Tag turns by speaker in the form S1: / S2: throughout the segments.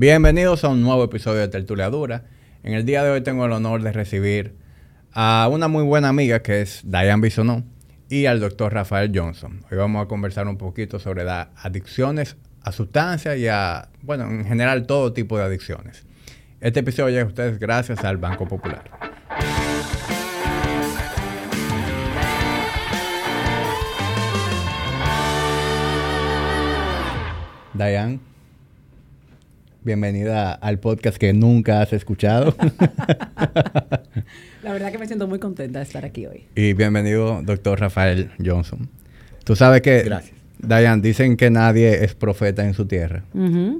S1: Bienvenidos a un nuevo episodio de Tertuliadura. En el día de hoy tengo el honor de recibir a una muy buena amiga que es Diane Bisonó y al doctor Rafael Johnson. Hoy vamos a conversar un poquito sobre las adicciones a sustancias y a, bueno, en general todo tipo de adicciones. Este episodio llega a ustedes gracias al Banco Popular. Diane, bienvenida al podcast que nunca has escuchado.
S2: La verdad que me siento muy contenta de estar aquí hoy.
S1: y bienvenido, doctor Rafael Johnson. Tú sabes que,
S3: Gracias.
S1: Diane, dicen que nadie es profeta en su tierra.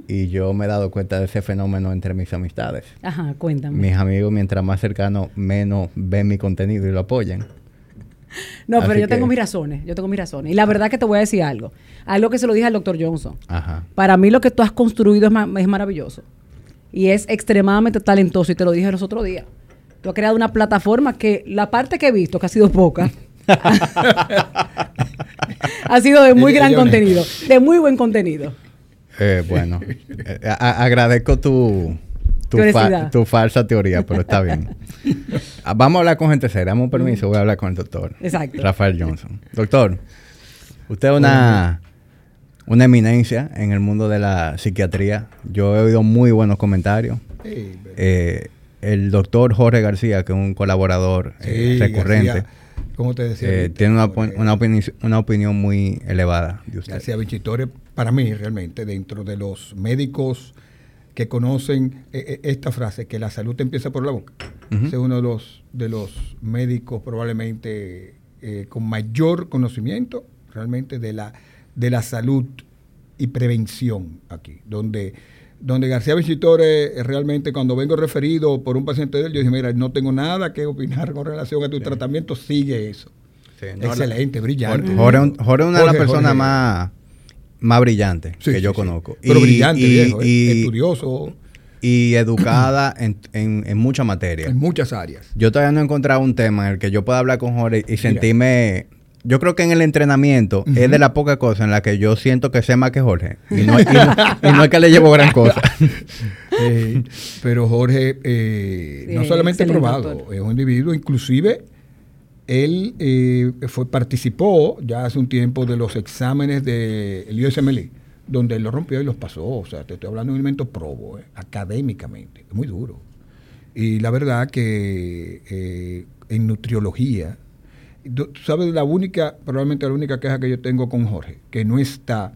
S1: Y yo me he dado cuenta de ese fenómeno entre mis amistades.
S2: Ajá, cuéntame.
S1: Mis amigos, mientras más cercanos, menos ven mi contenido y lo apoyan.
S2: No, pero yo
S1: que-
S2: tengo mis razones, yo tengo mis razones. Y la verdad que te voy a decir algo. Algo que se lo dije al doctor Johnson.
S1: Ajá.
S2: Para mí lo que tú has construido es, ma- es maravilloso. Y es extremadamente talentoso. Y te lo dije los otros días. Tú has creado una plataforma que la parte que he visto, que ha sido poca, ha sido de muy gran contenido. De muy buen contenido.
S1: Eh, bueno, eh, agradezco tu, tu, fa- falsa teoría, pero está bien. Ah, Vamos a hablar con gente seria. Dame un permiso, voy a hablar con el doctor.
S2: Exacto.
S1: Rafael Johnson. Doctor, usted es una, una eminencia en el mundo de la psiquiatría. Yo he oído muy buenos comentarios.
S3: Sí,
S1: Eh, el doctor Jorge García, que es un colaborador eh,
S3: sí,
S1: recurrente,
S3: García, como te decía,
S1: eh, tiene una, una, opini- una opinión muy elevada de usted.
S3: García Vichitore, para mí realmente, dentro de los médicos que conocen eh, eh, esta frase, que la salud empieza por la boca. Ese Es uno de los, de los médicos probablemente eh, con mayor conocimiento realmente de la, de la salud y prevención aquí, donde, donde García Vichitore realmente cuando vengo referido por un paciente de él, yo dije, mira, no tengo nada que opinar con relación a tu tratamiento, sigue eso.
S1: Sí, no, la-
S3: Excelente, brillante.
S1: Jorge, es una de las personas más, más brillantes
S3: Sí,
S1: que yo
S3: sí.
S1: conozco.
S3: Pero
S1: Y-
S3: brillante,
S1: y-
S3: viejo,
S1: y-
S3: estudioso
S1: y educada en, en, en mucha materia.
S3: en muchas áreas.
S1: Yo todavía no he encontrado un tema en el que yo pueda hablar con Jorge y sentirme... Yo creo que en el entrenamiento es de la poca cosa en la que yo siento que sé más que Jorge. Y no, y no- y no es que le llevo gran cosa.
S3: Eh, pero Jorge eh,
S2: Sí,
S3: no solamente probado,
S2: doctor.
S3: es un individuo, inclusive él eh, fue, participó ya hace un tiempo de los exámenes del USMLE, donde él lo rompió y los pasó. O sea, te estoy hablando de un elemento probo, eh, académicamente, muy duro. Y la verdad que eh, en nutriología, tú sabes, la única, probablemente la única queja que yo tengo con Jorge, que no está,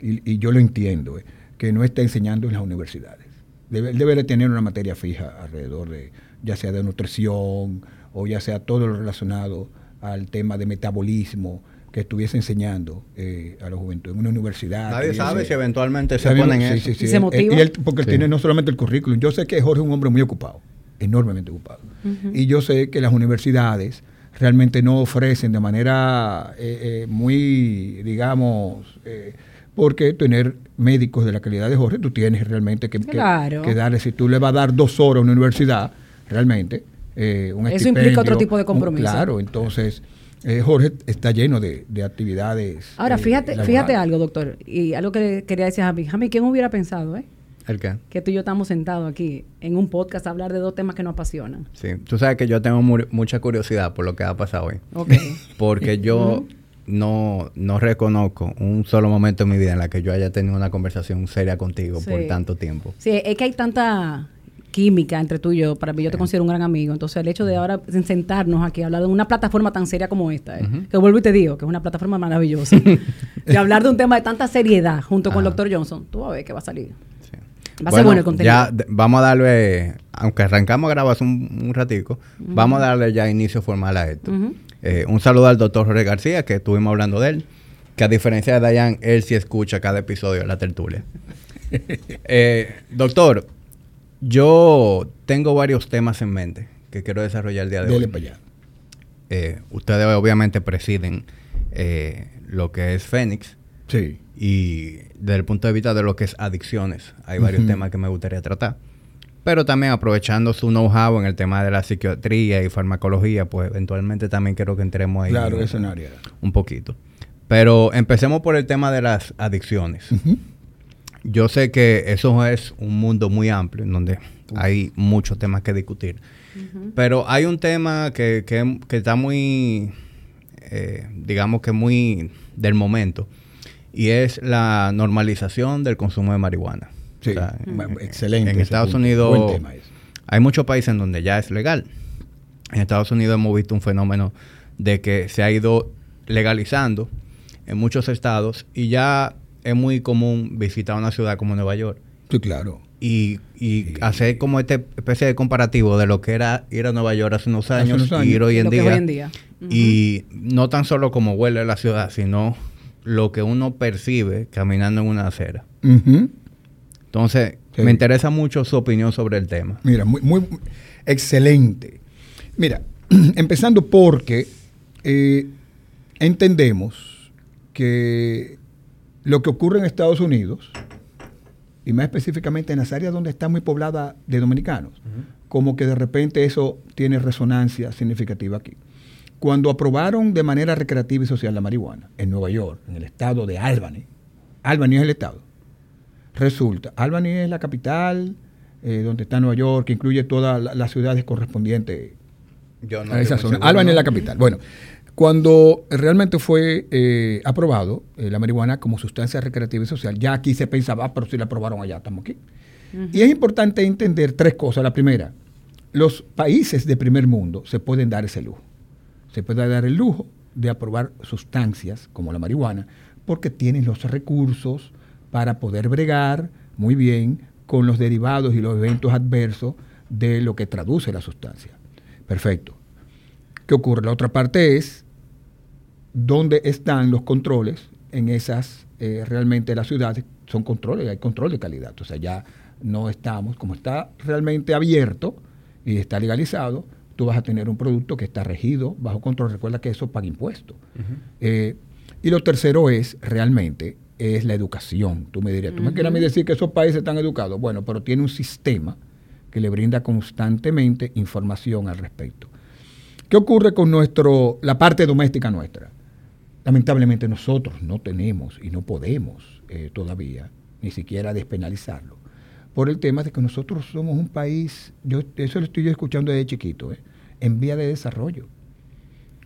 S3: y, y yo lo entiendo, eh, que no está enseñando en las universidades. Él debe de tener una materia fija alrededor de, ya sea de nutrición o ya sea todo lo relacionado al tema de metabolismo que estuviese enseñando eh, a la juventud en una universidad.
S1: Nadie
S3: que
S1: sabe si eventualmente se ponen
S3: sí,
S1: eso.
S3: sí, sí.
S2: ¿Y se
S3: Él-
S2: motiva?
S3: él- porque él tiene no solamente el currículum. Yo sé que Jorge es un hombre muy ocupado, enormemente ocupado. Y yo sé que las universidades realmente no ofrecen de manera eh, eh, muy, digamos, eh, porque tener médicos de la calidad de Jorge, tú tienes realmente que, que-
S2: Claro.
S3: que darle, si tú le vas a dar dos horas a una universidad, realmente, eh, un
S2: Eso implica otro tipo de
S3: un-
S2: compromiso.
S3: claro, entonces eh, Jorge está lleno de, de actividades.
S2: Ahora,
S3: eh,
S2: fíjate,
S3: laborales.
S2: fíjate algo, doctor. Y algo que quería decir a Javi. Javi, ¿quién hubiera pensado, eh?
S1: ¿El qué?
S2: Que tú y yo estamos sentados aquí en un podcast a hablar de dos temas que nos apasionan.
S1: Sí. Tú sabes que yo tengo mu- mucha curiosidad por lo que ha pasado hoy.
S2: Ok.
S1: Porque yo no, no reconozco un solo momento en mi vida en la que yo haya tenido una conversación seria contigo por tanto tiempo.
S2: Sí, es que hay tanta química entre tú y yo. Para mí, yo te considero un gran amigo. Entonces, el hecho de ahora sentarnos aquí a hablar de una plataforma tan seria como esta, eh, que vuelvo y te digo, que es una plataforma maravillosa, de hablar de un tema de tanta seriedad junto con el doctor Johnson, tú vas a ver que va a salir.
S1: Sí.
S2: Va a ser bueno el contenido.
S1: Ya vamos a darle, aunque arrancamos a grabar hace un, un ratico, vamos a darle ya inicio formal a esto. Eh, un saludo al doctor Jorge García, que estuvimos hablando de él, que a diferencia de Dayan, él sí escucha cada episodio de la tertulia. Eh, doctor, yo tengo varios temas en mente que quiero desarrollar el día de
S3: Dele
S1: hoy.
S3: para allá.
S1: Eh, ustedes obviamente presiden eh, lo que es Fénix
S3: Sí.
S1: y desde el punto de vista de lo que es adicciones, hay varios temas que me gustaría tratar. Pero también aprovechando su know-how en el tema de la psiquiatría y farmacología, pues eventualmente también quiero que entremos ahí
S3: Claro,
S1: un,
S3: es un área.
S1: un poquito. Pero empecemos por el tema de las adicciones. Yo sé que eso es un mundo muy amplio en donde hay muchos temas que discutir. Pero hay un tema que, que, que está muy, eh, digamos que muy del momento, y es la normalización del consumo de marihuana.
S3: Sí,
S1: O sea,
S3: bueno,
S1: en-
S3: excelente
S1: En Estados. Unidos hay muchos países en donde ya es legal. En Estados Unidos hemos visto un fenómeno de que se ha ido legalizando en muchos estados y ya es muy común visitar una ciudad como Nueva York
S3: Sí, claro.
S1: y, y hacer como esta especie de comparativo de lo que era ir a Nueva York hace unos
S3: Hace
S1: años,
S3: unos años.
S1: y ir hoy en
S2: Lo que es
S1: día.
S2: hoy en día.
S1: Y no tan solo como huele la ciudad, sino lo que uno percibe caminando en una acera. Entonces,
S3: Sí.
S1: me interesa mucho su opinión sobre el tema.
S3: Mira, muy, muy excelente. Mira, empezando porque eh, entendemos que lo que ocurre en Estados Unidos, y más específicamente en las áreas donde está muy poblada de dominicanos, como que de repente eso tiene resonancia significativa aquí. Cuando aprobaron de manera recreativa y social la marihuana en Nueva York, en el estado de Albany, Albany es el estado, Resulta, Albany es la capital, eh, donde está Nueva York, que incluye todas la- las ciudades correspondientes
S1: Yo
S3: a esa zona. Albany es la capital. Bueno, cuando realmente fue eh, aprobado eh, la marihuana como sustancia recreativa y social, ya aquí se pensaba, "Ah, pero si la aprobaron allá, estamos aquí. Y es importante entender tres cosas. La primera, los países de primer mundo se pueden dar ese lujo. Se puede dar el lujo de aprobar sustancias como la marihuana porque tienen los recursos para poder bregar muy bien con los derivados y los eventos adversos de lo que traduce la sustancia. Perfecto. ¿Qué ocurre? La otra parte es dónde están los controles en esas, eh, realmente las ciudades, son controles, hay control de calidad. O sea, ya no estamos, como está realmente abierto y está legalizado, tú vas a tener un producto que está regido bajo control. Recuerda que eso paga impuestos. Eh, y lo tercero es, realmente, es la educación. Tú me dirías, tú me quieres a mí decir que esos países están educados. Bueno, pero tiene un sistema que le brinda constantemente información al respecto. ¿Qué ocurre con nuestro, la parte doméstica nuestra? Lamentablemente nosotros no tenemos y no podemos eh, todavía ni siquiera despenalizarlo. Por el tema de que nosotros somos un país, yo eso lo estoy yo escuchando desde chiquito, eh, en vía de desarrollo.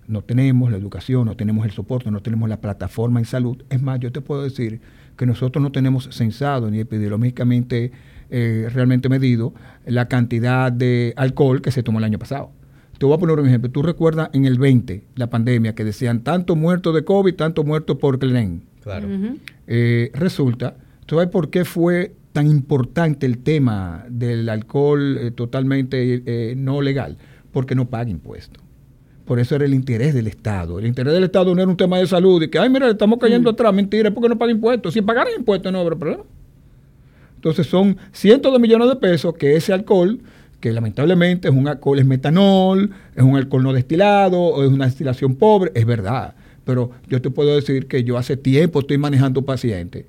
S3: No tenemos la educación, no tenemos el soporte, no tenemos la plataforma en salud. Es más, yo te puedo decir que nosotros no tenemos censado ni epidemiológicamente eh, realmente medido la cantidad de alcohol que se tomó el año pasado. Te voy a poner un ejemplo. Tú recuerdas en el 20, la pandemia, que decían tanto muertos de COVID, tanto muertos por Clenen.
S1: Claro.
S3: Eh, resulta, ¿tú sabes por qué fue tan importante el tema del alcohol eh, totalmente eh, no legal? Porque no paga impuestos. Por eso era el interés del Estado. El interés del Estado no era un tema de salud y que, ay, mira, estamos cayendo atrás. Mentira, es porque no paga impuestos. Si pagaran impuestos no habrá problema. Entonces son cientos de millones de pesos que ese alcohol, que lamentablemente es un alcohol, es metanol, es un alcohol no destilado, o es una destilación pobre, es verdad. Pero yo te puedo decir que yo hace tiempo estoy manejando pacientes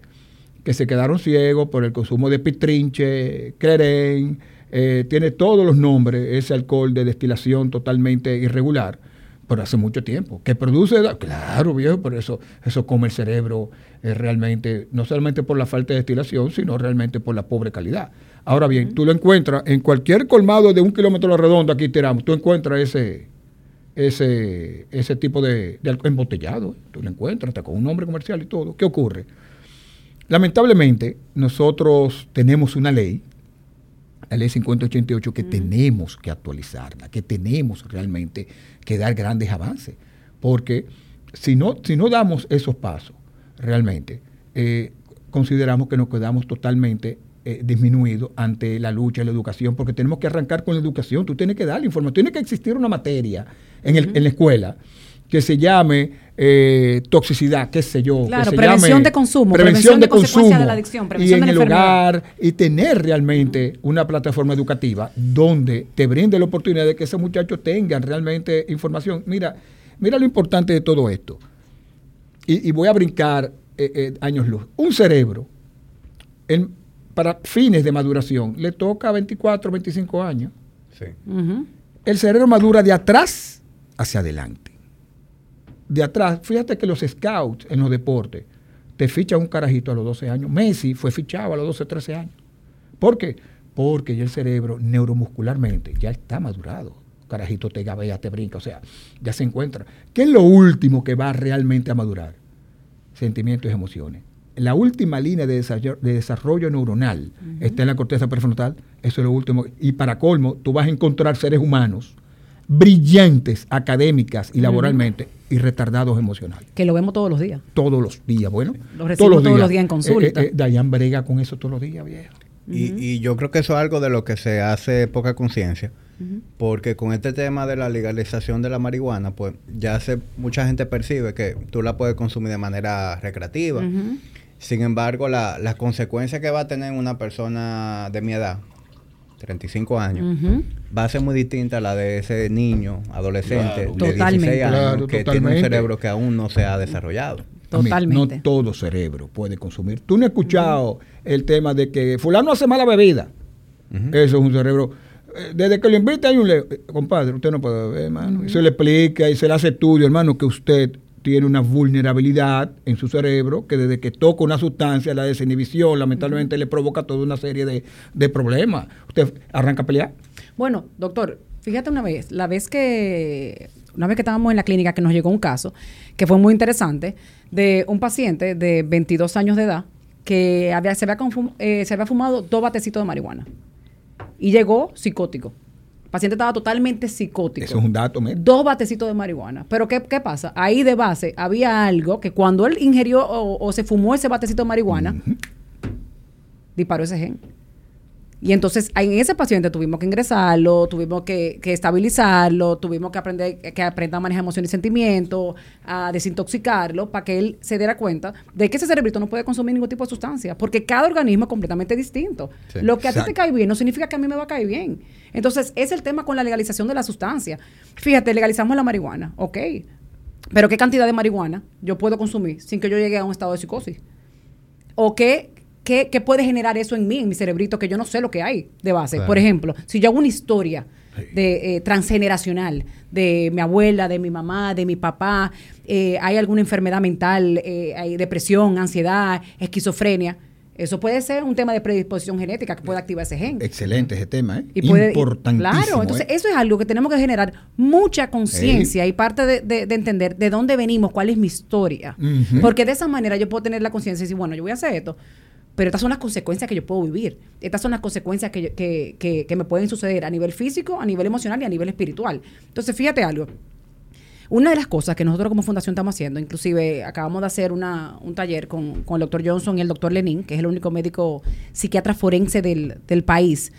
S3: que se quedaron ciegos por el consumo de pitrinche, creren, eh, tiene todos los nombres, ese alcohol de destilación totalmente irregular, pero hace mucho tiempo. ¿Que produce? Claro, viejo, pero eso, eso come el cerebro eh, realmente, no solamente por la falta de destilación, sino realmente por la pobre calidad. Ahora bien, tú lo encuentras en cualquier colmado de un kilómetro a la redonda, aquí tiramos, tú encuentras ese, ese, ese tipo de, embotellado, ¿eh? tú lo encuentras hasta con un nombre comercial y todo. ¿Qué ocurre? Lamentablemente, nosotros tenemos una ley, la ley 5088, que tenemos que actualizarla, que tenemos realmente que dar grandes avances. Porque si no, si no damos esos pasos, realmente, eh, consideramos que nos quedamos totalmente eh, disminuidos ante la lucha y la educación, porque tenemos que arrancar con la educación. Tú tienes que dar la información. Tiene que existir una materia en, el- en la escuela que se llame eh, toxicidad, qué sé yo. que
S2: Claro,
S3: se
S2: prevención
S3: llame
S2: de consumo,
S3: prevención
S2: prevención
S3: de
S2: de
S3: consumo.
S2: de la adicción,
S3: y
S2: prevención
S3: en
S2: de
S3: el
S2: la enfermedad.
S3: hogar y tener realmente una plataforma educativa donde te brinde la oportunidad de que esos muchachos tengan realmente información. Mira, mira lo importante de todo esto. Y, y voy a brincar eh, eh, años luz. Un cerebro, en- para fines de maduración, le toca 24, 25 años.
S1: Sí.
S3: El cerebro madura de atrás hacia adelante. De atrás, fíjate que los scouts en los deportes, te ficha un carajito a los 12 años. Messi fue fichado a los 12, 13 años. ¿Por qué? Porque ya el cerebro neuromuscularmente ya está madurado. Carajito te gabea, te brinca, o sea, ya se encuentra. ¿Qué es lo último que va realmente a madurar? Sentimientos y emociones. La última línea de desarrollo, de desarrollo neuronal está en la corteza prefrontal. Eso es lo último. Y para colmo, tú vas a encontrar seres humanos brillantes académicas y laboralmente y retardados emocionales.
S2: Que lo vemos todos los días.
S3: Todos los días, bueno.
S2: Lo recibimos todos los días en consulta.
S3: Eh, eh, eh, Dayan brega con eso todos los días, viejo.
S1: Y, y yo creo que eso es algo de lo que se hace poca conciencia, porque con este tema de la legalización de la marihuana, pues ya se, mucha gente percibe que tú la puedes consumir de manera recreativa. Sin embargo, la, las consecuencias que va a tener una persona de mi edad, 35 años, va a ser muy distinta a la de ese niño, adolescente
S2: Claro.
S1: de 16 años.
S3: Claro,
S1: que tiene un cerebro que aún no se ha desarrollado.
S2: Totalmente.
S3: no todo cerebro puede consumir. Tú no has escuchado el tema de que fulano hace mala bebida. Eso es un cerebro. eh, Desde que lo invita hay un... le- eh, Compadre, usted no puede beber, hermano. Y se le explica y se le hace estudio, hermano, que usted tiene una vulnerabilidad en su cerebro que desde que toca una sustancia, la desinhibición, lamentablemente le provoca toda una serie de, de problemas. Usted arranca a pelear.
S2: Bueno, doctor, fíjate una vez, la vez que, una vez que estábamos en la clínica que nos llegó un caso, que fue muy interesante, de un paciente de 22 años de edad que había, se, había eh, se había fumado dos batecitos de marihuana y llegó psicótico. El paciente estaba totalmente psicótico.
S3: Eso es un dato, médico.
S2: Dos batecitos de marihuana. Pero ¿qué, qué pasa? Ahí de base había algo que cuando él ingirió o, o se fumó ese batecito de marihuana, disparó ese gen. Y entonces en ese paciente tuvimos que ingresarlo, tuvimos que, que estabilizarlo, tuvimos que aprender que aprenda a manejar emociones y sentimientos, a desintoxicarlo, para que él se diera cuenta de que ese cerebrito no puede consumir ningún tipo de sustancia, porque cada organismo es completamente distinto.
S1: Sí.
S2: Lo que a ti te cae bien no significa que a mí me va a caer bien. Entonces, es el tema con la legalización de la sustancia. Fíjate, legalizamos la marihuana, ok. Pero ¿qué cantidad de marihuana yo puedo consumir sin que yo llegue a un estado de psicosis? ¿O qué, qué, qué puede generar eso en mí, en mi cerebrito, que yo no sé lo que hay de base?
S1: Claro.
S2: Por ejemplo, si yo hago una historia de eh, transgeneracional de mi abuela, de mi mamá, de mi papá, eh, hay alguna enfermedad mental, eh, hay depresión, ansiedad, esquizofrenia, eso puede ser un tema de predisposición genética que puede activar ese gen.
S3: Excelente ese tema, ¿eh?
S2: Y puede-
S3: Importantísimo.
S2: Claro, entonces
S3: ¿eh?
S2: eso es algo que tenemos que generar mucha conciencia y parte de, de- de entender de dónde venimos, cuál es mi historia. Porque de esa manera yo puedo tener la conciencia y decir, bueno, yo voy a hacer esto, pero estas son las consecuencias que yo puedo vivir. Estas son las consecuencias que, yo- que, que- que me pueden suceder a nivel físico, a nivel emocional y a nivel espiritual. Entonces, fíjate algo. Una de las cosas que nosotros como fundación estamos haciendo, inclusive acabamos de hacer una, un taller con, con el doctor Johnson y el doctor Lenin, que es el único médico psiquiatra forense del, del país.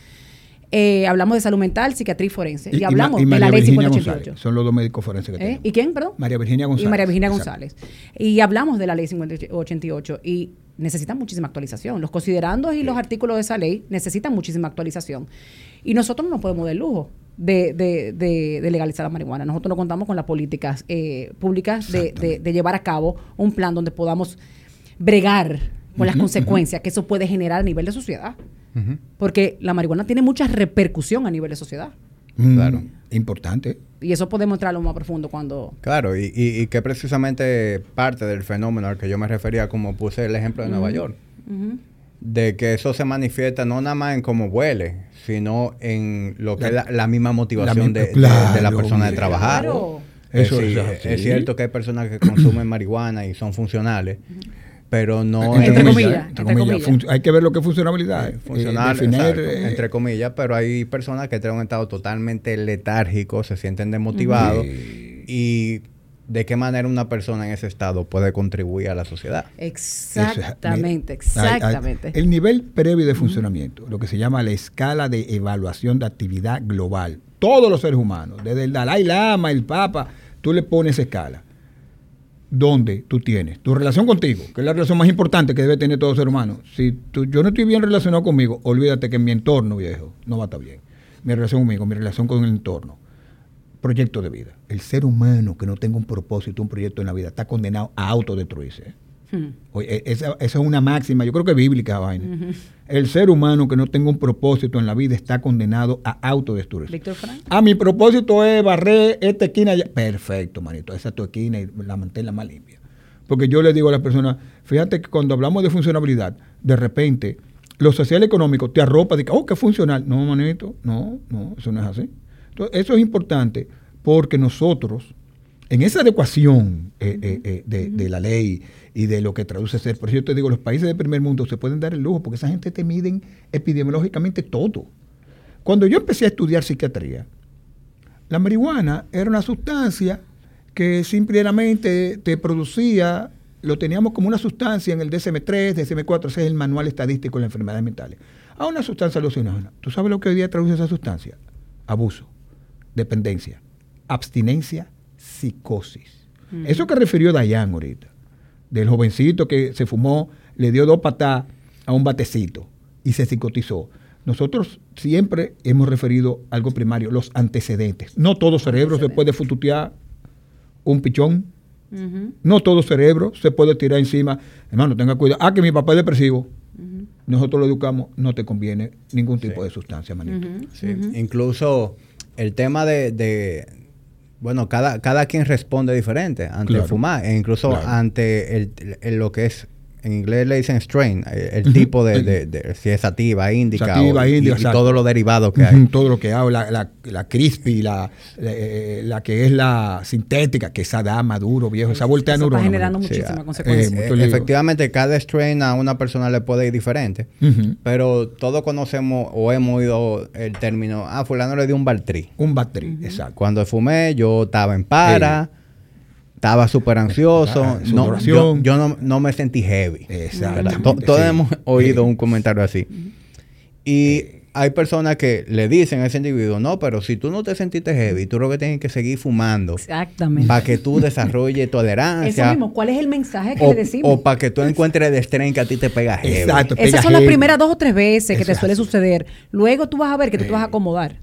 S2: Eh, hablamos de salud mental, psiquiatría y forense. Y, hablamos
S3: y
S2: de la ley
S3: Virginia
S2: 5088.
S3: González, son los dos médicos forenses que
S2: ¿Eh?
S3: tenemos.
S2: ¿Y quién, perdón?
S3: María Virginia González.
S2: Y María Virginia
S3: Exacto.
S2: González. Y hablamos de la ley 5088 y necesitan muchísima actualización. Los considerandos y los artículos de esa ley necesitan muchísima actualización. Y nosotros no nos podemos dar el lujo de, de- de- de legalizar la marihuana. Nosotros no contamos con las políticas eh, públicas de, de- de llevar a cabo un plan donde podamos bregar con las consecuencias que eso puede generar a nivel de sociedad. Porque la marihuana tiene mucha repercusión a nivel de sociedad.
S3: Mm,
S1: Claro.
S3: Importante.
S2: Y eso podemos entrarlo más profundo cuando...
S1: Claro, y, y, y que precisamente parte del fenómeno al que yo me refería, como puse el ejemplo de Nueva York, de que eso se manifiesta no nada más en cómo huele, sino en lo que
S3: La-
S1: es la, la misma motivación de, de-
S3: claro,
S1: de la persona de trabajar.
S2: Claro.
S3: Eso
S1: es,
S3: es
S1: cierto que hay personas que consumen marihuana y son funcionales, pero no
S3: entre,
S2: Entre
S3: comillas,
S2: comillas,
S3: entre
S2: entre
S3: comillas.
S2: comillas.
S3: Fun- hay que ver lo que es funcionabilidad. eh,
S1: funcional,
S3: definir,
S1: exacto,
S3: eh,
S1: entre comillas, pero hay personas que están en un estado totalmente letárgico, se sienten desmotivados y de qué manera una persona en ese estado puede contribuir a la sociedad.
S2: Exactamente,
S3: hay- hay-
S2: exactamente.
S3: el nivel previo de funcionamiento, lo que se llama la escala de evaluación de actividad global. Todos los seres humanos, desde el Dalai Lama, el Papa, tú le pones esa escala. Donde tú tienes tu relación contigo, que es la relación más importante que debe tener todo ser humano. Si tú- yo no estoy bien relacionado conmigo, olvídate que en mi entorno, viejo, no va a estar bien. Mi relación conmigo, mi relación con el entorno. Proyecto de vida. El ser humano que no tenga un propósito, un proyecto en la vida, está condenado a autodestruirse.
S2: Hmm.
S3: Oye, e- esa, esa es una máxima, yo creo que bíblica vaina. El ser humano que no tenga un propósito en la vida está condenado a autodestruirse.
S2: Víctor Frank.
S3: Ah, mi propósito es barrer esta esquina. allá. Perfecto, manito. Esa es tu esquina y la manténla más limpia. Porque yo le digo a las personas, fíjate que cuando hablamos de funcionabilidad, de repente, lo social económico te arropa de que, oh, qué funcional. No, manito, no, no, eso no es así. Entonces, eso es importante porque nosotros, en esa adecuación eh, eh, eh, de, de la ley y de lo que traduce ser, por eso yo te digo, los países del primer mundo se pueden dar el lujo porque esa gente te miden epidemiológicamente todo. Cuando yo empecé a estudiar psiquiatría, la marihuana era una sustancia que simplemente te producía, lo teníamos como una sustancia en el DSM-3, DSM-4, ese es el manual estadístico de las enfermedades mentales, a una sustancia alucinógena. ¿Tú sabes lo que hoy día traduce esa sustancia? Abuso, dependencia, abstinencia, psicosis. Mm. Eso que refirió Dayan ahorita, del jovencito que se fumó, le dio dos patas a un batecito y se psicotizó. Nosotros siempre hemos referido algo primario, los antecedentes. No todo cerebro se puede fututear un pichón. No todo cerebro se puede tirar encima. Hermano, tenga cuidado. Ah, que mi papá es depresivo. Nosotros lo educamos, no te conviene ningún tipo de sustancia, manito.
S1: sí. Incluso el tema de, bueno, cada, cada quien responde diferente ante fumar, e incluso ante lo que es en inglés le dicen strain, eh, el, tipo de, si es sativa, índica, y, todo lo derivado que hay.
S3: Todo lo que hay, la, la, crispy, la, eh, la, que es la sintética, que esa da maduro, viejo, esa vuelta de
S2: neurona. Está generando muchísimas consecuencias.
S1: Eh, efectivamente, cada strain a una persona le puede ir diferente, pero todos conocemos o hemos oído el término, ah, fulano le dio un Baltri.
S3: Un Baltri, exacto.
S1: Cuando fumé, yo estaba en para estaba súper ansioso. No, yo, no, me sentí heavy. Exacto. Todos hemos oído un comentario así. Y hay personas que le dicen a ese individuo, no, pero si tú no te sentiste heavy, tú lo que tienes que seguir fumando.
S2: Exactamente.
S1: Para que tú desarrolles tolerancia.
S2: Eso mismo, ¿cuál es el mensaje que le decimos?
S1: O para que tú encuentres el estrés que a ti te pega heavy.
S2: Exacto. Esas son las primeras dos o tres veces que te suele suceder. Luego tú vas a ver que tú te vas a acomodar.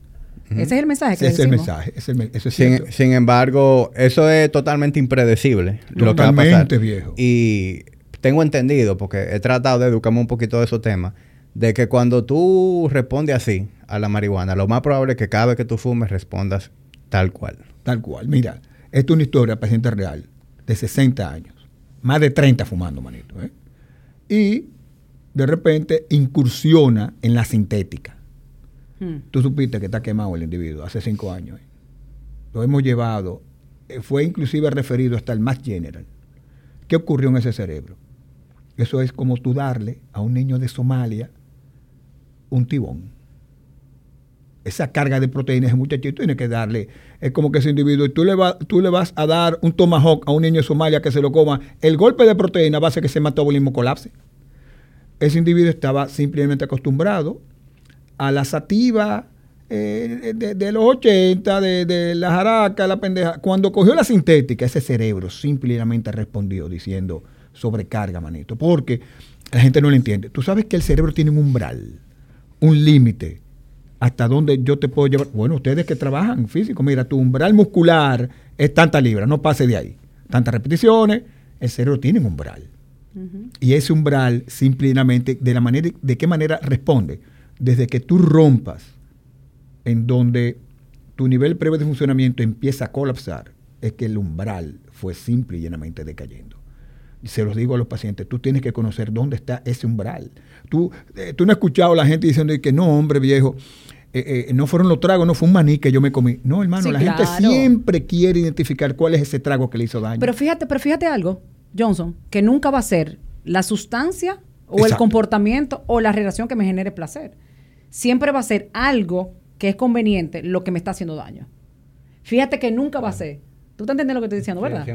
S2: Ese es el mensaje que
S3: Ese es el mensaje.
S1: sin, embargo, eso es totalmente impredecible. lo que va a pasar.
S3: viejo.
S1: Y tengo entendido, porque he tratado de educarme un poquito de esos temas, de que cuando tú respondes así a la marihuana, lo más probable es que cada vez que tú fumes respondas tal cual.
S3: Tal cual. Mira, esto es una historia, paciente real, de 60 años. Más de 30 fumando, manito. ¿eh? Y de repente incursiona en la sintética. Hmm. Tú supiste que está quemado el individuo hace cinco años. Lo hemos llevado, eh, fue inclusive referido hasta el más general. ¿Qué ocurrió en ese cerebro? Eso es como tú darle a un niño de Somalia un tibón. Esa carga de proteínas, ese muchachito tiene que darle. Es como que ese individuo, tú le, tú le vas a dar un tomahawk a un niño de Somalia que se lo coma, el golpe de proteína va a hacer que ese metabolismo colapse. Ese individuo estaba simplemente acostumbrado a la sativa eh, de, los 80, de, la jaraca, la pendeja. Cuando cogió la sintética, ese cerebro simplemente respondió diciendo sobrecarga, manito. Porque la gente no lo entiende. Tú sabes que el cerebro tiene un umbral, un límite. Hasta donde yo te puedo llevar. Bueno, ustedes que trabajan físico, mira, tu umbral muscular es tanta libra, no pase de ahí. Tantas repeticiones, el cerebro tiene un umbral. Y ese umbral simplemente, de la manera, de qué manera responde desde que tú rompas en donde tu nivel previo de funcionamiento empieza a colapsar, es que el umbral fue simple y llenamente decayendo. Y se los digo a los pacientes, tú tienes que conocer dónde está ese umbral. Tú, eh, tú no has escuchado a la gente diciendo que no, hombre viejo, eh, eh, no fueron los tragos, no fue un maní que yo me comí. No, hermano, la gente siempre quiere identificar cuál es ese trago que le hizo daño.
S2: Pero fíjate, pero fíjate algo, Johnson, que nunca va a ser la sustancia o el comportamiento o la relación que me genere placer siempre va a ser algo que es conveniente lo que me está haciendo daño. Fíjate que nunca va a ser. ¿Tú te entiendes lo que estoy diciendo, verdad?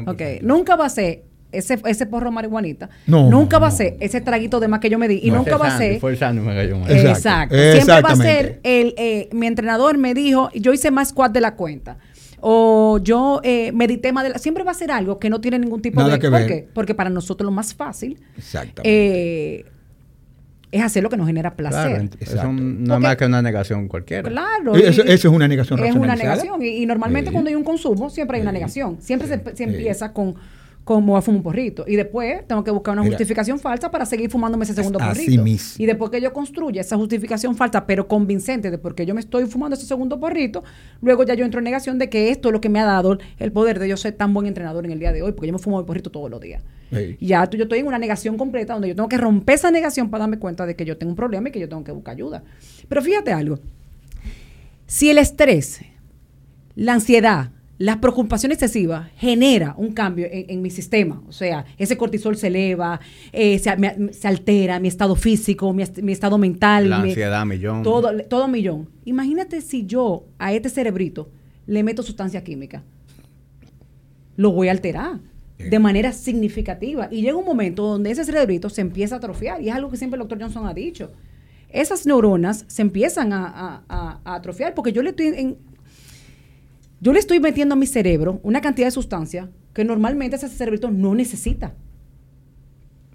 S2: Nunca va a ser ese, ese porro marihuanita. nunca va a ser ese traguito de más que yo me di. Y nunca va a ser.
S1: Fue el me cayó
S2: Exacto. Siempre va a ser el. Eh, mi entrenador me dijo, yo hice más squat de la cuenta. O yo eh, medité más de la. Siempre va a ser algo que no tiene ningún tipo de. ¿Por qué? Porque para nosotros lo más fácil.
S3: Exactamente.
S2: Eh, es hacer lo que nos genera placer.
S1: Claro, es no más que una negación cualquiera.
S2: Claro.
S3: Eso, es una negación
S2: Es una negación. Y, normalmente cuando hay un consumo, siempre hay una negación. Siempre se, empieza con como a fumar un porrito. Y después tengo que buscar una justificación falsa para seguir fumándome ese segundo porrito. Y después que yo construya esa justificación falsa, pero convincente de por qué yo me estoy fumando ese segundo porrito, luego ya yo entro en negación de que esto es lo que me ha dado el poder de yo ser tan buen entrenador en el día de hoy, porque yo me fumo el porrito todos los días.
S3: Sí.
S2: Ya tú- yo estoy en una negación completa donde yo tengo que romper esa negación para darme cuenta de que yo tengo un problema y que yo tengo que buscar ayuda. Pero fíjate algo. Si el estrés, la ansiedad, las preocupaciones excesivas genera un cambio en, en mi sistema, o sea, ese cortisol se eleva, eh, se, me- se altera mi estado físico, mi, est- mi estado mental,
S1: La
S2: mi-
S1: ansiedad, millón.
S2: todo, todo millón. Imagínate si yo a este cerebrito le meto sustancia química. Lo voy a alterar de manera significativa. Y llega un momento donde ese cerebrito se empieza a atrofiar. Y es algo que siempre el doctor Johnson ha dicho. Esas neuronas se empiezan a, a- a- a atrofiar porque yo le estoy en- yo le estoy metiendo a mi cerebro una cantidad de sustancia que normalmente ese cerebrito no necesita.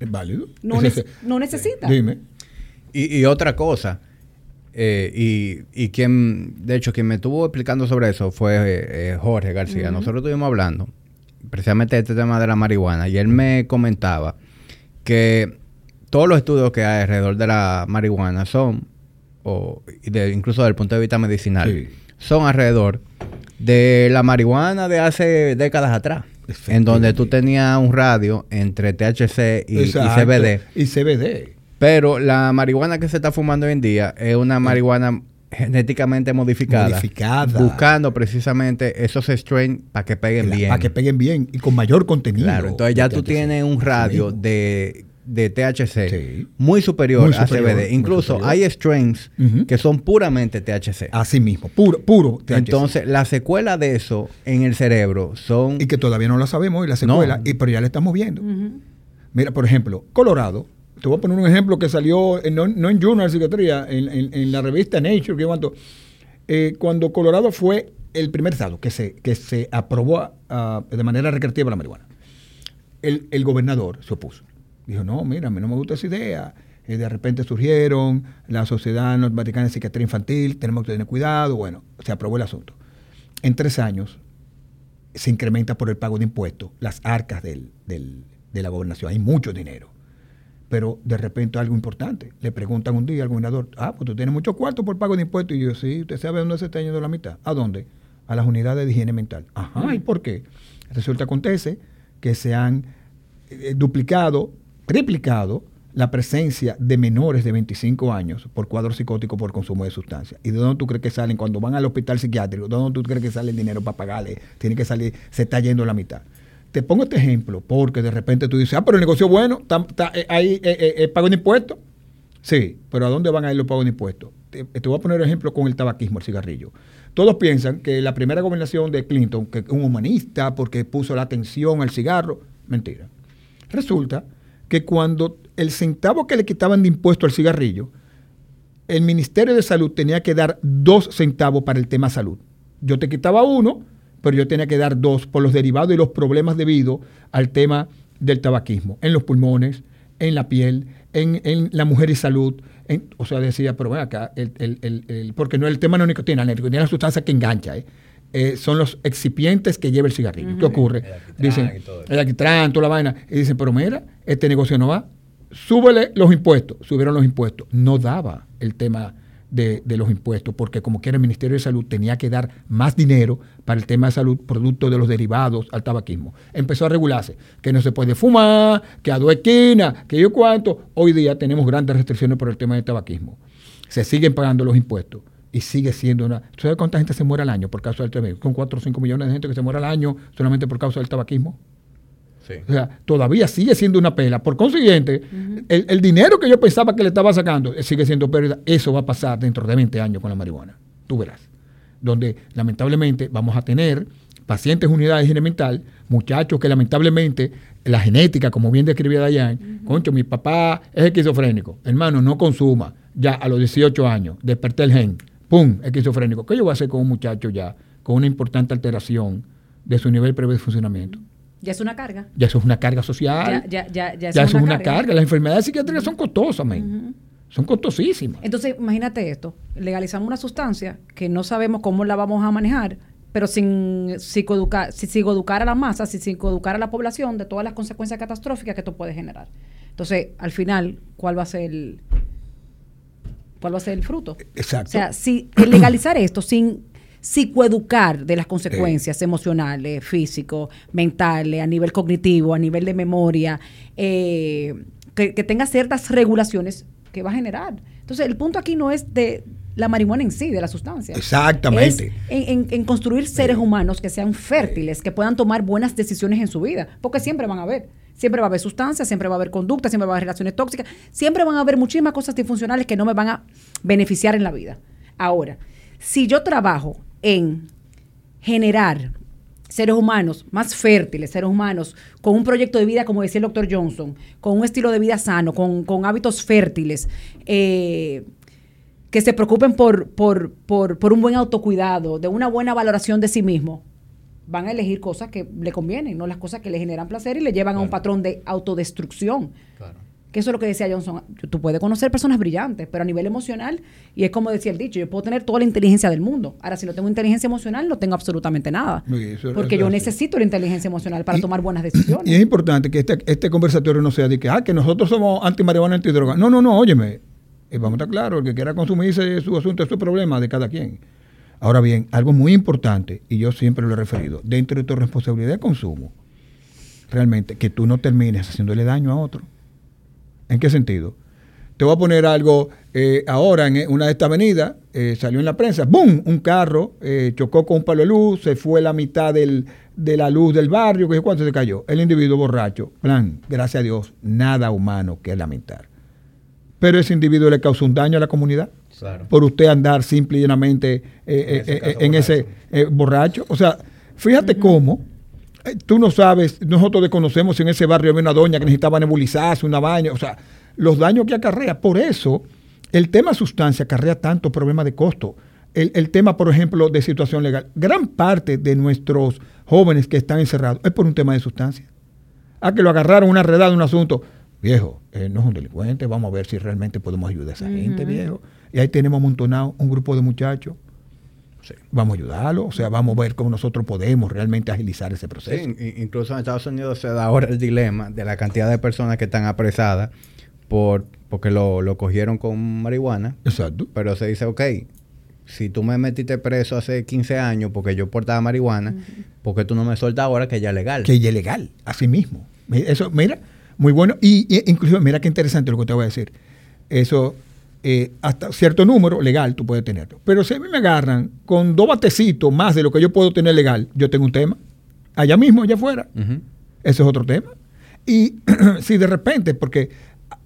S3: ¿Es válido?
S2: No necesita.
S3: Dime.
S1: Y, y otra cosa, eh, y, y quien, de hecho, quien me estuvo explicando sobre eso fue eh, eh, Jorge García. Nosotros estuvimos hablando precisamente este tema de la marihuana y él me comentaba que todos los estudios que hay alrededor de la marihuana son, o de- incluso desde el punto de vista medicinal,
S3: Sí.
S1: son alrededor de la marihuana de hace décadas atrás. En donde tú tenías un radio entre THC y, y. CBD.
S3: Y CBD.
S1: Pero la marihuana que se está fumando hoy en día es una marihuana genéticamente modificada.
S3: Modificada.
S1: Buscando precisamente esos strains para que peguen bien.
S3: Para que peguen bien y con mayor contenido.
S1: Claro, entonces ya
S3: de
S1: tú
S3: THC.
S1: tienes un radio
S3: Sí.
S1: de, de THC
S3: Sí.
S1: muy superior
S3: Muy
S1: a CBD. Incluso
S3: superior.
S1: hay strains que son puramente THC.
S3: Así mismo, puro, puro THC.
S1: Entonces, la secuela de eso en el cerebro son...
S3: y que todavía no la sabemos y la secuela, y, pero ya la estamos viendo. Mira, por ejemplo, Colorado. Te voy a poner un ejemplo que salió, en- no, en Journal Psiquiatría, en, la revista Nature, que cuando, eh, cuando Colorado fue el primer estado que se, que se aprobó de manera recreativa la marihuana. El, el gobernador se opuso. Dijo, no, mira, a mí no me gusta esa idea. Eh, de repente surgieron la Sociedad Norteamericana de Psiquiatría Infantil, tenemos que tener cuidado. Bueno, se aprobó el asunto. En tres años se incrementa por el pago de impuestos las arcas del- del- de la gobernación. Hay mucho dinero. Pero de repente algo importante. Le preguntan un día al gobernador, ah, pues tú tienes mucho cuarto por pago de impuestos. Y yo, sí, ¿usted sabe dónde se está yendo la mitad? ¿A dónde? A las unidades de higiene mental. Ajá, ¿y por qué? Resulta, acontece que se han eh, duplicado, triplicado la presencia de menores de 25 años por cuadro psicótico por consumo de sustancias. ¿Y de dónde tú crees que salen cuando van al hospital psiquiátrico? ¿De dónde tú crees que sale el dinero para pagarle? Tiene que salir, se está yendo la mitad. Te pongo este ejemplo porque de repente tú dices, ah, pero el negocio es bueno, eh, ahí eh, eh, eh, pago de impuestos. Sí, pero ¿a dónde van a ir los pagos de impuestos? Te, te voy a poner ejemplo con el tabaquismo, el cigarrillo. Todos piensan que la primera gobernación de Clinton, que es un humanista porque puso la atención al cigarro, mentira. Resulta que cuando el centavo que le quitaban de impuesto al cigarrillo, el Ministerio de Salud tenía que dar dos centavos para el tema salud. Yo te quitaba uno, pero yo tenía que dar dos por los derivados y los problemas debido al tema del tabaquismo, en los pulmones, en la piel, en, en la mujer y salud. en- o sea, decía, pero ven acá, el, el- el- el- porque no el tema no es nicotina, la nicotina es la sustancia que engancha, ¿eh? Eh, son los excipientes que lleva el cigarrillo. ¿Qué ocurre?
S1: El
S3: Dicen, el alquitrán, toda la vaina. Y dicen, pero mira, este negocio no va. Súbele los impuestos. Subieron los impuestos. No daba el tema de, de los impuestos, porque como quiera el Ministerio de Salud tenía que dar más dinero para el tema de salud, producto de los derivados al tabaquismo. Empezó a regularse, que no se puede fumar, que a dos esquinas, que yo cuánto. Hoy día tenemos grandes restricciones por el tema del tabaquismo. Se siguen pagando los impuestos y sigue siendo una... ¿Tú ¿Sabes cuánta gente se muere al año por causa del tabaquismo? Con 4 o 5 millones de gente que se muere al año solamente por causa del tabaquismo.
S1: Sí.
S3: O sea, todavía sigue siendo una pela. Por consiguiente, el, el dinero que yo pensaba que le estaba sacando eh, sigue siendo pérdida. Eso va a pasar dentro de 20 años con la marihuana. Tú verás. Donde lamentablemente vamos a tener pacientes en unidades de higiene mental, muchachos que lamentablemente la genética, como bien describía Dayan, concho, mi papá es esquizofrénico. Hermano, no consuma. Ya a los 18 años, desperté el gen. ¡Pum! Esquizofrénico. ¿Qué yo voy a hacer con un muchacho ya con una importante alteración de su nivel previo de funcionamiento?
S2: Ya es una carga.
S3: Ya eso es una carga social.
S2: Ya, ya, ya, ya,
S3: Ya, eso es una carga. Las enfermedades psiquiátricas son costosas, men. Son costosísimas.
S2: Entonces, imagínate esto. Legalizamos una sustancia que no sabemos cómo la vamos a manejar, pero sin psicoeducar, sin psicoeducar a la masa, sin psicoeducar a la población de todas las consecuencias catastróficas que esto puede generar. Entonces, al final, ¿cuál va a ser el, cuál va a ser el fruto?
S3: Exacto.
S2: O sea, si el legalizar esto sin, psicoeducar de las consecuencias emocionales, físico, mentales, a nivel cognitivo, a nivel de memoria, eh, que, que tenga ciertas regulaciones que va a generar. Entonces, el punto aquí no es de la marihuana en sí, de la sustancia.
S3: Exactamente.
S2: Es en, en- en construir seres humanos que sean fértiles, que puedan tomar buenas decisiones en su vida, porque siempre van a haber. Siempre va a haber sustancias, siempre va a haber conducta, siempre va a haber relaciones tóxicas, siempre van a haber muchísimas cosas disfuncionales que no me van a beneficiar en la vida. Ahora, si yo trabajo en generar seres humanos más fértiles, seres humanos con un proyecto de vida, como decía el doctor Johnson, con un estilo de vida sano, con, con hábitos fértiles, eh, que se preocupen por, por, por, por un buen autocuidado, de una buena valoración de sí mismo, van a elegir cosas que le convienen, no las cosas que le generan placer y le llevan a un patrón de autodestrucción. Que eso es lo que decía Johnson. Tú puedes conocer personas brillantes, pero a nivel emocional, y es como decía el dicho, yo puedo tener toda la inteligencia del mundo. Ahora, si no tengo inteligencia emocional, no tengo absolutamente nada.
S3: Eso-
S2: porque
S3: eso
S2: yo necesito la inteligencia emocional para
S3: Y-
S2: tomar buenas decisiones.
S3: Y es importante que este, este conversatorio no sea de que, ah, que nosotros somos anti-marihuana, anti-droga. No, no, no, óyeme. eh, vamos a estar claros, el que quiera consumirse su asunto es su problema de cada quien. Ahora bien, algo muy importante, y yo siempre lo he referido, dentro de tu responsabilidad de consumo, realmente, que tú no termines haciéndole daño a otro. ¿En qué sentido? Te voy a poner algo, eh, ahora en una de estas avenidas, eh, salió en la prensa, ¡boom! Un carro eh, chocó con un palo de luz, se fue la mitad del- de la luz del barrio, que cuánto se cayó. El individuo borracho, plan, gracias a Dios, nada humano que lamentar. Pero ese individuo le causó un daño a la comunidad
S1: Claro.
S3: por usted andar simple y llanamente eh,
S1: En ese
S3: eh, eh, eh, borracho. O sea, fíjate cómo eh, tú no sabes, nosotros desconocemos si en ese barrio había una doña que necesitaba nebulizarse, una baña, o sea, los daños que acarrea. Por eso, el tema sustancia acarrea tanto problema de costo. El, el tema, por ejemplo, de situación legal. Gran parte de nuestros jóvenes que están encerrados es por un tema de sustancia. Ah, que lo agarraron una redada, un asunto. Viejo, eh, no es un delincuente, vamos a ver si realmente podemos ayudar a esa gente, viejo. Y ahí tenemos amontonado un grupo de muchachos.
S1: Sí.
S3: Vamos a ayudarlo, o sea, vamos a ver cómo nosotros podemos realmente agilizar ese proceso.
S1: in- incluso en Estados Unidos se da ahora el dilema de la cantidad de personas que están apresadas por porque lo, lo cogieron con marihuana,
S3: Exacto.
S1: pero se dice, ok, si tú me metiste preso hace 15 años porque yo portaba marihuana, ¿por qué tú no me sueltas ahora que ya es legal?
S3: Que ya es legal, así mismo. Mi- Eso, mira, muy bueno. Y, y incluso, mira qué interesante lo que te voy a decir. Eso, eh, hasta cierto número legal tú puedes tenerlo. Pero si a mí me agarran con dos batecitos más de lo que yo puedo tener legal, yo tengo un tema. Allá mismo, allá afuera. Ese es otro tema. Y si de repente, porque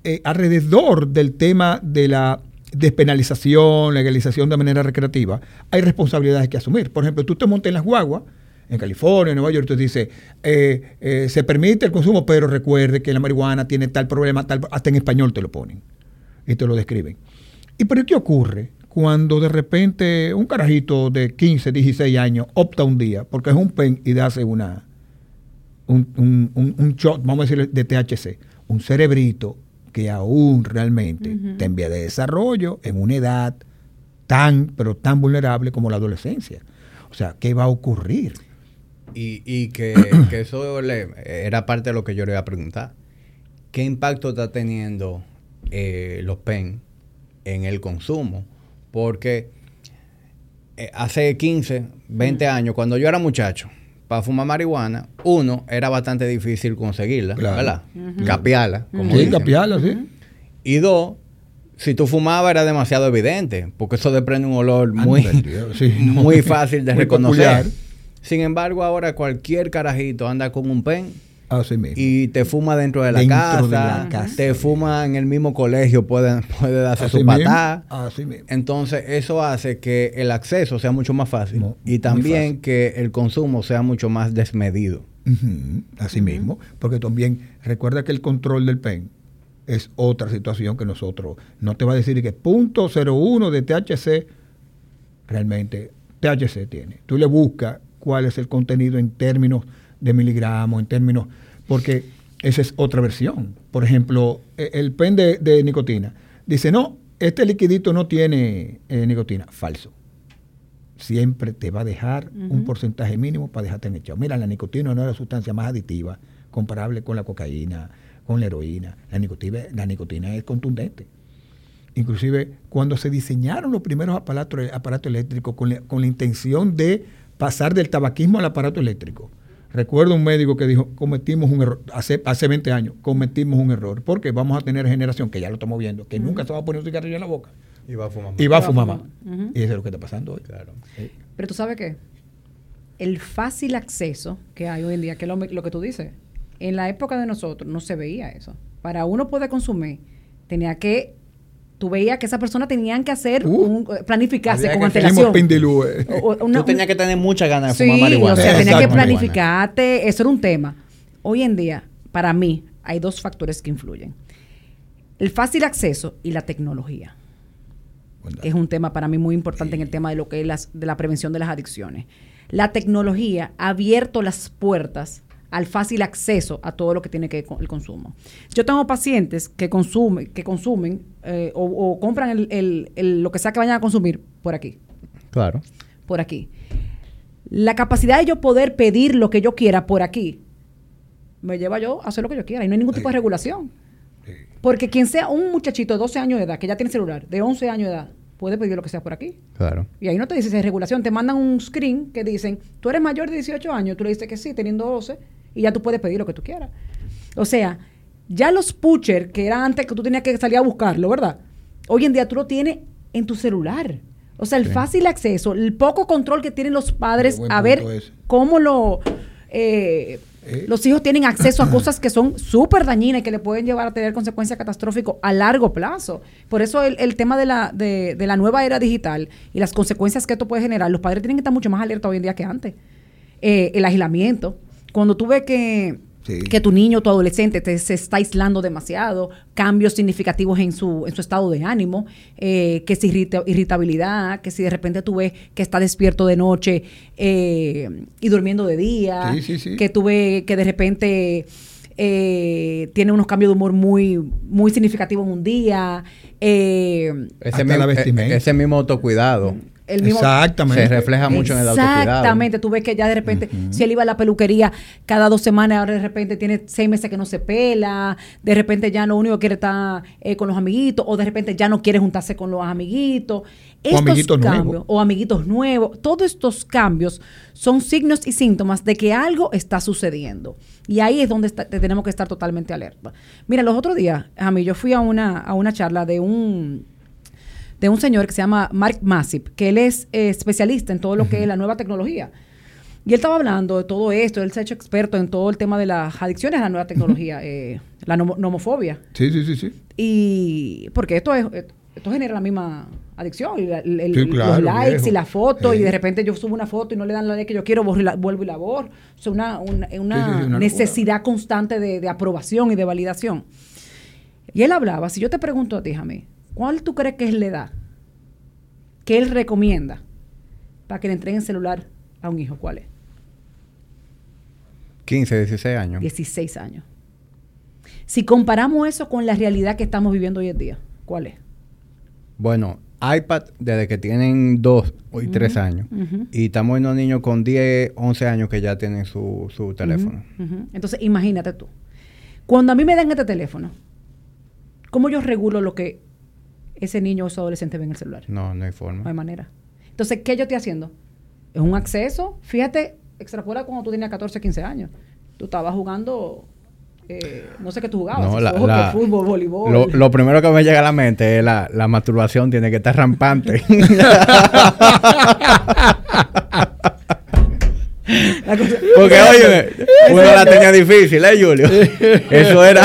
S3: eh, alrededor del tema de la despenalización, legalización de manera recreativa, hay responsabilidades que asumir. Por ejemplo, tú te montas en las guaguas, en California, en Nueva York, tú dices, eh, eh, se permite el consumo, pero recuerde que la marihuana tiene tal problema, tal, hasta en español te lo ponen y te lo describen. ¿Y pero qué ocurre cuando de repente un carajito de 15, 16 años opta un día, porque es un pen y hace una, un, un, un- un shot, vamos a decir, de THC, un cerebrito que aún realmente está en vía de desarrollo en una edad tan, pero tan vulnerable como la adolescencia. O sea, ¿qué va a ocurrir?
S1: Y, y que, que eso le- era parte de lo que yo le iba a preguntar. ¿Qué impacto está teniendo eh, los PEN en el consumo? Porque eh, hace 15, 20 años, cuando yo era muchacho, para fumar marihuana, uno, era bastante difícil conseguirla,
S3: Claro.
S1: ¿verdad? Capiarla, como
S3: Sí,
S1: dicen.
S3: capiarla, sí.
S1: Y dos, si tú fumabas era demasiado evidente, porque eso desprende un olor muy,
S3: sí, no.
S1: muy fácil de
S3: Muy
S1: reconocer. Sin embargo, ahora cualquier carajito anda con un pen
S3: Así mismo.
S1: y te fuma dentro de la,
S3: Dentro
S1: casa,
S3: de la casa.
S1: te fuma en el mismo colegio, puede, puede darse
S3: Así
S1: su
S3: mismo,
S1: patada.
S3: Así mismo.
S1: Entonces, eso hace que el acceso sea mucho más fácil y también
S3: fácil.
S1: que el consumo sea mucho más desmedido.
S3: Así mismo, porque también recuerda que el control del PEN es otra situación que nosotros, no te va a decir que punto 01 de THC, realmente THC tiene. Tú le buscas cuál es el contenido en términos de miligramos, en términos, porque esa es otra versión. Por ejemplo, e- el PEN de, de nicotina dice, no, este liquidito no tiene eh, nicotina. Falso siempre te va a dejar un porcentaje mínimo para dejarte enganchado. Mira, la nicotina no es la sustancia más aditiva comparable con la cocaína, con la heroína. La nicotina, la nicotina es contundente. inclusive cuando se diseñaron los primeros aparatos, aparatos eléctricos con la, con la intención de pasar del tabaquismo al aparato eléctrico. Recuerdo un médico que dijo, cometimos un error, hace, hace 20 años, cometimos un error, porque vamos a tener generación, que ya lo estamos viendo, que nunca se va a poner un cigarrillo en la boca.
S1: Y va a fumar.
S3: Y va a fumar más. Y eso es lo que está pasando hoy.
S1: Claro.
S3: Sí.
S2: Pero tú sabes qué? El fácil acceso que hay hoy en día, que es lo, lo que tú dices, en la época de nosotros no se veía eso. Para uno poder consumir, tenía que, tú veías que esa persona tenían que hacer,
S3: Uh.
S2: un, eh, planificarse con
S1: que-
S2: antelación.
S3: pindilú, eh.
S2: O- una-
S1: Tú tenías que tener muchas ganas de
S2: Sí,
S1: fumar marihuana.
S2: o sea, tenía que planificarte, eso era un tema. Hoy en día, para mí, hay dos factores que influyen. El fácil acceso y la tecnología que es un tema para mí muy importante en el tema de lo que es las, de la prevención de las adicciones. La tecnología ha abierto las puertas al fácil acceso a todo lo que tiene que ver con el consumo. Yo tengo pacientes que consumen, que consumen eh, o, o compran el- el- el- lo que sea que vayan a consumir por aquí,
S1: Claro.
S2: por aquí. La capacidad de yo poder pedir lo que yo quiera por aquí me lleva yo a hacer lo que yo quiera y no hay ningún tipo de regulación. Porque quien sea un muchachito de 12 años de edad que ya tiene celular, de 11 años de edad, puede pedir lo que sea por aquí.
S1: Claro.
S2: Y ahí no te dice si es regulación, te mandan un screen que dicen, tú eres mayor de 18 años, tú le dices que sí, teniendo 12, y ya tú puedes pedir lo que tú quieras. O sea, ya los pusher, que era antes que tú tenías que salir a buscarlo, ¿verdad? Hoy en día tú lo tienes en tu celular. O sea, el
S1: Sí.
S2: fácil acceso, el poco control que tienen los padres a ver
S3: ese.
S2: cómo lo... eh,
S3: Eh.
S2: Los hijos tienen acceso a cosas que son súper dañinas y que le pueden llevar a tener consecuencias catastróficas a largo plazo. Por eso el, el tema de la, de, de la nueva era digital y las consecuencias que esto puede generar, los padres tienen que estar mucho más alerta hoy en día que antes. Eh, el aislamiento. Cuando tú ves que,
S3: Sí.
S2: que tu niño, tu adolescente te, se está aislando demasiado, cambios significativos en su, en su estado de ánimo, eh, que si irrita- irritabilidad, que si de repente tú ves que está despierto de noche eh, y durmiendo de día,
S3: Sí, sí, sí.
S2: que tú ves que de repente eh, tiene unos cambios de humor muy, muy significativos en un día, eh,
S3: Hasta
S1: mismo,
S3: la vestimenta.
S1: e- ese mismo autocuidado
S2: el mismo...
S3: Exactamente.
S1: se refleja mucho en el autocuidado.
S2: Exactamente, tú ves que ya de repente, si él iba a la peluquería cada dos semanas, ahora de repente tiene seis meses que no se pela, de repente ya lo único que quiere estar eh, con los amiguitos, o de repente ya no quiere juntarse con los amiguitos. Estos
S3: amiguitos
S2: cambios,
S3: nuevos.
S2: o amiguitos nuevos, todos estos cambios son signos y síntomas de que algo está sucediendo. Y ahí es donde está- te tenemos que estar totalmente alerta. Mira, los otros días, a mí yo fui a una, a una charla de un de un señor que se llama Mark Massip, que él es eh, especialista en todo lo que es la nueva tecnología. Y él estaba hablando de todo esto, él se ha hecho experto en todo el tema de las adicciones a la nueva tecnología, eh, la nomo- nomofobia.
S3: Sí, sí, sí, sí.
S2: Y porque esto es esto genera la misma adicción, y la- el- el-
S3: Sí, claro,
S2: los likes
S3: viejo.
S2: y la foto, y de repente yo subo una foto y no le dan la like que yo quiero, la- vuelvo y la borro. O sea, una, una, una
S3: Sí, sí, sí, una locura.
S2: necesidad constante de, de aprobación y de validación. Y él hablaba, si yo te pregunto a ti, Jamie, ¿cuál tú crees que es la edad que él recomienda para que le entreguen celular a un hijo? ¿Cuál es?
S1: 15, 16 años.
S2: 16 años. Si comparamos eso con la realidad que estamos viviendo hoy en día, ¿cuál es?
S1: Bueno, iPad desde que tienen 2 y 3 años. Y estamos viendo niños con 10, 11 años que ya tienen su, su teléfono.
S2: Entonces, imagínate tú. Cuando a mí me dan este teléfono, ¿cómo yo regulo lo que ese niño o ese adolescente ve en el celular?
S1: No, no hay forma.
S2: No hay manera. Entonces, ¿qué yo estoy haciendo? Es un acceso. Fíjate, extrapola cuando tú tenías 14, 15 años. Tú estabas jugando, eh, no sé qué tú jugabas.
S1: No, la- la-
S2: fútbol, voleibol.
S1: Lo, lo primero que me llega a la mente es la, la masturbación tiene que estar rampante. Porque, oye, uno la tenía difícil, ¿eh, Julio? Eso era...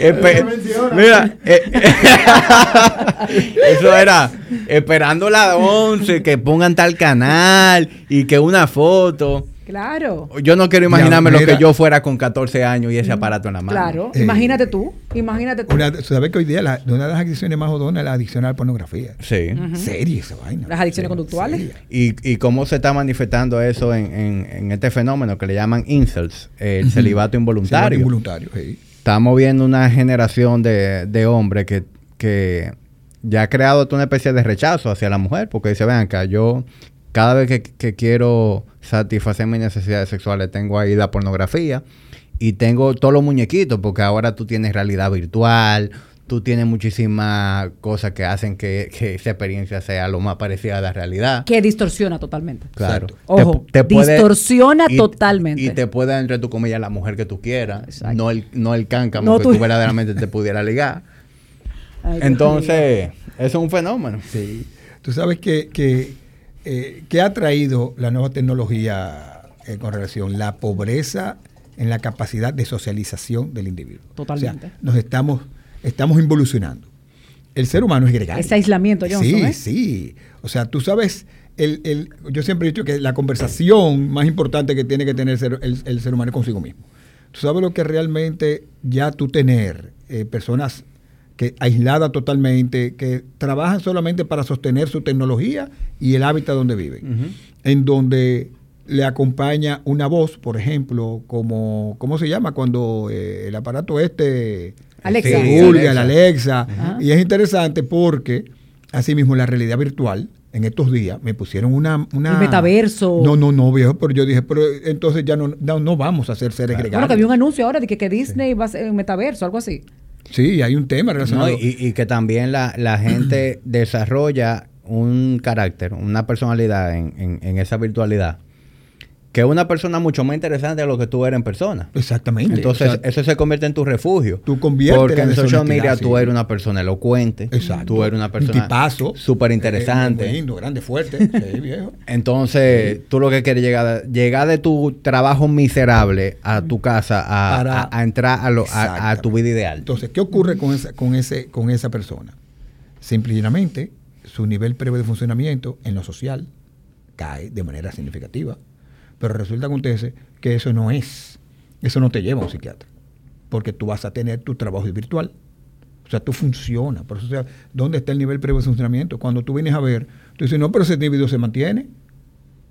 S1: espe- mira, eh, eso era esperando las 11, que pongan tal canal y que una foto.
S2: Claro.
S1: Yo no quiero imaginarme lo
S3: mira.
S1: que yo fuera con 14 años y ese aparato en la mano.
S2: Claro.
S3: Eh,
S2: imagínate tú. Imagínate tú.
S3: Una, ¿Sabes que hoy día la, una de las adicciones más jodonas es la adicción a la pornografía?
S1: Sí.
S3: Seria esa vaina.
S2: Las adicciones conductuales.
S1: Y, y cómo se está manifestando eso en, en- en este fenómeno que le llaman incels, el celibato involuntario.
S3: Sí, involuntario, sí.
S1: Estamos viendo una generación de, de hombres que, que ya ha creado una especie de rechazo hacia la mujer, porque dice, vean acá, yo cada vez que, que quiero satisfacer mis necesidades sexuales tengo ahí la pornografía y tengo todos los muñequitos, porque ahora tú tienes realidad virtual, tú tienes muchísimas cosas que hacen que, que esa experiencia sea lo más parecida a la realidad.
S2: Que distorsiona totalmente.
S1: Claro.
S3: Exacto.
S2: Ojo, distorsiona totalmente.
S1: Y te puede, entre tu comillas, la mujer que tú quieras,
S2: Exacto.
S1: no el, no el cáncamo
S2: No
S1: que
S2: tú-
S1: tú verdaderamente te pudiera ligar.
S2: Ay,
S1: Entonces, eso es un fenómeno.
S3: Sí. Tú sabes que, que, eh, que ha traído la nueva tecnología eh, con relación la pobreza en la capacidad de socialización del individuo.
S2: Totalmente.
S3: O sea, nos estamos, estamos involucionando. El ser humano es gregario.
S2: Ese aislamiento, Johnson,
S3: Sí,
S2: ¿eh?
S3: sí. O sea, tú sabes, el, el- yo siempre he dicho que la conversación más importante que tiene que tener el ser, el- el ser humano es consigo mismo. Tú sabes lo que realmente ya tú tener eh, personas que aisladas totalmente, que trabajan solamente para sostener su tecnología y el hábitat donde viven, en donde le acompaña una voz, por ejemplo, como, ¿cómo se llama? Cuando eh, el aparato este
S2: Alexa.
S3: se
S1: Sí,
S3: la
S1: Alexa.
S3: Alexa.
S2: Ajá.
S3: Y es interesante porque, asimismo, la realidad virtual, en estos días, me pusieron una... una
S2: El metaverso.
S3: No, no, no, viejo, pero yo dije, pero entonces ya no, no, no vamos a hacer seres
S2: Bueno,
S3: gregarios.
S2: que había un anuncio ahora de que, que Disney va a ser un metaverso, algo así.
S3: Sí, hay un tema
S1: No,
S3: relacionado.
S1: y, y que también la, la gente desarrolla un carácter, una personalidad en, en- en esa virtualidad, que es una persona mucho más interesante de lo que tú eres en persona.
S3: Exactamente.
S1: Entonces, eso se convierte en tu refugio.
S3: Tú conviertes
S1: Porque en social media
S3: sí.
S1: tú eres una persona elocuente.
S3: Exacto.
S1: Tú eres una
S3: Un
S1: persona
S3: tipazo.
S1: súper interesante.
S3: Eh, lindo, grande, fuerte. Sí, viejo.
S1: Entonces, tú lo que quieres llegar, llegar de tu trabajo miserable a tu casa a,
S3: Para-
S1: a- a entrar a, lo- a- tu vida ideal.
S3: Entonces, ¿qué ocurre con esa, con ese, con esa persona? Simple y llanamente, su nivel previo de funcionamiento en lo social cae de manera significativa. Pero resulta acontece que eso no es, eso no te lleva a un psiquiatra. Porque tú vas a tener tu trabajo virtual. O sea, tú funcionas. Por eso, o sea, ¿dónde está el nivel previo de funcionamiento? Cuando tú vienes a ver, tú dices, no, pero ese individuo se mantiene.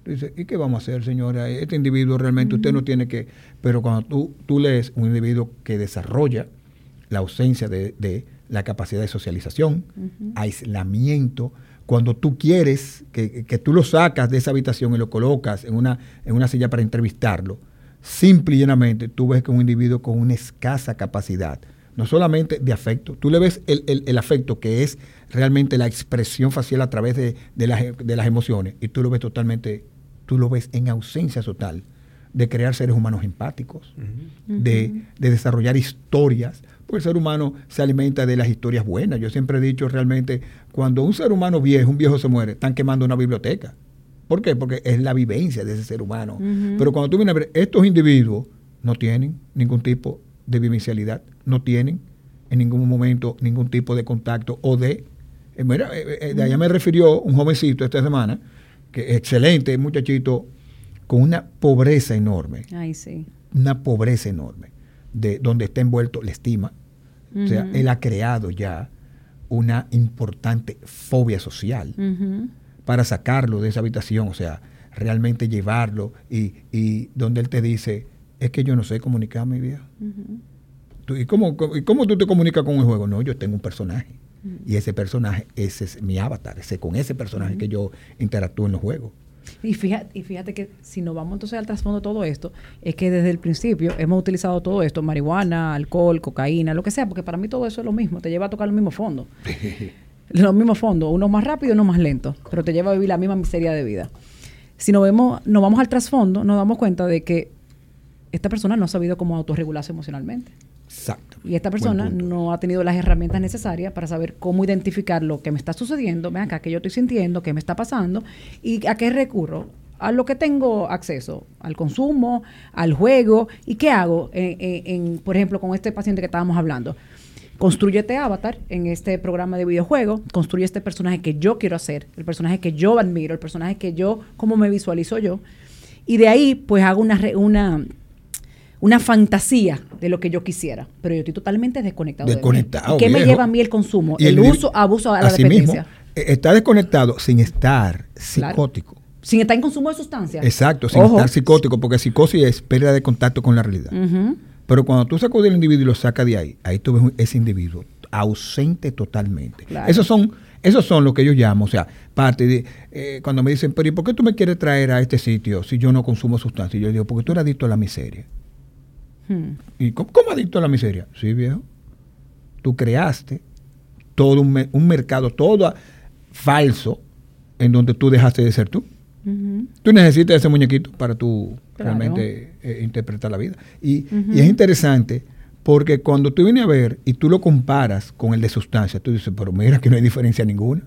S3: Tú dices, ¿y qué vamos a hacer, señora? Este individuo realmente usted no tiene que... Pero cuando tú, tú lees un individuo que desarrolla la ausencia de, de la capacidad de socialización, aislamiento, cuando tú quieres que, que tú lo sacas de esa habitación y lo colocas en una, en una silla para entrevistarlo, simple y llanamente tú ves que un individuo con una escasa capacidad, no solamente de afecto, tú le ves el, el- el afecto que es realmente la expresión facial a través de, de las, de las emociones y tú lo ves totalmente, tú lo ves en ausencia total de crear seres humanos empáticos, de, de desarrollar historias, porque el ser humano se alimenta de las historias buenas. Yo siempre he dicho realmente, cuando un ser humano viejo, un viejo se muere, están quemando una biblioteca. ¿Por qué? Porque es la vivencia de ese ser humano. Pero cuando tú vienes a ver, estos individuos no tienen ningún tipo de vivencialidad, no tienen en ningún momento ningún tipo de contacto o de... eh, mira, eh, eh, de allá me refirió un jovencito esta semana, que es excelente, muchachito, con una pobreza enorme
S2: Ay, sí.
S3: una pobreza enorme, de donde está envuelto la estima. O sea, él ha creado ya una importante fobia social para sacarlo de esa habitación, o sea, realmente llevarlo y, y donde él te dice, es que yo no sé comunicarme, viejo.
S2: Ujú.
S3: Tú, ¿Y cómo, cómo- y cómo tú te comunicas con el juego? No, yo tengo un personaje. Y ese personaje, ese es mi avatar, ese con ese personaje que yo interactúo en los juegos.
S2: Y fíjate, y fíjate que si nos vamos entonces al trasfondo de todo esto, es que desde el principio hemos utilizado todo esto, marihuana, alcohol, cocaína, lo que sea, porque para mí todo eso es lo mismo, te lleva a tocar los mismos fondos. los mismos fondos, uno más rápido, uno más lento, pero te lleva a vivir la misma miseria de vida. Si nos vemos, nos vamos al trasfondo, nos damos cuenta de que esta persona no ha sabido cómo autorregularse emocionalmente.
S3: Exacto.
S2: Y esta persona no ha tenido las herramientas necesarias para saber cómo identificar lo que me está sucediendo, ven acá, que yo estoy sintiendo, qué me está pasando y a qué recurro. A lo que tengo acceso, al consumo, al juego. ¿Y qué hago, en, en- en, por ejemplo, con este paciente que estábamos hablando? Construye este avatar en este programa de videojuego, construye este personaje que yo quiero hacer, el personaje que yo admiro, el personaje que yo, cómo me visualizo yo. Y de ahí, pues hago una, una, una fantasía de lo que yo quisiera, pero yo estoy totalmente desconectado. de mí.
S3: Desconectado,
S2: ¿Y qué me lleva a mí el consumo?
S3: Y
S2: el,
S3: el-
S2: uso, abuso a la dependencia.
S3: eh, está desconectado sin estar
S2: Claro.
S3: psicótico.
S2: Sin estar en consumo de sustancias.
S3: Exacto, sin
S2: Ojo.
S3: estar psicótico, porque psicosis es pérdida de contacto con la realidad. Pero cuando tú sacas del individuo y lo sacas de ahí, ahí tú ves ese individuo ausente totalmente.
S2: Claro.
S3: Esos son esos son lo que yo llamo, o sea, parte de, eh, cuando me dicen, pero ¿y por qué tú me quieres traer a este sitio si yo no consumo sustancias? Yo digo, porque tú eres adicto a la miseria.
S2: Hmm.
S3: ¿Y cómo, cómo adicto a la miseria? Sí, viejo. tú creaste todo un, me- un mercado, todo a- falso, en donde tú dejaste de ser tú. Tú necesitas ese muñequito para tú
S2: Claro.
S3: realmente eh, interpretar la vida. Y, y es interesante porque cuando tú vienes a ver y tú lo comparas con el de sustancia, tú dices, pero mira que no hay diferencia ninguna.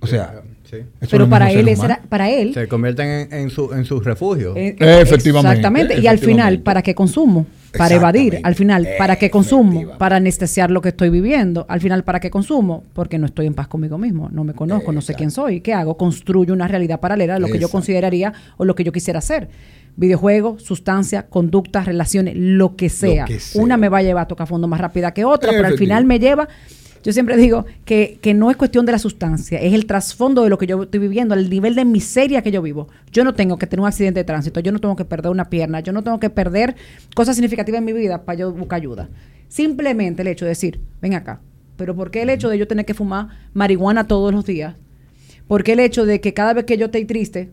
S3: O sea,
S1: Sí.
S2: Pero para él, era, para él,
S1: Se convierten en, en su, en su refugio.
S2: eh,
S3: Efectivamente,
S2: Exactamente. Y al final. ¿para qué consumo? Para evadir. Al final, ¿para qué consumo? Para anestesiar lo que estoy viviendo. Al final, ¿para qué consumo? Porque no estoy en paz conmigo mismo. No me conozco, no sé quién soy. ¿Qué hago? Construyo una realidad paralela a lo que yo consideraría o lo que yo quisiera hacer. Videojuegos, sustancia, conductas, relaciones, lo que sea.
S3: que sea.
S2: Una me va a llevar a tocar fondo más rápida que otra, pero al final me lleva yo siempre digo que, que no es cuestión de la sustancia, es el trasfondo de lo que yo estoy viviendo, el nivel de miseria que yo vivo. Yo no tengo que tener un accidente de tránsito, yo no tengo que perder una pierna, yo no tengo que perder cosas significativas en mi vida para yo buscar ayuda. Simplemente el hecho de decir, ven acá, pero ¿por qué el hecho de yo tener que fumar marihuana todos los días? ¿Por qué el hecho de que cada vez que yo estoy triste,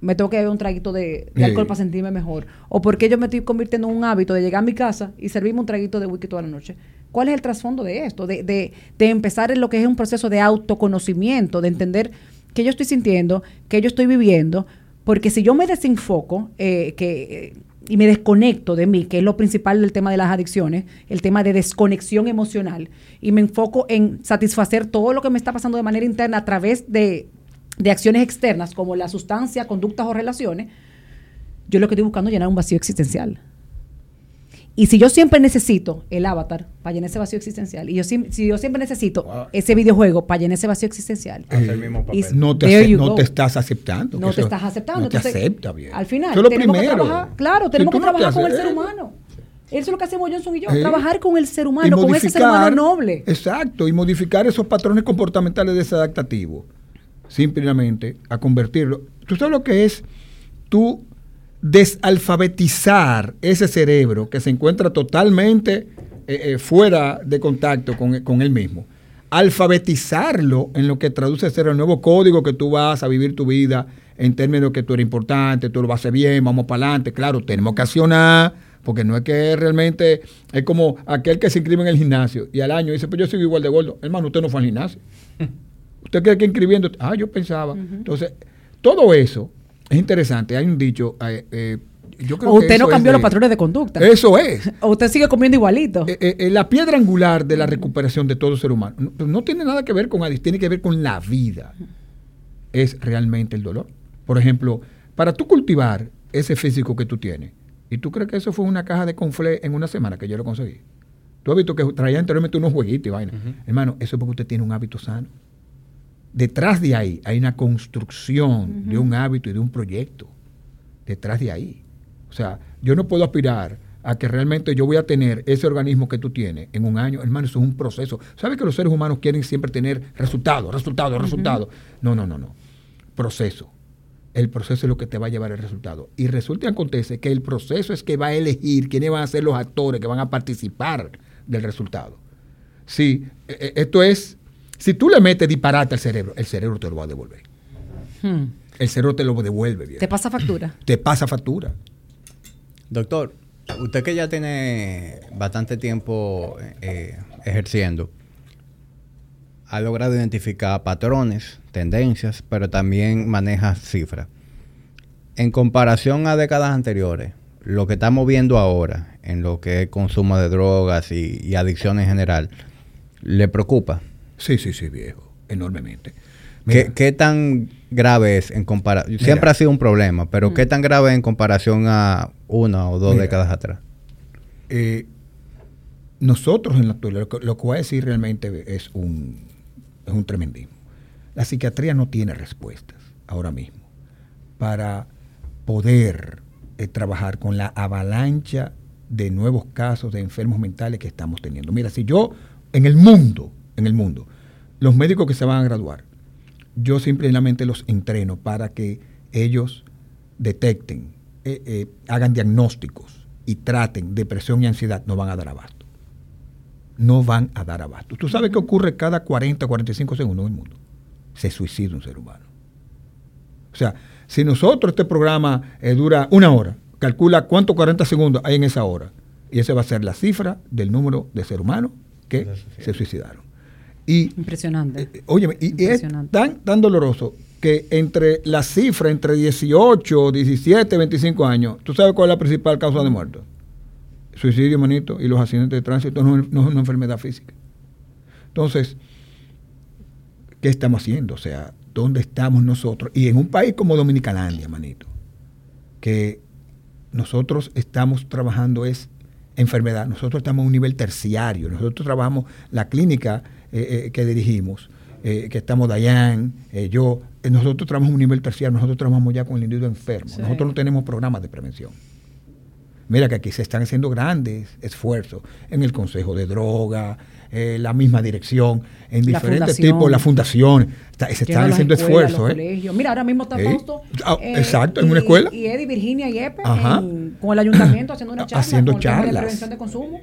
S2: me tengo que beber un traguito de, de
S3: Sí.
S2: alcohol para sentirme mejor. O porque yo me estoy convirtiendo en un hábito de llegar a mi casa y servirme un traguito de whisky toda la noche. ¿Cuál es el trasfondo de esto? De, de, de empezar en lo que es un proceso de autoconocimiento, de entender qué yo estoy sintiendo, qué yo estoy viviendo. Porque si yo me desenfoco eh, que, eh, y me desconecto de mí, que es lo principal del tema de las adicciones, el tema de desconexión emocional, y me enfoco en satisfacer todo lo que me está pasando de manera interna a través de, de acciones externas, como la sustancia, conductas o relaciones, yo lo que estoy buscando es llenar un vacío existencial. Y si yo siempre necesito el avatar para llenar ese vacío existencial, y yo sim- si yo siempre necesito
S3: Wow.
S2: ese videojuego para llenar ese vacío existencial,
S1: Hace el mismo
S2: y-
S1: papel.
S3: No te, no te estás aceptando.
S2: no te
S3: eso-
S2: estás aceptando.
S3: No te
S2: Entonces,
S3: acepta bien.
S2: Al final,
S3: lo
S2: tenemos
S3: primero.
S2: que trabajar, claro,
S3: Si
S2: tenemos
S3: tú
S2: que
S3: no te
S2: trabajar con el ser humano. Eso es lo que hacemos Johnson y yo,
S3: Eh,
S2: trabajar con el ser
S3: y
S2: humano, con ese ser humano noble.
S3: Exacto, y modificar esos patrones comportamentales desadaptativos. Simplemente a convertirlo. ¿Tú sabes lo que es tú desalfabetizar ese cerebro que se encuentra totalmente eh, eh, fuera de contacto con, con él mismo? Alfabetizarlo en lo que traduce ser el nuevo código que tú vas a vivir tu vida en términos que tú eres importante, tú lo vas a hacer bien, vamos para adelante. Claro, tenemos que accionar, porque no es que realmente es como aquel que se inscribe en el gimnasio y al año dice, pues yo sigo igual de gordo. Hermano, usted no fue al gimnasio. Usted cree que inscribiendo, ah, yo pensaba. Entonces, todo eso es interesante. Hay un dicho, eh, eh, yo creo
S2: O
S3: que
S2: usted no cambió
S3: de-
S2: los patrones de conducta.
S3: Eso es.
S2: O usted sigue comiendo igualito.
S3: Eh, eh, eh, la piedra angular de la recuperación de todo ser humano no, no tiene nada que ver con adicción, tiene que ver con la vida. Es realmente el dolor. Por ejemplo, para tú cultivar ese físico que tú tienes, y tú crees que eso fue una caja de conflé en una semana que yo lo conseguí. Tú has visto que traía anteriormente unos jueguitos y vaina. Hermano, eso es porque usted tiene un hábito sano. Detrás de ahí hay una construcción de un hábito y de un proyecto. Detrás de ahí. O sea, yo no puedo aspirar a que realmente yo voy a tener ese organismo que tú tienes en un año. Hermano, eso es un proceso. ¿Sabes que los seres humanos quieren siempre tener resultados, resultados, resultados? No, no, no, no. Proceso. El proceso es lo que te va a llevar el resultado. Y resulta y acontece que el proceso es que va a elegir quiénes van a ser los actores que van a participar del resultado. Si eh, eh, esto es, si tú le metes disparate al cerebro, el cerebro te lo va a devolver.
S2: Hmm.
S3: El cerebro te lo devuelve bien.
S2: Te pasa factura.
S3: Te pasa factura.
S1: Doctor, usted que ya tiene bastante tiempo eh, ejerciendo, ha logrado identificar patrones, tendencias, pero también maneja cifras. En comparación a décadas anteriores, lo que estamos viendo ahora en lo que es consumo de drogas y, y adicción en general, ¿le preocupa?
S3: Sí, sí, sí, viejo. Enormemente.
S1: ¿Qué,
S3: Mira,
S1: qué tan grave es en comparación?
S3: Mira.
S1: Siempre ha sido un problema, pero ¿qué tan grave en comparación a una o dos
S3: Mira.
S1: décadas atrás?
S3: eh, nosotros en la actualidad, lo que, lo que voy a decir realmente es un, es un tremendismo. La psiquiatría no tiene respuestas ahora mismo para poder eh, trabajar con la avalancha de nuevos casos de enfermos mentales que estamos teniendo. Mira, si yo en el mundo, en el mundo, los médicos que se van a graduar, yo simplemente los entreno para que ellos detecten, eh, eh, hagan diagnósticos y traten depresión y ansiedad, no van a dar abasto. No van a dar abasto. ¿Tú sabes qué ocurre cada 40 o 45 segundos en el mundo? Se suicida un ser humano. O sea, si nosotros este programa eh, dura una hora, calcula cuántos 40 segundos hay en esa hora Y esa va a ser la cifra del número de seres humanos que se suicidaron. Y,
S2: Impresionante.
S3: eh, óyeme, y, es tan, tan doloroso que entre la cifra, entre 18, 17, 25 años, ¿tú sabes cuál es la principal causa de muerte? Suicidio, manito, y los accidentes de tránsito no, no es una enfermedad física. Entonces, ¿qué estamos haciendo? O sea, ¿dónde estamos nosotros? Y en un país como Dominicalandia, manito, que nosotros estamos trabajando es enfermedad, nosotros estamos a un nivel terciario, nosotros trabajamos la clínica eh, eh, que dirigimos, eh, que estamos Dayan, eh, yo, nosotros trabajamos a un nivel terciario, nosotros trabajamos ya con el individuo enfermo,
S2: Sí.
S3: nosotros no tenemos programas de prevención. Mira que aquí se están haciendo grandes esfuerzos en el Consejo de Droga, eh, la misma dirección, en
S2: La
S3: diferentes
S2: fundación.
S3: tipos, la fundación, está- se están haciendo
S2: escuelas,
S3: esfuerzos. ¿eh?
S2: Mira, ahora mismo está
S3: ¿Eh?
S2: Fausto.
S3: Ah, exacto, en una escuela.
S2: Y Eddie, Virginia y Epe en- con el ayuntamiento haciendo una charla.
S3: Haciendo
S2: con el tema de prevención de consumo.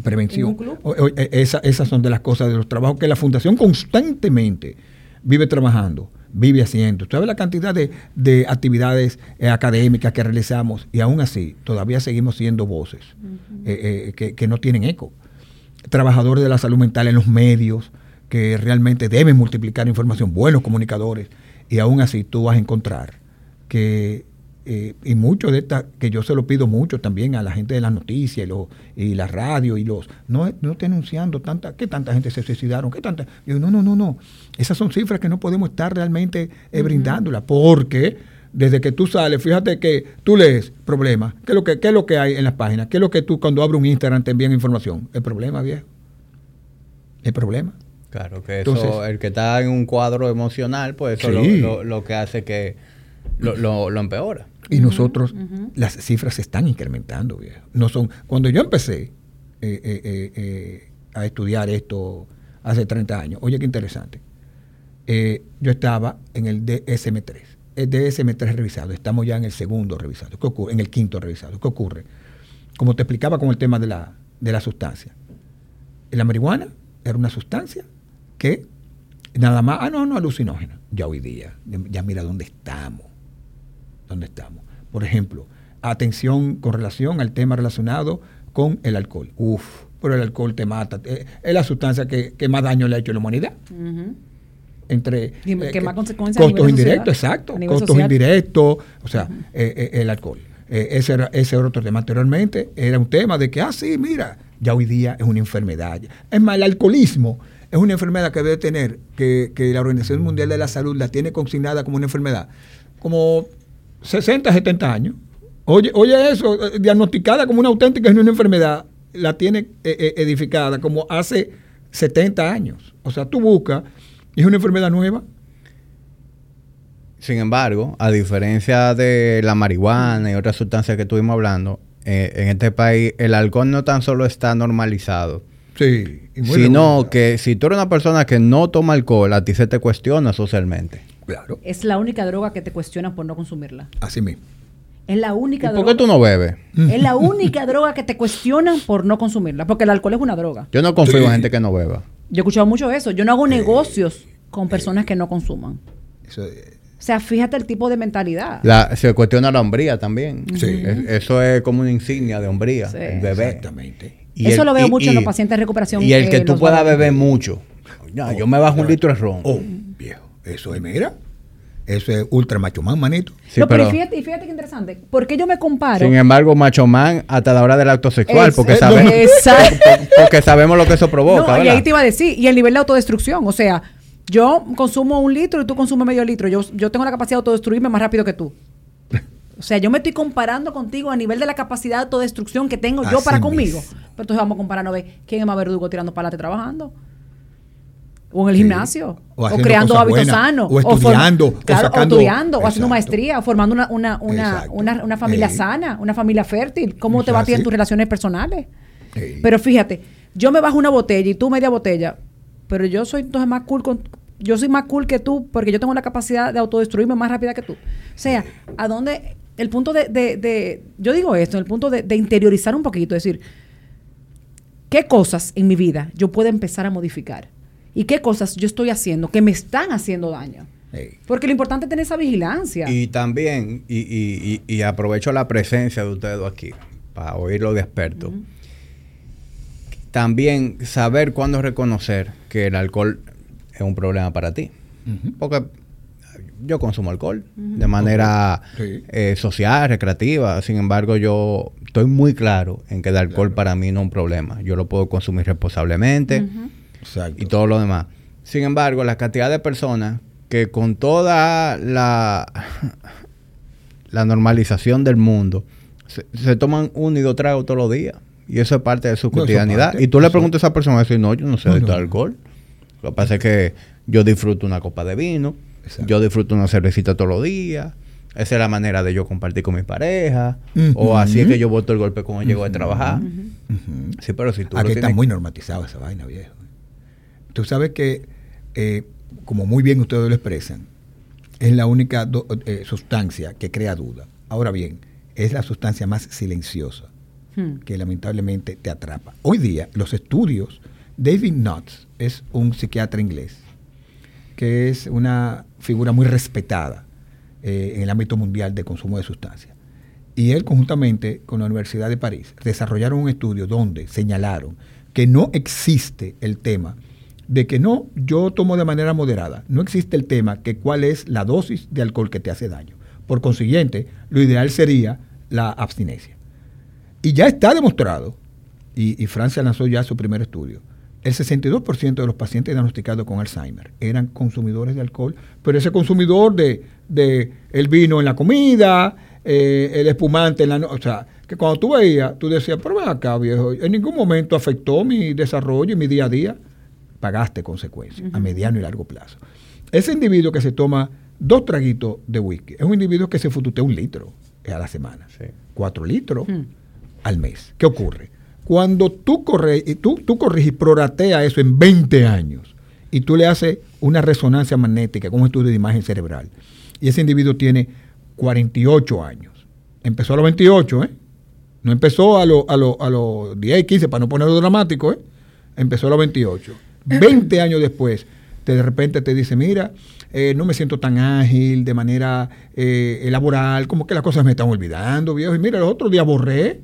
S3: Prevención. O- o- e- esa- esas son de las cosas, de los trabajos que la Fundación constantemente vive trabajando, vive haciendo. Usted sabe la cantidad de, de actividades eh, académicas que realizamos y aún así todavía seguimos siendo voces eh, eh, que, que no tienen eco. Trabajadores de la salud mental en los medios que realmente deben multiplicar información, buenos comunicadores, y aún así tú vas a encontrar que eh, y mucho de esta, que yo se lo pido mucho también a la gente de las noticias y, los y la radio y los, no, no esté anunciando tanta, que tanta gente se suicidaron, que tanta, yo, no, no, no, no, esas son cifras que no podemos estar realmente eh, brindándolas, porque desde que tú sales, fíjate que tú lees problemas, ¿qué es, lo que, ¿qué es lo que hay en las páginas? ¿Qué es lo que tú cuando abres un Instagram te envían información? El problema, viejo. El problema.
S1: Claro, que eso,
S3: Entonces-
S1: el que está en un cuadro emocional, pues eso
S3: Sí.
S1: lo, lo- lo que hace que lo, lo- lo empeora.
S3: Y nosotros, las cifras se están incrementando, viejo. No son, cuando yo empecé eh, eh, eh, a estudiar esto hace 30 años, oye qué interesante. Yo estaba en el DSM3. El DSM3 revisado, estamos ya en el segundo revisado. ¿Qué ocurre? En el quinto revisado. ¿Qué ocurre? Como te explicaba con el tema de la, de la sustancia. La marihuana era una sustancia que nada más, ah, no, no, alucinógena. Ya hoy día, ya mira dónde estamos dónde estamos. Por ejemplo, atención con relación al tema relacionado con el alcohol. Uf, pero el alcohol te mata. Es la sustancia que, que más daño le ha hecho a la humanidad.
S2: Ujú.
S3: Entre
S2: Y
S3: eh,
S2: más consecuencias
S3: costos indirectos, exacto. Costos
S2: social.
S3: indirectos, o sea, eh, eh, el alcohol. Eh, ese, era, ese era otro tema. Anteriormente era un tema de que, ah, sí, mira, ya hoy día es una enfermedad. Es más, el alcoholismo es una enfermedad que debe tener, que, que la Organización Mundial de la Salud la tiene consignada como una enfermedad, como 60, 70 años. Oye, oye eso, eh, diagnosticada como una auténtica y no una enfermedad, la tiene eh, eh, edificada como hace 70 años. O sea, tú buscas, es una enfermedad nueva.
S1: Sin embargo, a diferencia de la marihuana y otras sustancias que estuvimos hablando, eh, en este país el alcohol no tan solo está normalizado,
S3: Sí.
S1: sino que si tú eres una persona que no toma alcohol, a ti se te cuestiona socialmente.
S3: Claro,
S2: Es la única droga que te cuestionan por no consumirla.
S3: así mismo.
S2: Es la
S1: ¿Y
S2: única
S1: por
S2: droga.
S1: qué tú no bebes?
S2: Es la única droga que te cuestionan por no consumirla. Porque el alcohol es una droga.
S1: Yo no confío
S3: Sí.
S1: en gente que no beba.
S2: Yo he escuchado mucho eso. Yo no hago negocios con personas que no consuman.
S3: Eso, eh,
S2: O sea, fíjate el tipo de mentalidad.
S1: La- se cuestiona la hombría también.
S3: Sí.
S1: Es- eso es como una insignia de hombría,
S2: Sí.
S1: el bebé.
S3: Exactamente.
S1: Y
S2: Eso
S1: el-
S2: lo veo
S1: y-
S2: mucho en los pacientes de recuperación.
S1: Y el que
S2: eh,
S1: tú puedas beber mucho. Ya, yo me bajo un litro de ron.
S3: Oh. Eso es, mira. Eso es ultra macho man, manito.
S1: Sí,
S2: no, pero,
S1: pero-
S2: fíjate, y fíjate que interesante. ¿Por qué yo me comparo?
S1: Sin embargo, macho man hasta la hora del acto sexual,
S2: Es-
S1: porque, sabe-
S2: exacto.
S1: porque sabemos lo que eso provoca.
S2: No, y ahí te iba a decir, y el nivel de autodestrucción, o sea, yo consumo un litro y tú consumes medio litro, yo, yo tengo la capacidad de autodestruirme más rápido que tú. O sea, yo me estoy comparando contigo a nivel de la capacidad de autodestrucción que tengo yo para
S3: mismo.
S2: conmigo. Pero entonces vamos a comparar a ver quién es más verdugo tirando para adelante trabajando. O en el
S3: Sí.
S2: gimnasio.
S3: O
S2: creando hábitos
S3: buenas,
S2: sanos.
S3: o estudiando, o
S2: claro,
S3: sacando-
S2: o estudiando, o haciendo maestría, o formando una, una, una, una, una familia sana, una familia fértil. ¿Cómo te va a ti en tus relaciones personales? Pero fíjate, yo me bajo una botella y tú media botella, pero yo soy entonces más cool con yo soy más cool que tú porque yo tengo la capacidad de autodestruirme más rápida que tú. O sea, ¿a dónde el punto de, de- de- yo digo esto, el punto de, de interiorizar un poquito, es decir, ¿qué cosas en mi vida yo puedo empezar a modificar? ¿Y qué cosas yo estoy haciendo que me están haciendo daño? Porque lo importante es tener esa vigilancia.
S1: Y también, y, y- y- y aprovecho la presencia de ustedes aquí para oírlo de expertos. también saber cuándo reconocer que el alcohol es un problema para ti. Porque yo consumo alcohol de manera
S3: Sí.
S1: eh, social, recreativa. Sin embargo, yo estoy muy claro en que el alcohol para mí no es un problema. Yo lo puedo consumir responsablemente
S3: Exacto.
S1: y todo lo demás. Sin embargo, la cantidad de personas que con toda la, la normalización del mundo se, se toman un y dos tragos todos los días. Y eso es parte de su
S3: No,
S1: cotidianidad.
S3: parte,
S1: y tú le preguntas a esa persona y dice, no, yo no sé
S3: No,
S1: de
S3: no,
S1: todo
S3: no.
S1: alcohol. Lo que pasa es que yo disfruto una copa de vino,
S3: Exacto.
S1: yo disfruto una cervecita todos los días. Esa es la manera de yo compartir con mi pareja. O así es que yo boto el golpe cuando llego de trabajar. Sí, pero si tú lo
S3: Aquí está
S1: tienes-
S3: muy normatizado esa vaina, viejo. Tú sabes que, eh, como muy bien ustedes lo expresan, es la única do- eh, sustancia que crea duda. Ahora bien, es la sustancia más silenciosa
S2: Hmm.
S3: que lamentablemente te atrapa. Hoy día, los estudios, David Knotts es un psiquiatra inglés que es una figura muy respetada eh, en el ámbito mundial de consumo de sustancias. Y él, conjuntamente con la Universidad de París, desarrollaron un estudio donde señalaron que no existe el tema de que no, yo tomo de manera moderada. No existe el tema que cuál es la dosis de alcohol que te hace daño. Por consiguiente, lo ideal sería la abstinencia. Y ya está demostrado, y, Francia lanzó ya su primer estudio, el 62% de los pacientes diagnosticados con Alzheimer eran consumidores de alcohol, pero ese consumidor de, de el vino en la comida, eh, el espumante en la noche, o sea, que cuando tú veías, tú decías, pero ven acá, viejo, en ningún momento afectó mi desarrollo y mi día a día. Pagaste consecuencias a mediano y largo plazo. Ese individuo que se toma dos traguitos de whisky es un individuo que se fututea un litro a la semana,
S1: Sí.
S3: cuatro litros
S2: Hmm.
S3: al mes. ¿Qué ocurre? Cuando tú, corre, y tú, tú corriges y prorateas eso en 20 años y tú le haces una resonancia magnética con un estudio de imagen cerebral y ese individuo tiene 48 años. Empezó a los 28, ¿eh? No empezó a los a lo, a los 10, 15, para no ponerlo dramático, ¿eh? Empezó a los 28. 20 años después, de repente te dice, mira, eh, no me siento tan ágil de manera eh, laboral, como que las cosas me están olvidando, viejo. Y mira, los otros días borré.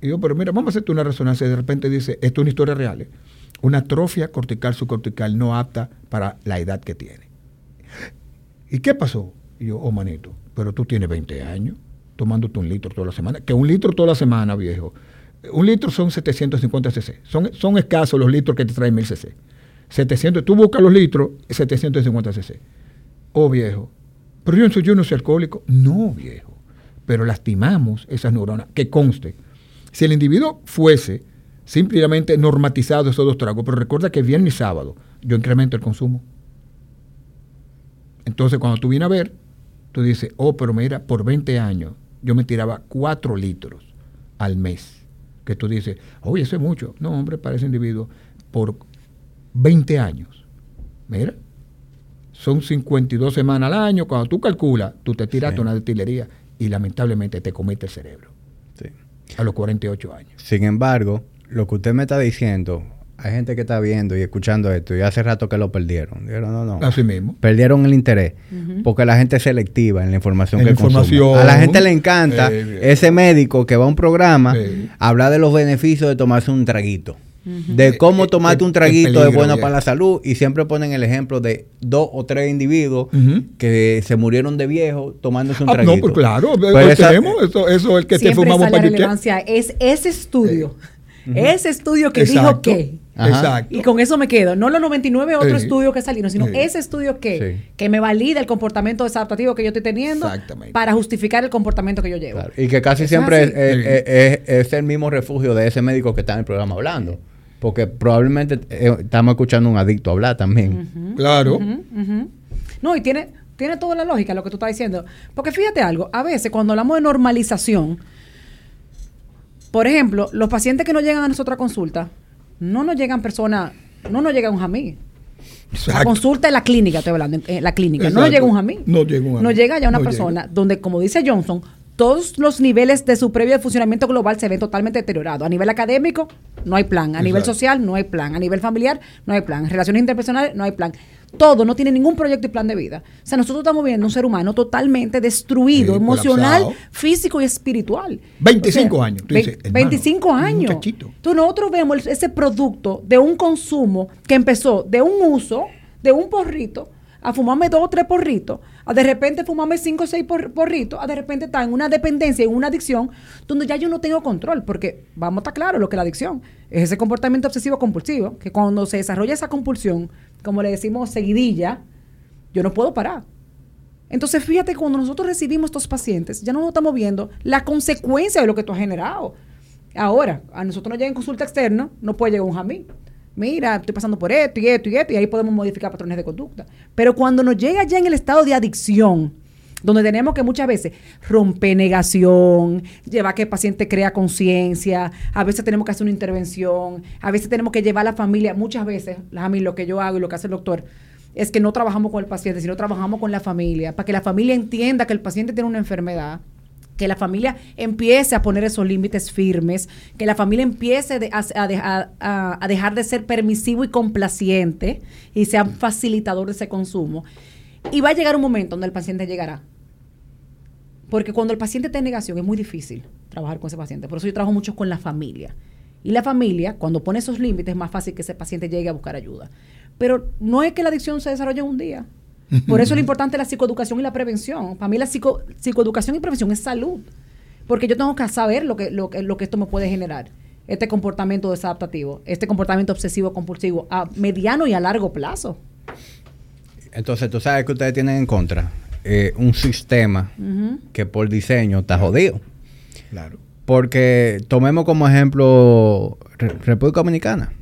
S3: Y yo, pero mira, vamos a hacerte una resonancia. Y de repente dice, esto es una historia real. ¿eh? Una atrofia cortical subcortical no apta para la edad que tiene. ¿Y qué pasó? Y yo, oh, manito, pero tú tienes 20 años tomándote un litro toda la semana. Que un litro toda la semana, viejo. Un litro son 750 cc. Son, son escasos los litros que te traen 1000 cc. 700, tú buscas los litros, 750 cc. Oh, viejo. Pero yo, yo no soy alcohólico. No, viejo. Pero lastimamos esas neuronas. Que conste. Si el individuo fuese simplemente normatizado esos dos tragos, pero recuerda que viernes y sábado yo incremento el consumo. Entonces, cuando tú vienes a ver, tú dices, oh, pero mira, por 20 años yo me tiraba 4 litros al mes. Que tú dices, oye, eso es mucho. No, hombre, para ese individuo, por 20 años. Mira, son 52 semanas al año. Cuando tú calculas, tú te tiraste
S1: Sí.
S3: una destilería y lamentablemente te comete el cerebro
S1: Sí.
S3: a los 48 años.
S1: Sin embargo, lo que usted me está diciendo, hay gente que está viendo y escuchando esto y hace rato que lo perdieron. Dijeron, no, no.
S3: Así mismo.
S1: Perdieron el interés porque la gente es selectiva en la información
S3: En
S1: que
S3: información.
S1: consume. A la gente le encanta
S3: Eh,
S1: ese médico que va a un programa
S3: Sí.
S1: hablar de los beneficios de tomarse un traguito. De cómo
S3: Eh,
S1: tomarte
S3: eh,
S1: un traguito es bueno para la salud y siempre ponen el ejemplo de dos o tres individuos que se murieron de viejo tomándose un
S3: Ah,
S1: traguito.
S3: no, pues claro,
S1: Pero
S3: hoy
S1: esa-
S3: tenemos eso, eso el que te fumamos para que
S2: relevancia. Es ese estudio. Ese estudio que dijo que.
S1: Ajá.
S3: Exacto.
S2: Y con eso me quedo. No los 99 otros
S3: Sí.
S2: estudios que salieron, sino
S3: Sí.
S2: ese estudio que,
S1: Sí.
S2: que me valida el comportamiento desadaptativo que yo estoy teniendo para justificar el comportamiento que yo llevo.
S1: Claro, Y que casi siempre
S2: es
S1: es,
S2: así.
S1: es- es- es- es el mismo refugio de ese médico que está en el programa hablando. Porque probablemente eh, estamos escuchando a un adicto hablar también.
S3: Claro.
S2: No, y tiene, tiene toda la lógica lo que tú estás diciendo. Porque fíjate algo, a veces cuando hablamos de normalización, por ejemplo, los pacientes que no llegan a nuestra consulta, no nos llegan personas, no nos llega un jamí. La consulta en la clínica, estoy hablando, en la clínica. No nos
S3: Exacto.
S2: llega un jamí.
S3: No llega un jamí.
S2: Nos llega ya una
S3: No
S2: persona donde, como dice Johnson, todos los niveles de su previo funcionamiento global se ven totalmente deteriorados. A nivel académico, no hay plan. A nivel social, no hay plan. A nivel familiar, no hay plan. Relaciones interpersonales, no hay plan. todo, no tiene ningún proyecto y plan de vida. O sea, nosotros estamos viendo un ser humano totalmente destruido,
S3: Sí,
S2: emocional,
S3: colapsado.
S2: físico y espiritual.
S3: 25
S2: O sea,
S3: años. Tú
S2: ve-
S3: dices, hermano,
S2: 25
S3: un
S2: años.
S3: muchachito.
S2: Entonces nosotros vemos ese producto de un consumo que empezó de un uso, de un porrito, a fumarme dos o tres porritos, a de repente fumarme cinco o seis por- porritos, a de repente estar en una dependencia, en una adicción, donde ya yo no tengo control, porque vamos a estar claros lo que es la adicción es ese comportamiento obsesivo compulsivo, que cuando se desarrolla esa compulsión, como le decimos seguidilla, yo no puedo parar. Entonces, fíjate, cuando nosotros recibimos estos pacientes, ya no nos estamos viendo la consecuencia de lo que tú has generado. Ahora, a nosotros nos llega en consulta externa, no puede llegar un jamí. Mira, estoy pasando por esto y esto y esto, y ahí podemos modificar patrones de conducta. Pero cuando nos llega ya en el estado de adicción, donde tenemos que muchas veces romper negación, llevar a que el paciente crea conciencia, a veces tenemos que hacer una intervención, a veces tenemos que llevar a la familia, muchas veces, a mí lo que yo hago y lo que hace el doctor, es que no trabajamos con el paciente, sino trabajamos con la familia, para que la familia entienda que el paciente tiene una enfermedad, que la familia empiece a poner esos límites firmes, que la familia empiece a, dejar- de ser permisivo y complaciente y sea facilitador de ese consumo. Y va a llegar un momento donde el paciente llegará. Porque cuando el paciente está en negación es muy difícil trabajar con ese paciente. Por eso yo trabajo mucho con la familia. Y la familia, cuando pone esos límites, es más fácil que ese paciente llegue a buscar ayuda. Pero no es que la adicción se desarrolle un día. Por eso es lo importante la psicoeducación y la prevención. Para mí la psico- psicoeducación y prevención es salud. Porque yo tengo que saber lo que, lo, que, lo que esto me puede generar. Este comportamiento desadaptativo, este comportamiento obsesivo compulsivo a mediano y a largo plazo.
S1: Entonces, tú sabes que ustedes tienen en contra eh, un sistema que por diseño está jodido.
S3: Claro.
S1: Porque tomemos como ejemplo Re- República Dominicana.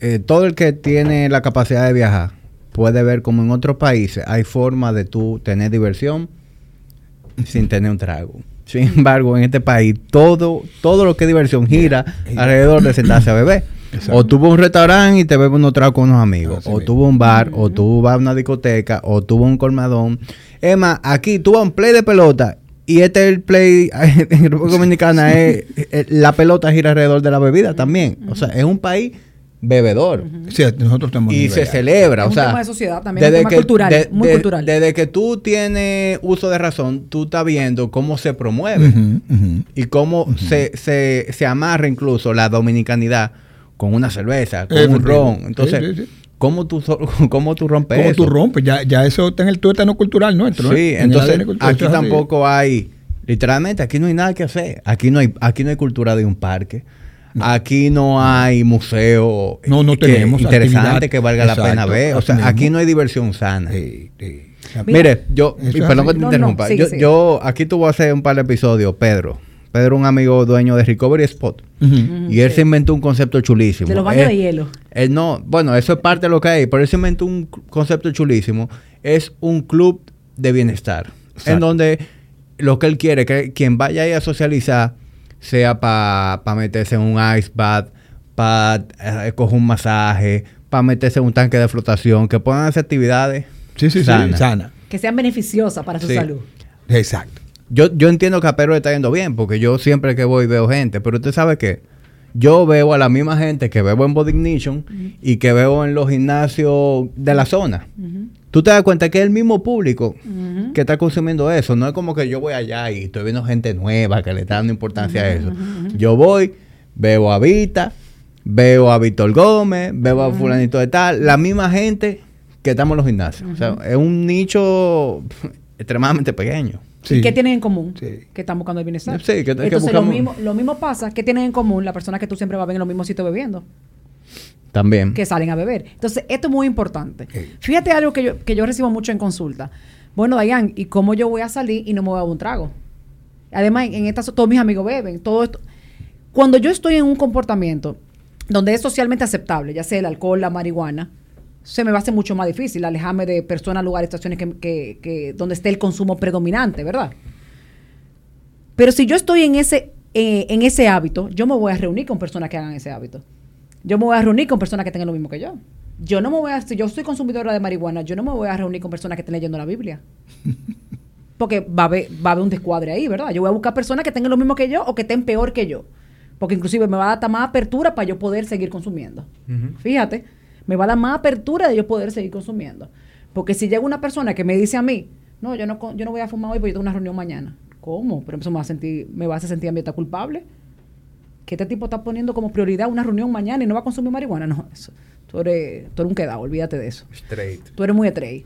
S1: Eh, todo el que tiene la capacidad de viajar puede ver como en otros países hay forma de tú tener diversión sin tener un trago. Sin embargo, en este país todo todo lo que es diversión gira alrededor de sentarse a beber.
S3: Exacto.
S1: O a un restaurante y te bebes unos tragos con unos amigos.
S3: Así
S1: o a un bar, o tú vas a una discoteca, o a un colmadón. Es más, aquí a un play de pelota y este es el play en República Dominicana es, eh, la pelota gira alrededor de la bebida también. O sea, es un país bebedor.
S3: Sí, nosotros tenemos
S1: Y se celebra,
S2: Es
S1: o
S2: un
S1: sea,
S2: tema de sociedad también, un tema cultural, muy cultural.
S1: Desde que tú tienes uso de razón, tú estás viendo cómo se promueve y cómo se, se, se amarra incluso la dominicanidad con una cerveza, con un ron. Entonces,
S3: Sí, sí, sí.
S1: ¿cómo, tú, ¿cómo tú rompes
S3: ¿Cómo
S1: eso?
S3: tú rompes? Ya, ya eso está en el tuétano cultural nuestro.
S1: Sí, entonces aquí tampoco hay, literalmente, aquí no hay nada que hacer. Aquí no hay, aquí no hay cultura de un parque. Aquí no hay museo
S3: No, no
S1: que-
S3: tenemos
S1: interesante
S3: actividad.
S1: que valga la pena ver. O sea, aquí no hay diversión sana.
S3: Sí, sí.
S1: Mire, yo, perdón que te
S2: No, no,
S1: interrumpa.
S2: sigue,
S1: yo,
S2: sigue.
S1: yo aquí tuve a hacer un par de episodios, Pedro. Pedro, un amigo dueño de Recovery Spot. Y él se inventó un concepto chulísimo.
S2: De los baños
S1: Él-
S2: de hielo.
S1: Él no, bueno, eso es parte de lo que hay, pero él se inventó un concepto chulísimo. Es un club de bienestar.
S3: Exacto.
S1: En donde lo que él quiere, que quien vaya ahí a socializar, sea para meterse en un ice bath, para coger un masaje, para meterse en un tanque de flotación, que puedan hacer actividades
S3: Sí, sí, sí.
S1: sanas.
S3: Sana.
S2: Que sean beneficiosas para su
S1: Sí.
S2: salud.
S3: Exacto.
S1: Yo, yo entiendo que a Pedro le está yendo bien, porque yo siempre que voy veo gente, pero usted sabe que yo veo a la misma gente que veo en Body Ignition y que veo en los gimnasios de la zona. Tú te das cuenta que es el mismo público que está consumiendo eso. No es como que yo voy allá y estoy viendo gente nueva que le está dando importancia a eso. Yo voy, veo a Vita, veo a Víctor Gómez, veo a fulanito de tal, la misma gente que estamos en los gimnasios. O sea, es un nicho extremadamente pequeño.
S3: Sí.
S2: ¿Y qué tienen en común?
S3: Sí.
S2: Que están buscando el bienestar.
S1: Sí, que- que
S2: Entonces,
S1: buscamos-
S2: lo, mismo, lo mismo pasa. ¿Qué tienen en común las personas que tú siempre vas a ver en los mismos sitios bebiendo?
S1: También.
S2: Que salen a beber. Entonces, esto es muy importante. Fíjate algo que yo, que yo recibo mucho en consulta. Bueno, Dayan, ¿y cómo yo voy a salir y no me voy a dar un trago? Además, en estas todos mis amigos beben. Todo esto. Cuando yo estoy en un comportamiento donde es socialmente aceptable, ya sea el alcohol, la marihuana, se me va a hacer mucho más difícil alejarme de personas, lugares, estaciones que, que- que- donde esté el consumo predominante, ¿verdad? Pero si yo estoy en ese, eh, en ese hábito, yo me voy a reunir con personas que hagan ese hábito. Yo me voy a reunir con personas que tengan lo mismo que yo. Yo no me voy a, si yo soy consumidora de marihuana, yo no me voy a reunir con personas que estén leyendo la Biblia. Porque va a haber, va a haber un descuadre ahí, ¿verdad? Yo voy a buscar personas que tengan lo mismo que yo o que estén peor que yo. Porque inclusive me va a dar más apertura para yo poder seguir consumiendo. Fíjate, me va a dar más apertura de yo poder seguir consumiendo. Porque si llega una persona que me dice a mí, no, yo no, co- yo no voy a fumar hoy porque yo tengo una reunión mañana. ¿Cómo? Pero eso me va a, sentir, me va a hacer sentir a mí está culpable. Que este tipo está poniendo como prioridad una reunión mañana y no va a consumir marihuana. No, eso. Tú eres, tú eres un quedado, olvídate de eso.
S1: Straight.
S2: Tú eres muy estrella.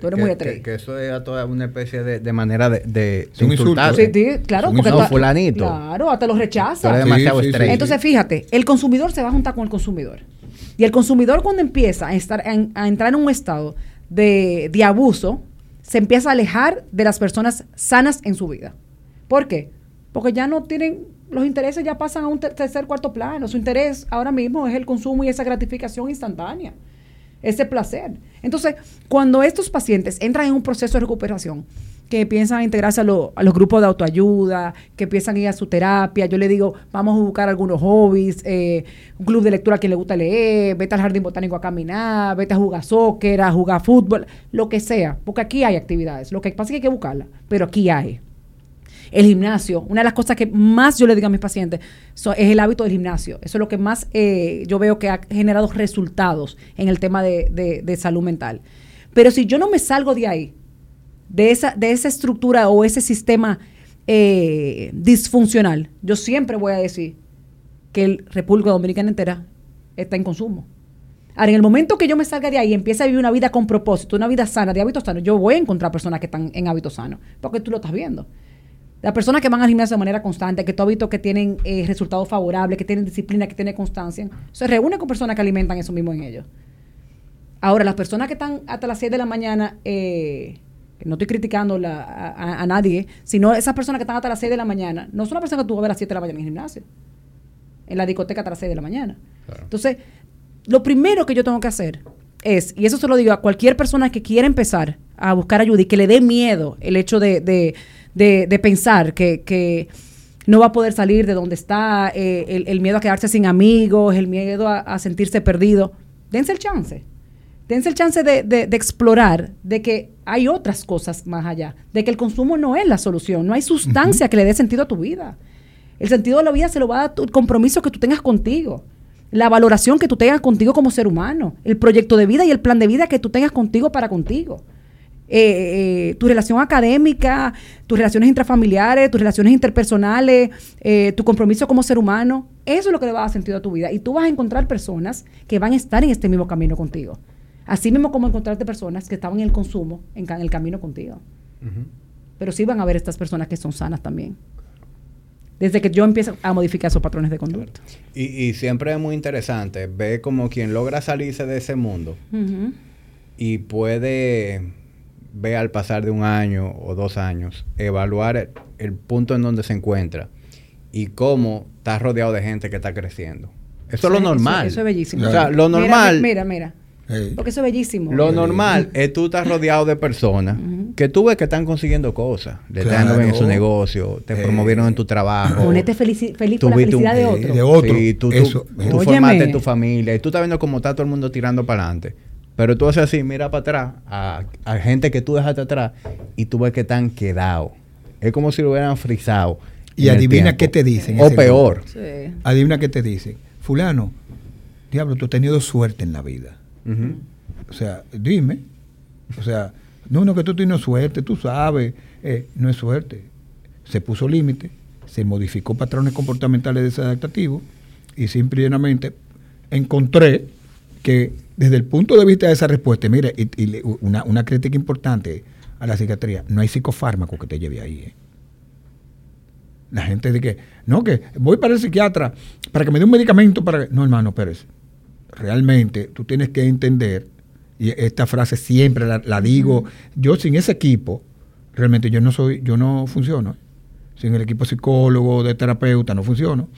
S2: Tú eres
S1: que,
S2: muy
S1: que,
S2: estrella.
S1: que eso es a toda una especie de, de manera de, de, insultarte.
S2: Sí, sí, claro, porque tú-
S1: fulanito.
S2: Claro, hasta los rechaza.
S1: demasiado
S3: sí, sí.
S1: straight.
S2: Entonces, fíjate, el consumidor se va a juntar con el consumidor. Y el consumidor cuando empieza a, estar, a, a entrar en un estado de, de abuso, se empieza a alejar de las personas sanas en su vida. ¿Por qué? Porque ya no tienen, los intereses ya pasan a un ter- tercer, cuarto plano. Su interés ahora mismo es el consumo y esa gratificación instantánea, ese placer. Entonces, cuando estos pacientes entran en un proceso de recuperación, que piensan integrarse a los grupos de autoayuda, que piensan ir a su terapia. Yo le digo, vamos a buscar algunos hobbies, eh, un club de lectura a quien le gusta leer, vete al jardín botánico a caminar, vete a jugar soccer, a jugar fútbol, lo que sea, porque aquí hay actividades. Lo que pasa es que hay que buscarlas, pero aquí hay. El gimnasio, una de las cosas que más yo le digo a mis pacientes so- es el hábito del gimnasio. Eso es lo que más eh, yo veo que ha generado resultados en el tema de, de- salud mental. Pero si yo no me salgo de ahí, de esa, de esa estructura o ese sistema eh, disfuncional, yo siempre voy a decir que el República Dominicana entera está en consumo. Ahora, en el momento que yo me salga de ahí y empiece a vivir una vida con propósito, una vida sana, de hábitos sanos, yo voy a encontrar personas que están en hábitos sanos, porque tú lo estás viendo. Las personas que van al gimnasio de manera constante, que tú has visto que tienen eh, resultados favorables, que tienen disciplina, que tienen constancia, se reúnen con personas que alimentan eso mismo en ellos. Ahora, las personas que están hasta las 6 de la mañana, eh, que no estoy criticando la- a, a- a nadie, sino esas personas que están hasta las 6 de la mañana, no son las personas que tú vas a ver a las 7 de la mañana en el gimnasio, en la discoteca hasta las 6 de la mañana.
S1: Claro.
S2: Entonces, lo primero que yo tengo que hacer es, y eso se lo digo a cualquier persona que quiera empezar a buscar ayuda y que le dé miedo el hecho de, de- de- de pensar que, que no va a poder salir de donde está, eh, el, el miedo a quedarse sin amigos, el miedo a, a sentirse perdido, dense el chance. Dense el chance de, de- de explorar de que hay otras cosas más allá, de que el consumo no es la solución, no hay sustancia que le dé sentido a tu vida. El sentido de la vida se lo va a dar tu- el compromiso que tú tengas contigo, la valoración que tú tengas contigo como ser humano, el proyecto de vida y el plan de vida que tú tengas contigo para contigo. Eh, eh, tu relación académica, tus relaciones intrafamiliares, tus relaciones interpersonales, eh, tu compromiso como ser humano, eso es lo que le va a dar sentido a tu vida. Y tú vas a encontrar personas que van a estar en este mismo camino contigo. Así mismo como encontrarte personas que estaban en el consumo, en, ca- en el camino contigo. Pero sí van a haber estas personas que son sanas también. Desde que yo empiezo a modificar esos patrones de conducta.
S1: Y, y siempre es muy interesante ver como quien logra salirse de ese mundo y puede ver al pasar de un año o dos años, evaluar el, el punto en donde se encuentra y cómo está rodeado de gente que está creciendo. Eso es lo normal.
S2: Eso, es bellísimo.
S1: O sea, lo normal,
S2: Mira, mira. Porque eso es bellísimo.
S1: lo normal es tú estar rodeado de personas que tú ves que están consiguiendo cosas. Le están
S3: Claro.
S1: dando bien en su negocio, te promovieron en tu trabajo.
S2: Ponete felici- feliz por la
S1: un-
S2: felicidad de otro.
S3: de otro.
S1: Sí, tú, tú-
S3: Eso,
S1: tú formaste tu familia y tú estás viendo cómo está todo el mundo tirando para adelante. Pero tú haces así, mira para atrás a, a gente que tú dejaste atrás y tú ves que están quedados. Es como si lo hubieran frisado.
S3: Y adivina qué te dicen
S1: O peor.
S2: Sí.
S3: Adivina qué te dicen. Fulano, diablo, tú has tenido suerte en la vida. O sea, dime. O sea, no, no, que tú tienes suerte, tú sabes. Eh, no es suerte. Se puso límite, se modificó patrones comportamentales desadaptativos y simplemente encontré que desde el punto de vista de esa respuesta, mire, y, una, una crítica importante a la psiquiatría, no hay psicofármaco que te lleve ahí. eh. La gente dice que, no, que voy para el psiquiatra para que me dé un medicamento para. No, hermano Pérez, realmente tú tienes que entender, y esta frase siempre la, la digo, yo sin ese equipo, realmente yo no soy, yo no funciono. Sin el equipo psicólogo, de terapeuta, no funciono.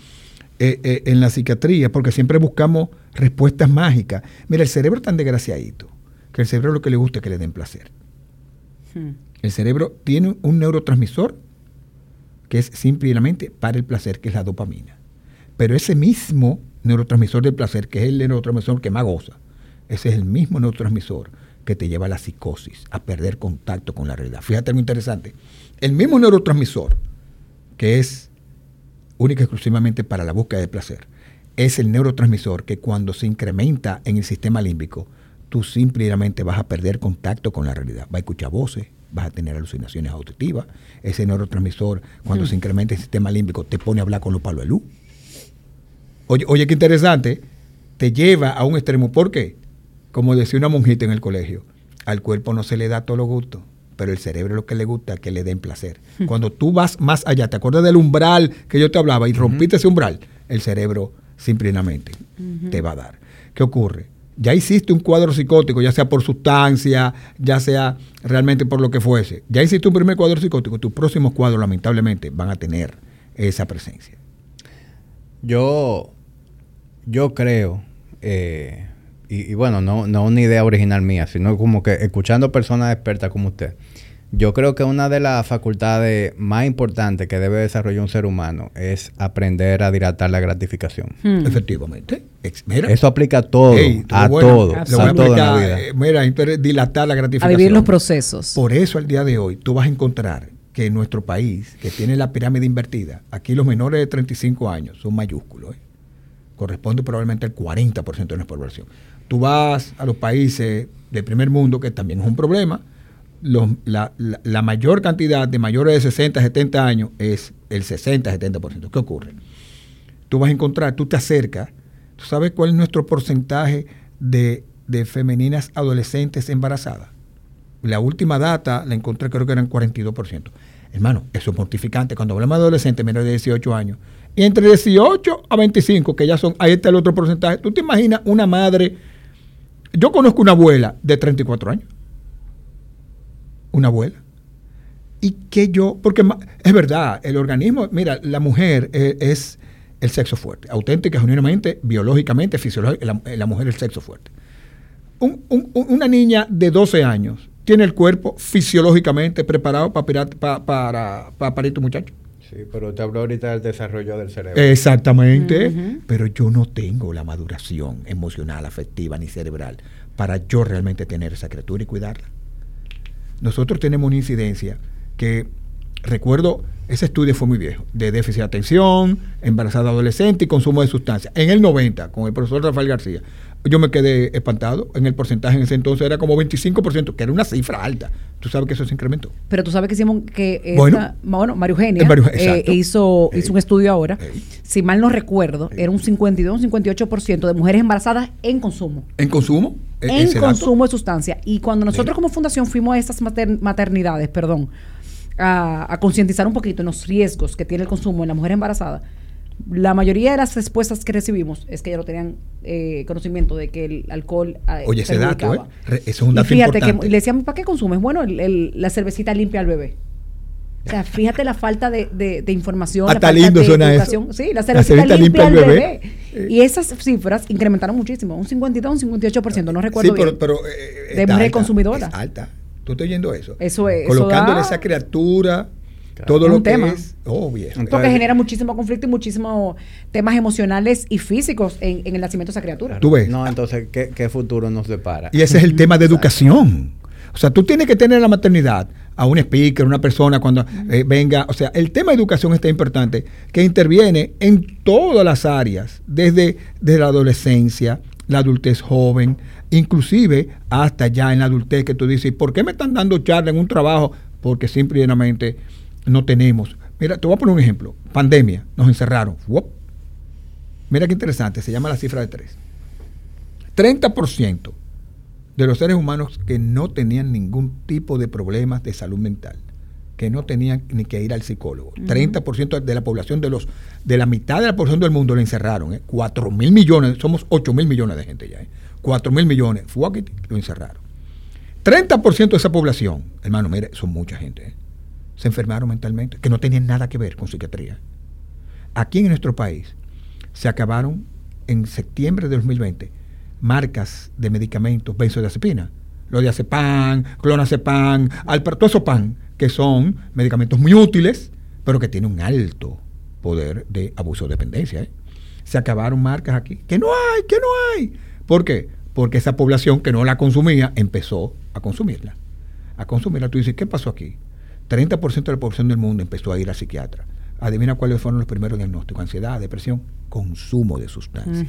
S3: Eh, eh, en la psiquiatría, porque siempre buscamos respuestas mágicas. Mira, el cerebro es tan desgraciadito, que el cerebro lo que le gusta es que le den placer.
S2: Hmm.
S3: El cerebro tiene un neurotransmisor que es simplemente para el placer, que es la dopamina. Pero ese mismo neurotransmisor del placer, que es el neurotransmisor que más goza, ese es el mismo neurotransmisor que te lleva a la psicosis, a perder contacto con la realidad. Fíjate algo interesante. El mismo neurotransmisor, que es única y exclusivamente para la búsqueda de placer, es el neurotransmisor que cuando se incrementa en el sistema límbico, tú simplemente vas a perder contacto con la realidad. Va a escuchar voces, vas a tener alucinaciones auditivas. Ese neurotransmisor, cuando se incrementa el sistema límbico, te pone a hablar con los palos de luz. Oye, oye, qué interesante. Te lleva a un extremo. ¿Por qué? Como decía una monjita en el colegio, al cuerpo no se le da todo lo gusto, pero el cerebro lo que le gusta es que le den placer. Cuando tú vas más allá, te acuerdas del umbral que yo te hablaba y rompiste ese umbral, el cerebro simplemente te va a dar. ¿Qué ocurre? Ya hiciste un cuadro psicótico, ya sea por sustancia, ya sea realmente por lo que fuese. Ya hiciste un primer cuadro psicótico, tus próximos cuadros lamentablemente van a tener esa presencia.
S1: Yo, yo creo, eh, y, y bueno, no, no una idea original mía, sino como que escuchando personas expertas como usted, yo creo que una de las facultades más importantes que debe desarrollar un ser humano es aprender a dilatar la gratificación.
S2: Hmm.
S3: Efectivamente. Ex- mira,
S1: Eso aplica a todo, a
S3: bueno,
S1: todo, a
S3: a
S1: todo en la vida.
S3: eh, Mira, entonces dilatar la
S2: A
S3: gratificación.
S2: vivir los procesos.
S3: Por eso al día de hoy tú vas a encontrar que en nuestro país, que tiene la pirámide invertida, aquí los menores de 35 años son mayúsculos. ¿eh? Corresponde probablemente al 40% de nuestra población. Tú vas a los países del primer mundo, que también es un problema, la mayor cantidad de mayores de 60, 70 años es el 60, 70%. ¿Qué ocurre? Tú vas a encontrar, tú te acercas, ¿tú sabes cuál es nuestro porcentaje de, de femeninas adolescentes embarazadas? La última data la encontré, creo que eran 42%. Hermano, eso es mortificante. Cuando hablamos de adolescentes menores de 18 años, y entre 18 a 25, que ya son, ahí está el otro porcentaje. ¿Tú te imaginas una madre? Yo conozco una abuela de 34 años. Una abuela. Y que yo, porque es verdad, el organismo, mira, la mujer eh, es el sexo fuerte, auténtica, genuinamente, biológicamente, fisiológicamente, la, la mujer es el sexo fuerte un- un- un- una niña de 12 años tiene el cuerpo fisiológicamente preparado para, pirar- pa- para, para parir tu muchacho.
S1: Sí, pero te habló ahorita del desarrollo del cerebro.
S3: Exactamente. Pero yo no tengo la maduración emocional, afectiva ni cerebral para yo realmente tener esa criatura y cuidarla. Nosotros tenemos una incidencia que, recuerdo, ese estudio fue muy viejo, de déficit de atención, embarazada adolescente y consumo de sustancias. En el 90, con el profesor Rafael García, yo me quedé espantado. En el porcentaje en ese entonces era como 25%, que era una cifra alta. Tú sabes que eso se incrementó.
S2: Pero tú sabes que hicimos que esta-
S3: Bueno.
S2: bueno, María Eugenia
S3: Eh,
S2: eh, hizo,
S3: Ey.
S2: hizo un estudio ahora.
S3: Ey.
S2: Si mal no recuerdo, era un 52, un 58% de mujeres embarazadas en consumo.
S3: ¿En consumo?
S2: En
S3: dato.
S2: consumo de sustancia. Y cuando nosotros como fundación fuimos a estas mater- maternidades, perdón, a, a concientizar un poquito en los riesgos que tiene el consumo en la mujer embarazada, la mayoría de las respuestas que recibimos es que ya no tenían eh, conocimiento de que el alcohol eh,
S3: Oye, ese dato. ¿eh? Re- eso es un
S2: Y
S3: dato
S2: fíjate
S3: importante.
S2: que le decíamos, ¿para qué consumes? Bueno, el- el- la cervecita limpia al bebé. O sea, fíjate la falta de, de- de información.
S3: Hasta
S2: la falta
S3: lindo
S2: de
S3: suena eso.
S2: Sí, la
S3: La
S2: cervecita limpia,
S3: limpia
S2: al bebé.
S3: bebé.
S2: Y esas cifras incrementaron muchísimo. Un 52, un 58%, no recuerdo
S3: sí, pero,
S2: bien.
S3: pero, eh,
S2: De mujer
S3: alta,
S2: consumidora.
S3: Es alta. ¿Tú estás oyendo eso?
S2: Eso es- eso
S3: Colocándole
S2: da-
S3: esa criatura,
S1: Claro.
S3: todo
S2: Es
S3: lo
S2: un
S3: que
S2: tema.
S3: es. Oh, viejo.
S2: Porque genera muchísimo conflicto y muchísimos temas emocionales y físicos en, en el nacimiento de esa criatura.
S3: Tú ves.
S1: No, entonces, ¿qué, qué futuro nos depara?
S3: Y ese es el tema de educación. O sea, tú tienes que tener en la maternidad a un speaker, una persona cuando eh, venga. O sea, el tema de educación está importante, que interviene en todas las áreas, desde, desde la adolescencia, la adultez joven, inclusive hasta ya en la adultez que tú dices, ¿por qué me están dando charla en un trabajo? Porque simplemente no tenemos. Mira, te voy a poner un ejemplo. Pandemia, nos encerraron. ¡Wop! Mira qué interesante, se llama la cifra de tres. 30% de los seres humanos que no tenían ningún tipo de problemas de salud mental, que no tenían ni que ir al psicólogo. 30% de la población, de los de la mitad de la población del mundo lo encerraron. ¿eh? 4 mil millones, somos 8 mil millones de gente ya. ¿eh? 4 mil millones, fuáquete, lo encerraron. 30% de esa población, hermano, mire, son mucha gente, ¿eh? Se enfermaron mentalmente, que no tenían nada que ver con psiquiatría. Aquí en nuestro país se acabaron en septiembre de 2020 marcas de medicamentos benzodiazepina, lo de azepam, clonazepam, alpartozopam, que son medicamentos muy útiles, pero que tienen un alto poder de abuso de dependencia. ¿eh? Se acabaron marcas aquí, que no hay, que no hay. ¿Por qué? Porque esa población que no la consumía empezó a consumirla. A consumirla. Tú dices, ¿qué pasó aquí? 30% de la población del mundo empezó a ir al psiquiatra. Adivina cuáles fueron los primeros diagnósticos. Ansiedad, depresión, consumo de sustancias.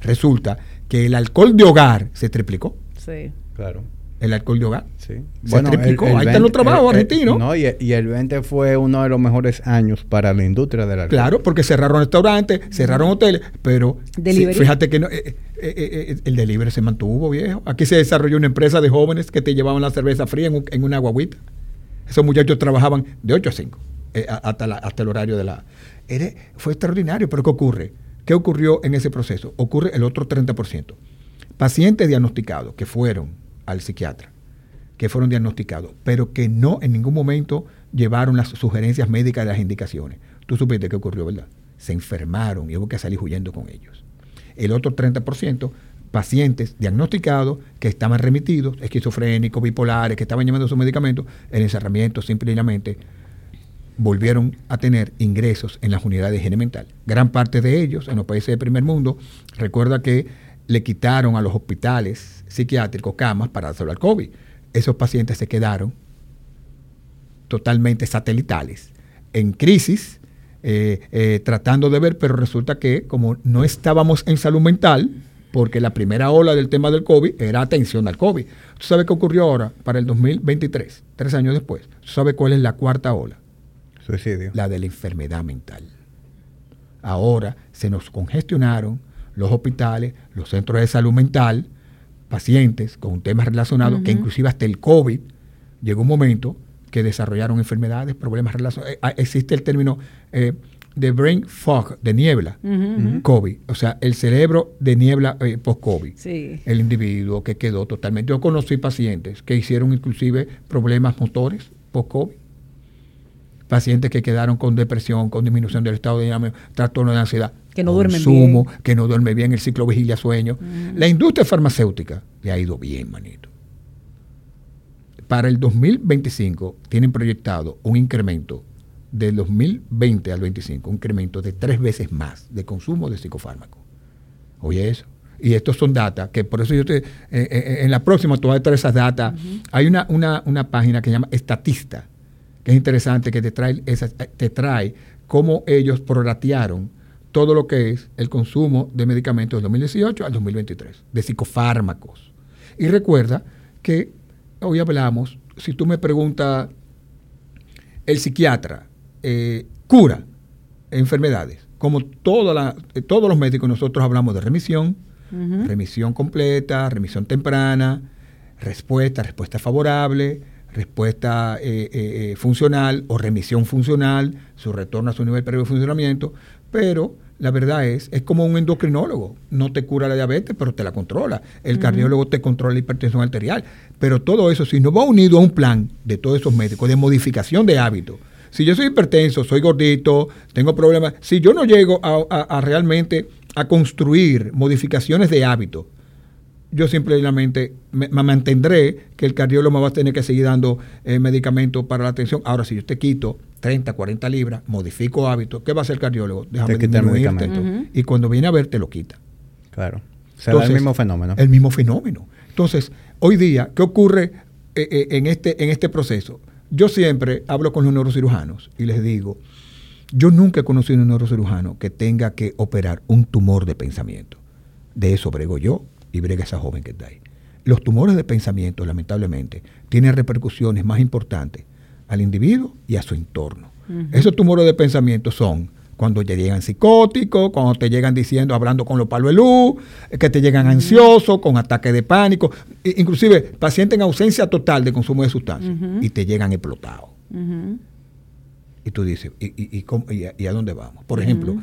S3: Resulta que el alcohol de hogar se triplicó.
S2: Sí.
S1: Claro.
S3: El alcohol de hogar.
S1: Sí.
S3: Se triplicó. Ahí están los trabajos argentinos.
S1: No, y, y el 20 fue uno de los mejores años para la industria del alcohol.
S3: Claro, porque cerraron restaurantes, cerraron hoteles, pero
S2: Delivery.
S3: sí, fíjate que no, eh, eh, eh, eh, el delivery se mantuvo, viejo. Aquí se desarrolló una empresa de jóvenes que te llevaban la cerveza fría en, un- en una guaguita. Esos muchachos trabajaban de 8 a 5, eh, hasta, hasta el horario de la... Era- fue extraordinario, pero ¿qué ocurre? ¿Qué ocurrió en ese proceso? Ocurre el otro 30%. Pacientes diagnosticados que fueron al psiquiatra, que fueron diagnosticados, pero que no en ningún momento llevaron las sugerencias médicas de las indicaciones. Tú supiste qué ocurrió, ¿verdad? Se enfermaron y hubo que salir huyendo con ellos. El otro 30%, pacientes diagnosticados que estaban remitidos, esquizofrénicos, bipolares, que estaban llevando sus medicamentos, el encerramiento simplemente volvieron a tener ingresos en las unidades de higiene mental. Gran parte de ellos, en los países del primer mundo, recuerda que le quitaron a los hospitales psiquiátricos camas para dárselo al COVID. Esos pacientes se quedaron totalmente satelitales, en crisis, eh, eh, tratando de ver, pero resulta que como no estábamos en salud mental, porque la primera ola del tema del COVID era atención al COVID. ¿Tú sabes qué ocurrió ahora para el 2023, tres años después? ¿Tú sabes cuál es la cuarta ola?
S1: Suicidio.
S3: la de la enfermedad mental. Ahora se nos congestionaron los hospitales, los centros de salud mental, pacientes con temas relacionados, que inclusive hasta el COVID llegó un momento que desarrollaron enfermedades, problemas relacionados. Eh, ah, existe el término eh, de brain fog, de niebla, COVID, o sea, el cerebro de niebla eh, post-COVID.
S2: Sí.
S3: El individuo que quedó totalmente. Yo conocí pacientes que hicieron inclusive problemas motores post-COVID pacientes que quedaron con depresión, con disminución del estado de dinámico, trastorno de ansiedad.
S2: Que no duermen
S3: consumo,
S2: bien.
S3: que no duerme bien, el ciclo vigilia-sueño. La industria farmacéutica le ha ido bien, manito. Para el 2025 tienen proyectado un incremento del 2020 al 25, un incremento de tres veces más de consumo de psicofármacos. Oye eso. Y estos son datos que por eso yo te, eh, eh, en la próxima te voy a traer esas datas. Hay una, una, una página que se llama Estatista, que es interesante, que te trae, esa- te trae cómo ellos prorratearon todo lo que es el consumo de medicamentos del 2018 al 2023, de psicofármacos. Y recuerda que hoy hablamos, si tú me preguntas, el psiquiatra eh, cura enfermedades, como la- eh, todos los médicos nosotros hablamos de remisión, remisión completa, remisión temprana, respuesta, respuesta favorable, respuesta eh, eh, eh, funcional o remisión funcional, su retorno a su nivel previo de funcionamiento, pero la verdad es, es como un endocrinólogo, no te cura la diabetes, pero te la controla, el cardiólogo te controla la hipertensión arterial, pero todo eso, si no va unido a un plan de todos esos médicos de modificación de hábitos, si yo soy hipertenso, soy gordito, tengo problemas, si yo no llego a, a- a realmente a construir modificaciones de hábitos, yo simplemente me, me mantendré que el cardiólogo me va a tener que seguir dando eh, medicamentos para la atención. Ahora, si yo te quito 30, 40 libras, modifico hábitos, ¿qué va a hacer el cardiólogo? Déjame
S1: Te quita el
S3: disminuirte.
S1: medicamento.
S3: Y cuando viene a ver, te lo quita.
S1: Claro. Se da el mismo fenómeno.
S3: El mismo fenómeno. Entonces, hoy día, ¿qué ocurre eh, eh, en, este, en este proceso? Yo siempre hablo con los neurocirujanos y les digo, yo nunca he conocido un neurocirujano que tenga que operar un tumor de pensamiento. De eso brego yo y brega esa joven que está ahí. Los tumores de pensamiento, lamentablemente, tienen repercusiones más importantes al individuo y a su entorno. Esos tumores de pensamiento son cuando te llegan psicóticos, cuando te llegan diciendo, hablando con los palos de luz, que te llegan ansiosos, con ataques de pánico, inclusive pacientes en ausencia total de consumo de sustancias y te llegan explotados. Y tú dices, ¿y, a, y a dónde vamos? Por ejemplo,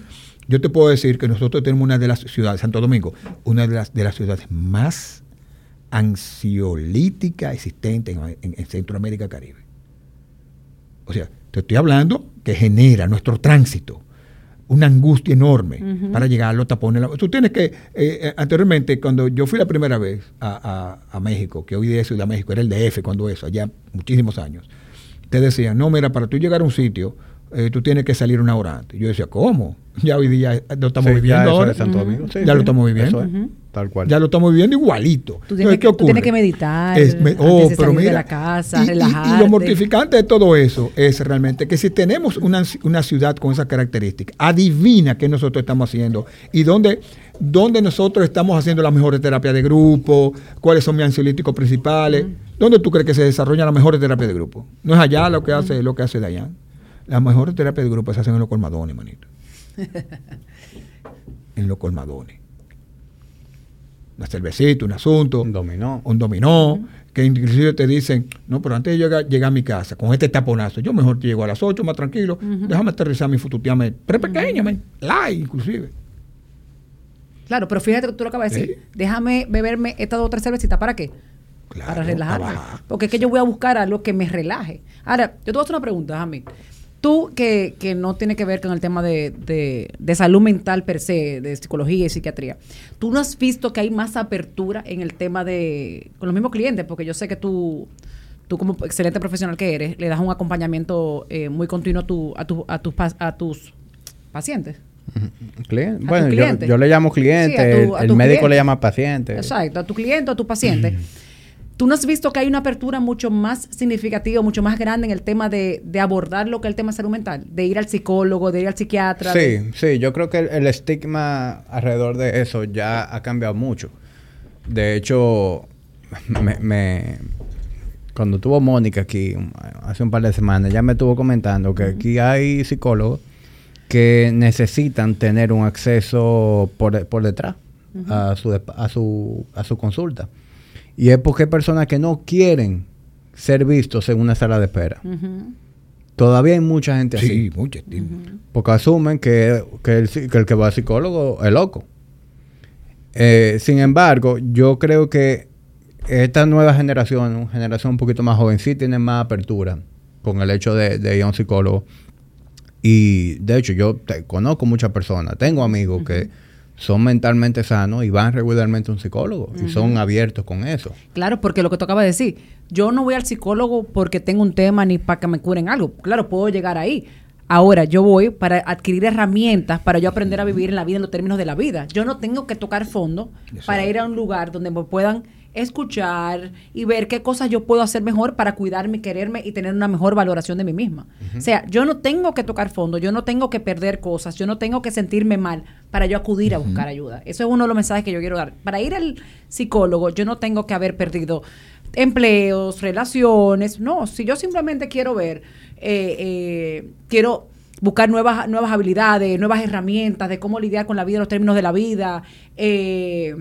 S3: yo te puedo decir que nosotros tenemos una de las ciudades, Santo Domingo, una de las, de las ciudades más ansiolíticas existentes en, en- en Centroamérica Caribe. O sea, te estoy hablando que genera nuestro tránsito una angustia enorme para llegar a los tapones. Tú tienes que, eh, eh, anteriormente, cuando yo fui la primera vez a, a- a México, que hoy día es Ciudad de México, era el DF cuando eso, allá muchísimos años, te decían, no, mira, para tú llegar a un sitio, eh, tú tienes que salir una hora antes. Yo decía, ¿cómo? Ya hoy día lo estamos
S1: Sí, ya
S3: viviendo
S1: eso
S3: ahora.
S1: de Santo Domingo. Sí,
S3: ya lo estamos viviendo.
S1: eso es, Tal cual.
S3: Ya lo estamos viviendo igualito.
S2: Tú
S3: Entonces,
S2: tienes,
S3: ¿qué
S2: que, tú
S3: ocurre?
S2: tienes que meditar
S3: Es me-
S2: antes
S3: oh,
S2: de
S3: pero
S2: salir
S3: mira,
S2: de la casa,
S3: y- y-
S2: relajarte.
S3: Y, lo mortificante de todo eso es realmente que si tenemos una, una ciudad con esas características, adivina qué nosotros estamos haciendo y dónde, dónde nosotros estamos haciendo las mejores terapias de grupo, cuáles son mis ansiolíticos principales, dónde tú crees que se desarrollan las mejores terapias de grupo. No es allá lo que hace, lo que hace Dayan. Las mejores terapias de grupo se hacen en los colmadones, manito. en los colmadones. Una cervecita, un asunto
S1: Un dominó.
S3: un dominó, que inclusive te dicen, no, pero antes de llegar, llegar a mi casa con este taponazo, yo mejor llego a las 8 más tranquilo, déjame aterrizar mi fututeame, pero pequeña, men, light inclusive.
S2: Claro, pero fíjate que tú lo acabas de decir.
S3: Sí.
S2: Déjame beberme estas dos o tres cervecitas. ¿Para qué?
S3: Claro,
S2: para relajarme. Porque es que yo voy a buscar algo que me relaje. Ahora, yo te voy a hacer una pregunta, Jami. Tú, que, que no tiene que ver con el tema de, de- de salud mental per se, de psicología y psiquiatría, ¿tú no has visto que hay más apertura en el tema de, con los mismos clientes? Porque yo sé que tú, tú como excelente profesional que eres, le das un acompañamiento eh, muy continuo a, tu, a, tu- a, tus, a tus pacientes.
S1: Cliente. Bueno, yo, yo le llamo cliente,
S2: Sí, a tu- a
S1: el, médico
S2: cliente.
S1: le llama paciente.
S2: Exacto, a tu cliente o a tu paciente. ¿Tú no has visto que hay una apertura mucho más significativa, mucho más grande en el tema de, de abordar lo que es el tema salud mental? De ir al psicólogo, de ir al psiquiatra. de-
S1: Sí, sí, yo creo que el, el estigma alrededor de eso ya ha cambiado mucho. De hecho, me, me- cuando tuvo Mónica aquí hace un par de semanas, ya me estuvo comentando que aquí hay psicólogos que necesitan tener un acceso por, por detrás a, su, a, su, a su consulta. Y es porque hay personas que no quieren ser vistos en una sala de espera. Todavía hay mucha gente así.
S3: Sí, mucho estigma.
S1: Porque asumen que, que el, que el que va al psicólogo es loco. Eh, sin embargo, yo creo que esta nueva generación, una generación un poquito más joven, sí tiene más apertura con el hecho de, de ir a un psicólogo. Y de hecho, yo te- conozco muchas personas, tengo amigos que son mentalmente sanos y van regularmente a un psicólogo y son abiertos con eso.
S2: Claro, porque lo que tocaba decir, yo no voy al psicólogo porque tengo un tema ni para que me curen algo. Claro, puedo llegar ahí. Ahora, yo voy para adquirir herramientas para yo aprender a vivir en la vida en los términos de la vida. Yo no tengo que tocar fondo para ir a un lugar donde me puedan escuchar y ver qué cosas yo puedo hacer mejor para cuidarme, quererme y tener una mejor valoración de mí misma. O sea, yo no tengo que tocar fondo, yo no tengo que perder cosas, yo no tengo que sentirme mal para yo acudir a buscar ayuda. Eso es uno de los mensajes que yo quiero dar. Para ir al psicólogo, yo no tengo que haber perdido empleos, relaciones. No, si yo simplemente quiero ver, eh, eh, quiero buscar nuevas, nuevas habilidades, nuevas herramientas de cómo lidiar con la vida, los términos de la vida, eh,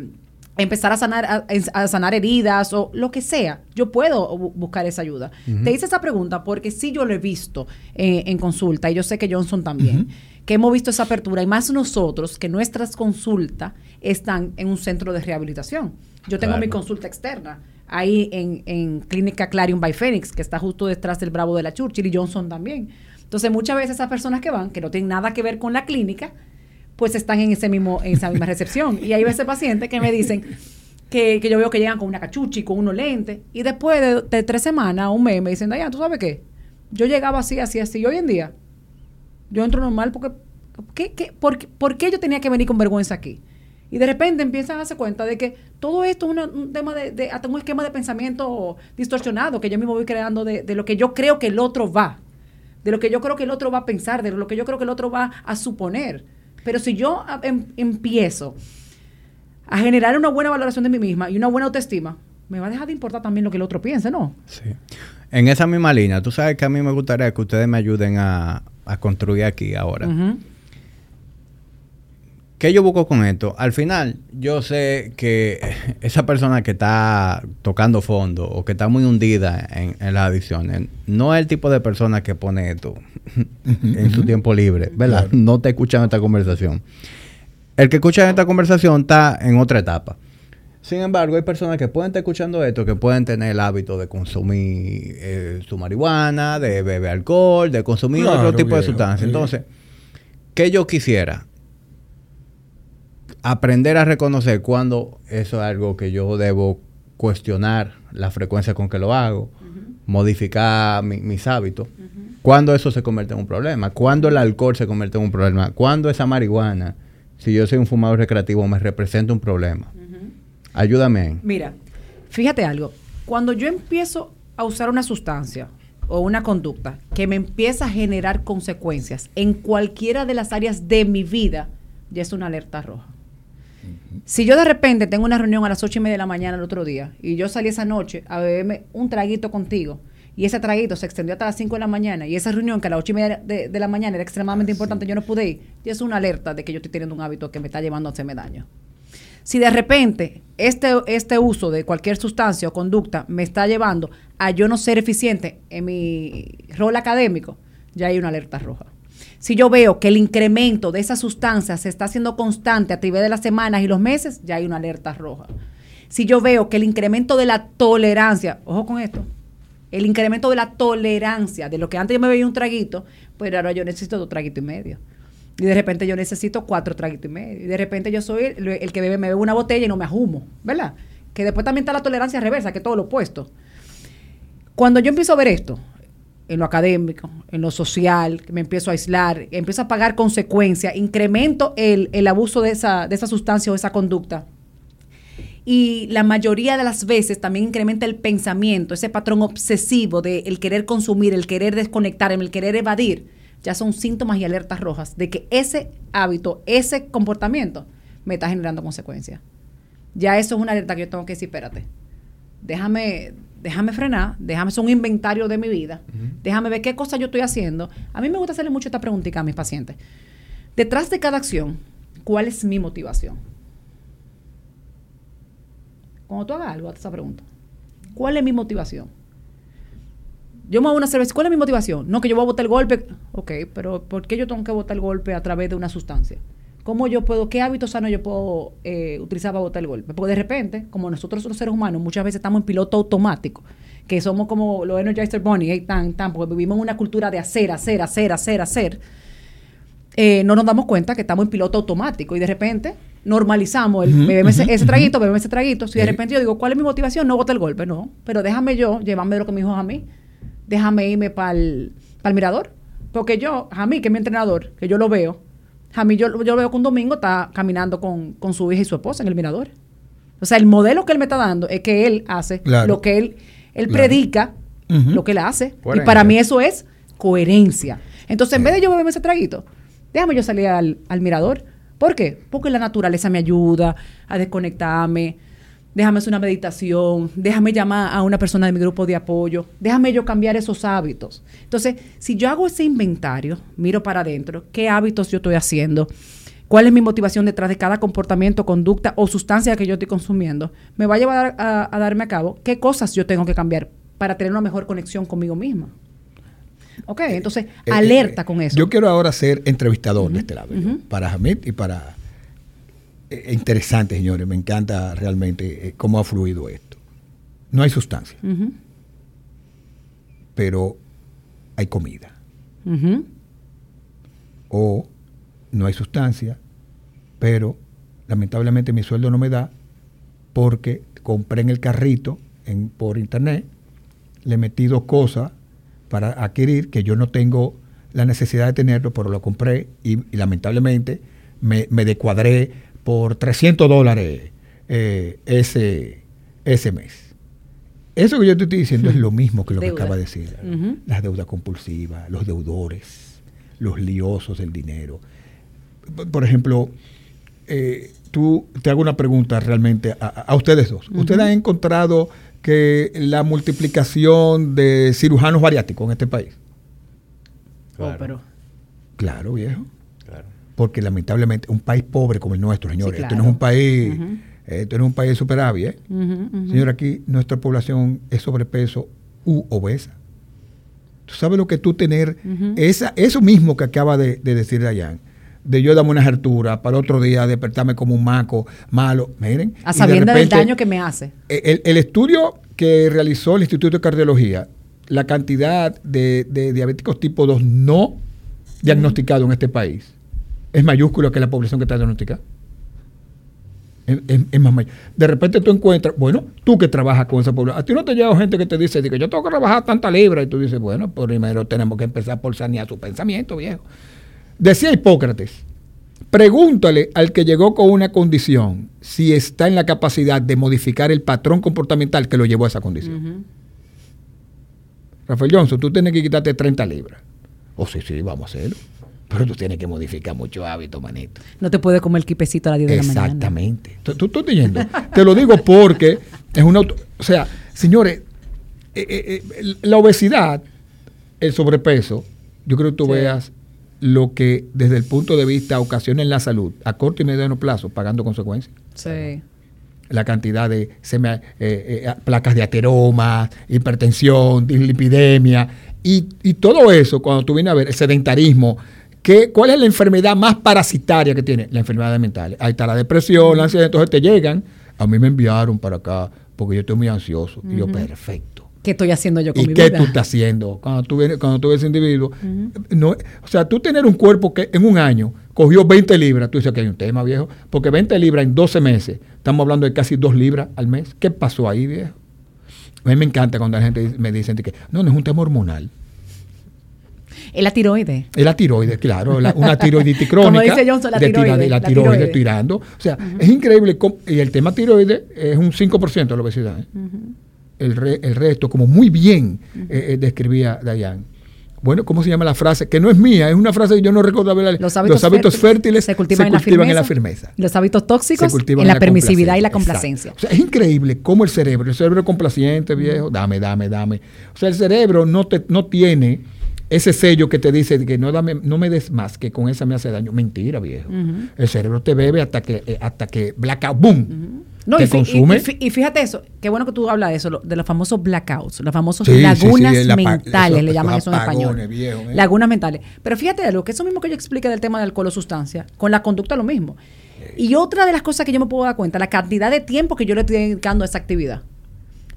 S2: empezar a sanar, a, a sanar heridas o lo que sea, yo puedo bu- buscar esa ayuda. Te hice esa pregunta porque sí yo lo he visto eh, en consulta y yo sé que Johnson también, que hemos visto esa apertura y más nosotros que nuestras consultas están en un centro de rehabilitación. Yo tengo
S1: Claro.
S2: mi consulta externa ahí en, en Clínica Clarion by Phoenix, que está justo detrás del Bravo de la Churchill y Johnson también. Entonces muchas veces esas personas que van, que no tienen nada que ver con la clínica, pues están en ese mismo en esa misma recepción. Y hay veces pacientes que me dicen que, que yo veo que llegan con una cachucha y con unos lentes y después de, tres semanas, un mes, me dicen, Dayan, ¿tú sabes qué? Yo llegaba así, así, así. Y hoy en día, yo entro normal porque... ¿qué, qué, por, por qué yo tenía que venir con vergüenza aquí? Y de repente empiezan a darse cuenta de que todo esto es una- un tema de, de- hasta un esquema de pensamiento distorsionado que yo mismo voy creando de, de lo que yo creo que el otro va, de lo que yo creo que el otro va a pensar, de lo que yo creo que el otro va a suponer. Pero si yo a- em- empiezo a generar una buena valoración de mí misma y una buena autoestima, me va a dejar de importar también lo que el otro piense, ¿no?
S1: Sí. En esa misma línea, tú sabes que a mí me gustaría que ustedes me ayuden a, a construir aquí ahora.
S2: Ujú.
S1: ¿Qué yo busco con esto? Al final, yo sé que esa persona que está tocando fondo o que está muy hundida en, en las adicciones, no es el tipo de persona que pone esto en su tiempo libre, ¿verdad?
S3: Claro.
S1: No está escuchando esta conversación. El que escucha esta conversación está en otra etapa. Sin embargo, hay personas que pueden estar escuchando esto, que pueden tener el hábito de consumir eh, su marihuana, de beber alcohol, de consumir
S3: Claro,
S1: otro tipo de sustancias. Entonces, ¿qué yo quisiera? Aprender a reconocer cuando eso es algo que yo debo cuestionar la frecuencia con que lo hago modificar mi- mis hábitos, ¿cuándo eso se convierte en un problema? ¿Cuándo el alcohol se convierte en un problema? ¿Cuándo esa marihuana, si yo soy un fumador recreativo, me representa un problema? Ayúdame ahí.
S2: Mira, fíjate algo. Cuando yo empiezo a usar una sustancia o una conducta que me empieza a generar consecuencias en cualquiera de las áreas de mi vida, ya es una alerta roja. Si yo de repente tengo una reunión a las ocho y media de la mañana el otro día y yo salí esa noche a beberme un traguito contigo y ese traguito se extendió hasta las 5 de la mañana y esa reunión que a las ocho y media de, de la mañana era extremadamente importante, yo no pude ir, ya es una alerta de que yo estoy teniendo un hábito que me está llevando a hacerme daño. Si de repente este, este uso de cualquier sustancia o conducta me está llevando a yo no ser eficiente en mi rol académico, ya hay una alerta roja. Si yo veo que el incremento de esa sustancia se está haciendo constante a través de las semanas y los meses, ya hay una alerta roja. Si yo veo que el incremento de la tolerancia, ojo con esto, el incremento de la tolerancia, de lo que antes yo me bebía un traguito, pues ahora yo necesito dos traguitos y medio. Y de repente yo necesito cuatro traguitos y medio. Y de repente yo soy el, el que bebe, me bebe una botella y no me ajumo, ¿verdad? Que después también está la tolerancia reversa, que es todo lo opuesto. Cuando yo empiezo a ver esto, en lo académico, en lo social, que me empiezo a aislar, empiezo a pagar consecuencias, incremento el, el abuso de esa, de esa sustancia o esa conducta. Y la mayoría de las veces también incrementa el pensamiento, ese patrón obsesivo de el querer consumir, el querer desconectarme, el querer evadir, ya son síntomas y alertas rojas de que ese hábito, ese comportamiento me está generando consecuencias. Ya eso es una alerta que yo tengo que decir, espérate, déjame, déjame frenar, déjame hacer un inventario de mi vida, déjame ver qué cosas yo estoy haciendo. A mí me gusta hacerle mucho esta preguntita a mis pacientes. Detrás de cada acción, ¿cuál es mi motivación? Cuando tú hagas algo, hazte esa pregunta. ¿Cuál es mi motivación? Yo me hago una cerveza. ¿Cuál es mi motivación? No, que yo voy a botar el golpe. Ok, pero ¿por qué yo tengo que botar el golpe a través de una sustancia? ¿Cómo yo puedo, qué hábitos sanos yo puedo eh, utilizar para botar el golpe? Porque de repente, como nosotros los seres humanos muchas veces estamos en piloto automático, que somos como los Energizer Bunny, hey, tan, tan, porque vivimos en una cultura de hacer, hacer, hacer, hacer, hacer, eh, no nos damos cuenta que estamos en piloto automático y de repente normalizamos el
S3: Ujú,
S2: beberme ese, traguito, beberme ese traguito. Si de
S3: Eh.
S2: repente yo digo, ¿cuál es mi motivación? No botar el golpe, no. Pero déjame yo llevarme lo que me dijo a mí. Déjame irme para el mirador. Porque yo, a mí, que es mi entrenador, que yo lo veo, a mí yo, yo veo que un domingo está caminando con, con su hija y su esposa en el mirador. O sea, el modelo que él me está dando es que él hace
S3: Claro.
S2: lo que él, él
S3: Claro.
S2: predica, lo que él hace. Y para mí eso es coherencia. Entonces, en vez de yo beberme ese traguito, déjame yo salir al, al mirador. ¿Por qué? Porque la naturaleza me ayuda a desconectarme. Déjame hacer una meditación. Déjame llamar a una persona de mi grupo de apoyo. Déjame yo cambiar esos hábitos. Entonces, si yo hago ese inventario, miro para adentro, ¿qué hábitos yo estoy haciendo? ¿Cuál es mi motivación detrás de cada comportamiento, conducta o sustancia que yo estoy consumiendo? Me va a llevar a, a darme a cabo qué cosas yo tengo que cambiar para tener una mejor conexión conmigo misma. Ok, entonces
S3: Eh,
S2: alerta
S3: eh,
S2: con eso.
S3: Yo quiero ahora ser entrevistador de este lado, para Hamid y para... eh, interesante, señores, me encanta realmente eh, cómo ha fluido esto. No hay sustancia, pero hay comida. O no hay sustancia, pero lamentablemente mi sueldo no me da porque compré en el carrito en, por internet, le metí dos cosas para adquirir que yo no tengo la necesidad de tenerlo, pero lo compré y, y lamentablemente me, me descuadré por 300 dólares eh, ese, ese mes. Eso que yo te estoy diciendo es lo mismo que lo que acaba de decir. Las deudas compulsivas, los deudores, los liosos del dinero. Por ejemplo, eh, tú te hago una pregunta realmente a, ustedes dos. ¿Ustedes han encontrado que la multiplicación de cirujanos bariátricos en este país?
S2: Oh, pero,
S3: Claro, viejo. Porque lamentablemente un país pobre como el nuestro, señores,
S2: Sí,
S3: esto no es un país, esto no es un país superávit, ¿eh? Señor, aquí nuestra población es sobrepeso u obesa. ¿Tú sabes lo que tú tener? Esa, eso mismo que acaba de, de decir Dayan, de yo darme una altura para otro día despertarme como un maco malo. Miren.
S2: a
S3: y de
S2: del daño que me hace.
S3: El, el estudio que realizó el Instituto de Cardiología, la cantidad de, de diabéticos tipo 2 no diagnosticados en este país es mayúscula que la población que está diagnosticada. Es, es- es más mayor. De repente tú encuentras, bueno, tú que trabajas con esa población, a ti no te llega gente que te dice, que yo tengo que trabajar tanta libra, y tú dices, bueno, pues primero tenemos que empezar por sanear su pensamiento, viejo. Decía Hipócrates, pregúntale al que llegó con una condición si está en la capacidad de modificar el patrón comportamental que lo llevó a esa condición. Rafael Johnson, tú tienes que quitarte 30 libras. Oh, sí, sí, vamos a hacerlo. Pero tú tienes que modificar mucho hábito, manito.
S2: No te puedes comer el quipecito a las 10 de la mañana.
S3: Exactamente. ¿Tú, estás yendo? Te lo digo porque es una... O sea, señores, eh, eh, eh, la obesidad, el sobrepeso, yo creo que tú
S2: Sí.
S3: veas lo que desde el punto de vista ocasiona en la salud, a corto y mediano plazo, pagando consecuencias.
S2: Sí.
S3: La cantidad de eh, eh, placas de ateroma, hipertensión, dislipidemia, y, y todo eso, cuando tú vienes a ver el sedentarismo, ¿qué, ¿cuál es la enfermedad más parasitaria que tiene? La enfermedad mental. Ahí está la depresión, la ansiedad, entonces te llegan, a mí me enviaron para acá porque yo estoy muy ansioso. Y yo, perfecto.
S2: ¿Qué estoy haciendo yo con
S3: ¿Y
S2: mi
S3: qué
S2: vida?
S3: tú estás haciendo? Cuando tú, vienes, cuando tú ves ese individuo, no, o sea, tú tener un cuerpo que en un año cogió 20 libras, tú dices que hay un tema, viejo, porque 20 libras en 12 meses, estamos hablando de casi 2 libras al mes. ¿Qué pasó ahí, viejo? A mí me encanta cuando la gente me dice que no, no es un tema hormonal.
S2: Es la tiroides.
S3: Es la tiroides, claro, la- una tiroiditis crónica.
S2: Como dice Johnson, la
S3: de tira-
S2: tiroides,
S3: la
S2: la
S3: tiroides
S2: tiroides.
S3: tirando. O sea, es increíble. cómo- y el tema tiroides es un 5% de la obesidad. ¿eh? el, re- el resto, como muy bien eh, eh, describía Dayan. Bueno, ¿cómo se llama la frase? Que no es mía, es una frase que yo no recuerdo haberla
S2: Los hábitos,
S3: fértiles,
S2: se cultivan, en, la firmeza,
S3: en la firmeza.
S2: Los hábitos tóxicos
S3: Se cultivan
S2: en la, permisividad y la
S3: complacencia. O sea, es increíble cómo el cerebro, el cerebro complaciente, viejo, dame, dame, dame. O sea, el cerebro no, te, no tiene ese sello que te dice que no, dame, no me des más, que con esa me hace daño. Mentira, viejo. El cerebro te bebe hasta que, eh, hasta que blackout, boom,
S2: No,
S3: te
S2: y,
S3: consume.
S2: y fíjate eso, qué bueno que tú hablas de eso, lo- de los famosos blackouts, los famosos
S3: Sí, sí,
S2: lagunas
S3: sí,
S2: mentales, le llaman eso en español.
S3: viejo, ¿eh?
S2: Lagunas mentales. Pero fíjate algo, que eso mismo que yo expliqué del tema de alcohol o sustancia, con la conducta lo mismo. Y otra de las cosas que yo me puedo dar cuenta, la cantidad de tiempo que yo le estoy dedicando a esa actividad.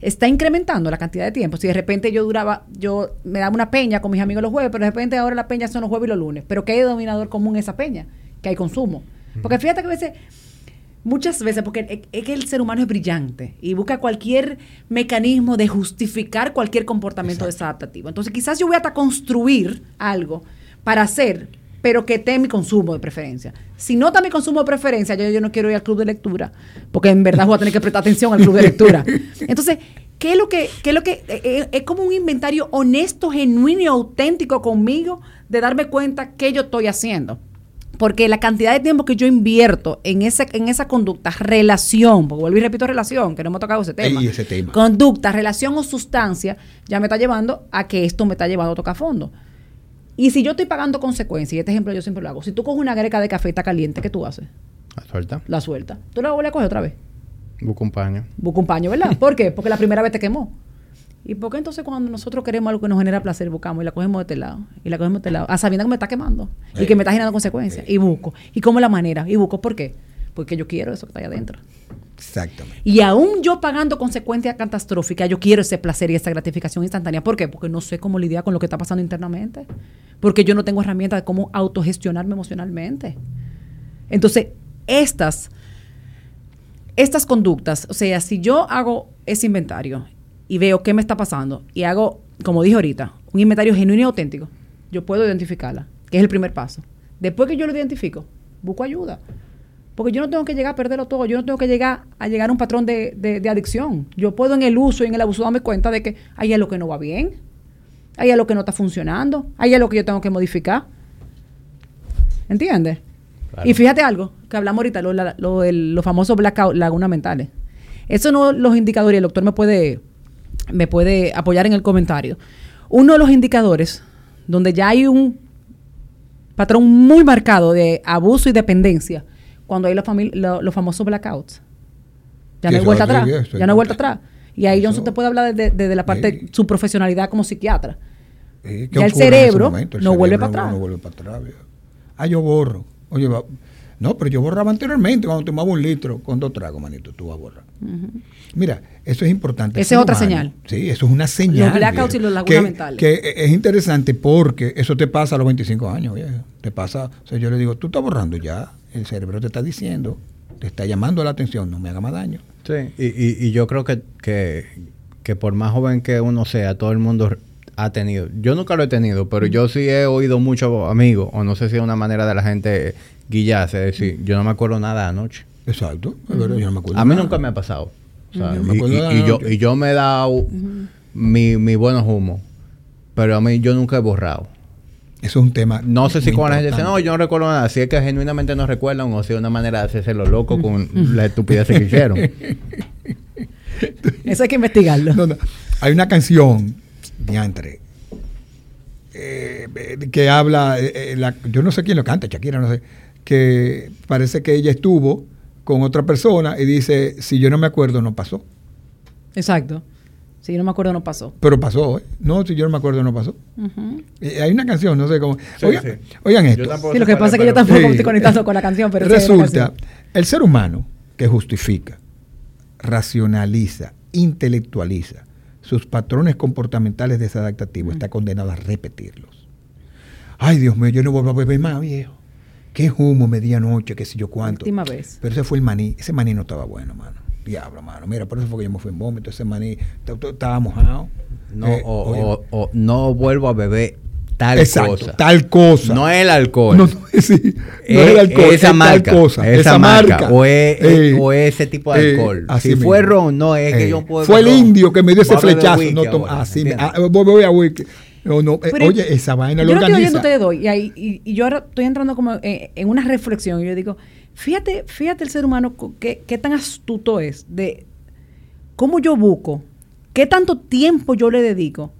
S2: Está incrementando la cantidad de tiempo. Si de repente yo duraba, yo me daba una peña con mis amigos los jueves, pero de repente ahora la peña son los jueves y los lunes. Pero ¿qué hay de dominador común en esa peña? Que hay consumo. Porque fíjate que a veces Muchas veces, porque es- es que el ser humano es brillante y busca cualquier mecanismo de justificar cualquier comportamiento desadaptativo. Entonces, quizás yo voy hasta construir algo para hacer, pero que esté mi consumo de preferencia. Si no está mi consumo de preferencia, yo, yo no quiero ir al club de lectura, porque en verdad voy a tener que prestar atención al club de lectura. Entonces, ¿qué es lo que, qué es lo que, eh, eh, es como un inventario honesto, genuino y auténtico conmigo de darme cuenta qué yo estoy haciendo? Porque la cantidad de tiempo que yo invierto en esa, en esa conducta, relación, porque vuelvo y repito relación, que no hemos tocado ese tema.
S3: Ey, ese tema.
S2: Conducta, relación o sustancia, ya me está llevando a que esto me está llevando a tocar fondo. Y si yo estoy pagando consecuencias, y este ejemplo yo siempre lo hago, si tú coges una greca de café está caliente, ¿qué tú haces?
S1: La suelta.
S2: La suelta. Tú la vuelves a coger otra vez.
S1: Busca un paño.
S2: Busca un paño, ¿verdad? ¿Por qué? Porque la primera vez te quemó. ¿Y por qué entonces cuando nosotros queremos algo que nos genera placer, buscamos y la cogemos de este lado? Y la cogemos de este lado, a sabiendo que me está quemando y que me está generando consecuencias. Y busco. ¿Y cómo la manera? Y busco. ¿Por qué? Porque yo quiero eso que está ahí adentro.
S3: Exactamente.
S2: Y aún yo pagando consecuencias catastróficas, yo quiero ese placer y esa gratificación instantánea. ¿Por qué? Porque no sé cómo lidiar con lo que está pasando internamente. Porque yo no tengo herramientas de cómo autogestionarme emocionalmente. Entonces, estas, estas conductas, o sea, si yo hago ese inventario y veo qué me está pasando y hago, como dije ahorita, un inventario genuino y auténtico, yo puedo identificarla, que es el primer paso. Después que yo lo identifico, busco ayuda. Porque yo no tengo que llegar a perderlo todo, yo no tengo que llegar a llegar a un patrón de, de- de adicción. Yo puedo en el uso y en el abuso darme cuenta de que hay algo que no va bien, hay algo que no está funcionando, hay algo que yo tengo que modificar. ¿Entiendes?
S1: Claro.
S2: Y fíjate algo, que hablamos ahorita, lo, la- lo los famosos blackout, lagunas mentales. Eso no los indicadores, y el doctor me puede, me puede apoyar en el comentario. Uno de los indicadores donde ya hay un patrón muy marcado de abuso y dependencia, cuando hay los, lo- los famosos blackouts. Ya no hay vuelta atrás. Ya no hay vuelta atrás. Y ahí Johnson te puede hablar desde de, la parte de su profesionalidad como psiquiatra.
S3: ¿qué
S2: Ya el cerebro
S3: momento? El
S2: no vuelve para atrás.
S3: No vuelve para atrás. viejo. Ah, yo borro. Oye, va- no, pero yo borraba anteriormente cuando tomaba un litro con dos tragos, manito, tú vas a borrar. Mira, eso es importante.
S2: Esa es otra
S3: humano-
S2: señal.
S3: Sí, eso es una señal.
S2: blackouts
S3: viejo,
S2: y los lagunas mentales.
S3: Que es interesante porque eso te pasa a los 25 años, viejo. Te pasa, o sea, yo le digo, tú estás borrando ya, el cerebro te está diciendo, te está llamando la atención, no me haga más daño.
S1: Sí, y, y, y yo creo que, que, que por más joven que uno sea, todo el mundo ha tenido. Yo nunca lo he tenido, pero yo sí he oído muchos amigos, o no sé si es una manera de la gente guillarse, es decir, yo no me acuerdo nada de anoche.
S3: Exacto, es verdad, yo no me acuerdo.
S1: A mí
S3: nada.
S1: nunca me ha pasado. O sea,
S3: Yo me
S1: y, yo, y yo me he dado mi, mi buenos humos, pero a mí yo nunca he borrado.
S3: Eso es un tema.
S1: No sé si con la gente dice, no, yo no recuerdo nada. Si es que genuinamente no recuerdan o si es una manera de hacerse lo loco con la estupidez que hicieron.
S2: Eso hay que investigarlo.
S3: No, no. Hay una canción, diantre, eh, que habla, eh, eh, la- yo no sé quién lo canta, Shakira, no sé, que parece que ella estuvo con otra persona y dice, si yo no me acuerdo, no pasó.
S2: Exacto. Si yo no me acuerdo, no pasó.
S3: Pero pasó, ¿eh? No, si yo no me acuerdo, no pasó. Eh, hay una canción, no sé cómo.
S1: Sí,
S3: oigan,
S1: sí.
S3: oigan
S1: Yo
S3: esto.
S2: Sí, lo que pasa
S1: es,
S2: que yo tampoco estoy conectando con la canción, pero
S3: Resulta,
S2: canción.
S3: el ser humano que justifica, racionaliza, intelectualiza sus patrones comportamentales desadaptativos está condenado a repetirlos. Ay, Dios mío, yo no vuelvo a beber más, viejo. Qué humo medianoche, qué sé yo cuánto.
S2: Última vez.
S3: Pero ese fue el maní. Ese maní no estaba bueno, mano. Diablo, mano. Mira, por eso fue que yo me fui en vómito. Ese maní estaba mojado.
S1: No,
S3: Eh,
S1: o, o- o no vuelvo a beber tal
S3: exacto,
S1: cosa.
S3: tal cosa.
S1: No es el alcohol.
S3: No, no, sí, no
S1: Eh,
S3: es el alcohol,
S1: esa
S3: es tal
S1: marca,
S3: cosa,
S1: esa, marca, o, es,
S3: Eh,
S1: o ese tipo de
S3: eh,
S1: alcohol.
S3: así
S1: si
S3: mismo.
S1: fue ron, no es que
S3: Eh,
S1: yo puedo
S3: Fue el indio que me dio ese
S1: a
S3: flechazo. No, toma-
S1: ahora,
S3: así me-
S1: ¿entiendes?
S3: ah, voy, voy a whisky. No, no, eh, oye, esa vaina
S2: yo
S3: lo
S2: no estoy oyendo
S3: organiza.
S2: ustedes dos y, ahí- y, y yo ahora estoy entrando como en, en una reflexión y yo digo, fíjate, fíjate el ser humano qué, qué tan astuto es de cómo yo busco, qué tanto tiempo yo le dedico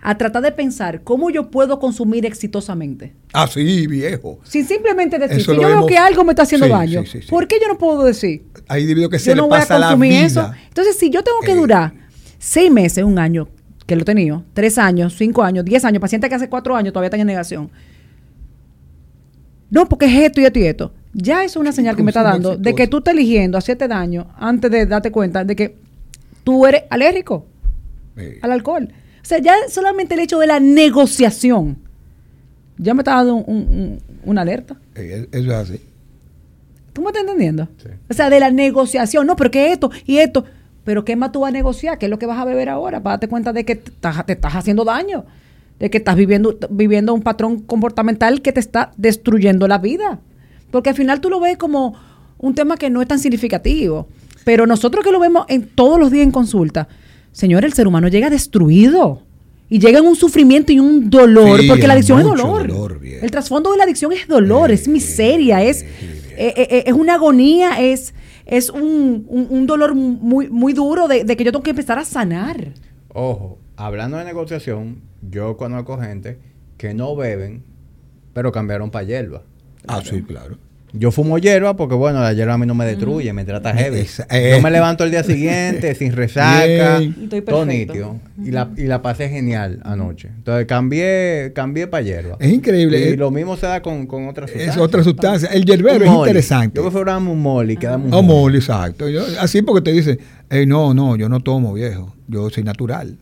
S2: a tratar de pensar cómo yo puedo consumir exitosamente.
S3: Ah, sí, viejo.
S2: Sin simplemente decir,
S3: Eso
S2: si yo veo que algo me está haciendo
S3: Sí,
S2: daño,
S3: sí, sí, sí.
S2: ¿por qué yo no puedo decir?
S3: Hay individuos que se
S2: yo
S3: le
S2: no voy a
S3: pasa la
S2: consumir
S3: vida.
S2: eso. Entonces, si yo tengo que
S3: Eh.
S2: durar seis meses, un año, que lo he tenido, tres años, cinco años, diez años, paciente que hace cuatro años todavía está en negación. No, porque es esto y esto y esto. Ya es una señal que me está dando de que tú estás eligiendo hacerte daño antes de darte cuenta de que tú eres alérgico
S3: Eh,
S2: al alcohol. O sea, ya solamente el hecho de la negociación ya me está dando un- un- un- una alerta.
S3: eh, eso es así.
S2: ¿Tú me estás entendiendo?
S1: Sí.
S2: O sea, de la negociación. No, pero que esto y esto. Pero ¿qué más tú vas a negociar? ¿Qué es lo que vas a beber ahora? Para darte cuenta de que te estás, te estás haciendo daño. De que estás viviendo, viviendo un patrón comportamental que te está destruyendo la vida. Porque al final tú lo ves como un tema que no es tan significativo. Pero nosotros que lo vemos en todos los días en consulta, señor, el ser humano llega destruido. Y llega en un sufrimiento y un dolor,
S3: Sí,
S2: porque la adicción es dolor. el trasfondo de la adicción es dolor, es miseria, es, eh, eh, eh, es una agonía, es, es un, un- un dolor muy, muy duro de, de que yo tengo que empezar a sanar.
S1: Ojo, hablando de negociación, yo conozco gente que no beben, pero cambiaron para hierba.
S3: Ah, sí, claro.
S1: Yo fumo hierba porque, bueno, la hierba a mí no me destruye, me trata heavy.
S3: Esa- eh.
S1: Yo me levanto el día siguiente sin resaca.
S2: Estoy
S1: todo nítido. Y la, y la pasé genial anoche. Entonces cambié, cambié para hierba.
S3: Es increíble.
S1: Y
S3: eh,
S1: lo mismo se da con, con otras
S3: es
S1: sustancias.
S3: otra sustancia. El yerbero
S1: Un
S3: es interesante.
S1: Yo prefiero darme un molly que darme un
S3: Oh,
S1: molly.
S3: mole, exacto. Yo- así porque te dicen, "Ey, no, no, yo no tomo, viejo. Yo soy natural.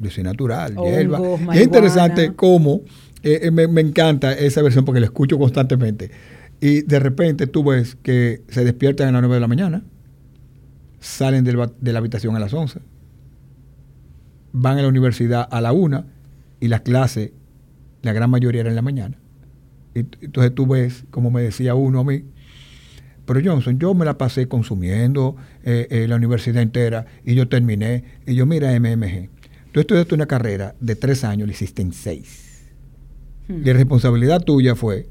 S3: Yo soy natural.
S2: Hongos,
S3: hierba. Y es interesante cómo, eh, eh, me, encanta esa versión porque la escucho constantemente. Y de repente tú ves que se despiertan a las 9 de la mañana, salen de la habitación a las 11, van a la universidad a la 1 y las clases, la gran mayoría eran en la mañana. Y entonces tú ves, como me decía uno a mí, pero Johnson, yo me la pasé consumiendo eh, la universidad entera y yo terminé. Y yo, mira, MMG, tú estudiaste una carrera de tres años, la hiciste en seis.
S2: Hmm.
S3: Y responsabilidad tuya fue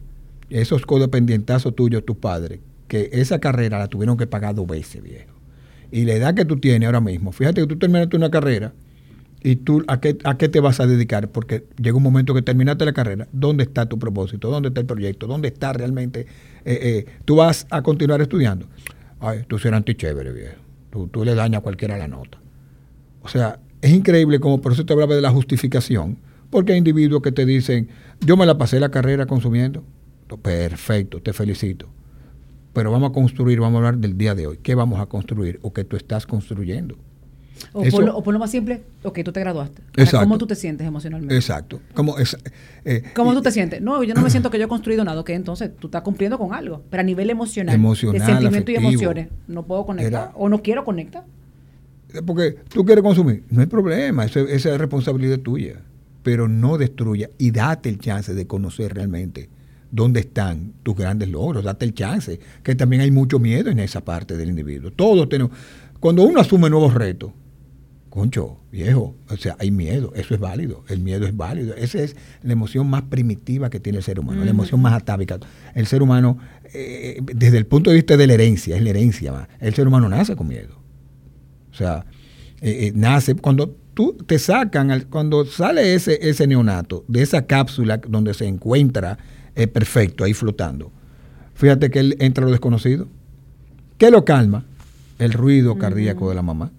S3: esos codependientazos tuyos, tus padres, que esa carrera la tuvieron que pagar dos veces, viejo. Y la edad que tú tienes ahora mismo, fíjate que tú terminaste una carrera y tú a qué, a qué te vas a dedicar, porque llega un momento que terminaste la carrera, ¿dónde está tu propósito? ¿Dónde está el proyecto? ¿Dónde está realmente? eh, eh, tú vas a continuar estudiando. Ay, tú serás antichévere, viejo. Tú, tú le dañas a cualquiera la nota. O sea, es increíble como por eso te hablaba de la justificación, porque hay individuos que te dicen, yo me la pasé la carrera consumiendo. Perfecto, te felicito. Pero vamos a construir, vamos a hablar del día de hoy. ¿Qué vamos a construir o qué tú estás construyendo?
S2: O,
S3: Eso-
S2: por lo, o por lo más simple, ok, tú te graduaste.
S3: Exacto.
S2: ¿Cómo tú te sientes emocionalmente?
S3: Exacto. Como es, eh,
S2: ¿Cómo tú te sientes? No, yo no me siento que yo he construido nada, ok, entonces tú estás cumpliendo con algo. Pero a nivel emocional,
S3: Emocional,
S2: de sentimiento y emociones, no puedo conectar
S3: Era-
S2: o no quiero conectar.
S3: Porque tú quieres consumir, no hay problema, eso- esa es responsabilidad tuya. Pero no destruya y date el chance de conocer realmente dónde están tus grandes logros, date el chance, que también hay mucho miedo en esa parte del individuo. Todos tenemos, cuando uno asume nuevos retos, concho, viejo, o sea, hay miedo, eso es válido, el miedo es válido, esa es la emoción más primitiva que tiene el ser humano, la emoción más atávica. El ser humano, eh, desde el punto de vista de la herencia, es la herencia, más. el ser humano nace con miedo. O sea, eh, eh, nace cuando tú te sacan, al- cuando sale ese, ese neonato de esa cápsula donde se encuentra eh, perfecto, ahí flotando. Fíjate que él entra lo desconocido. ¿Qué lo calma? El ruido cardíaco de la mamá.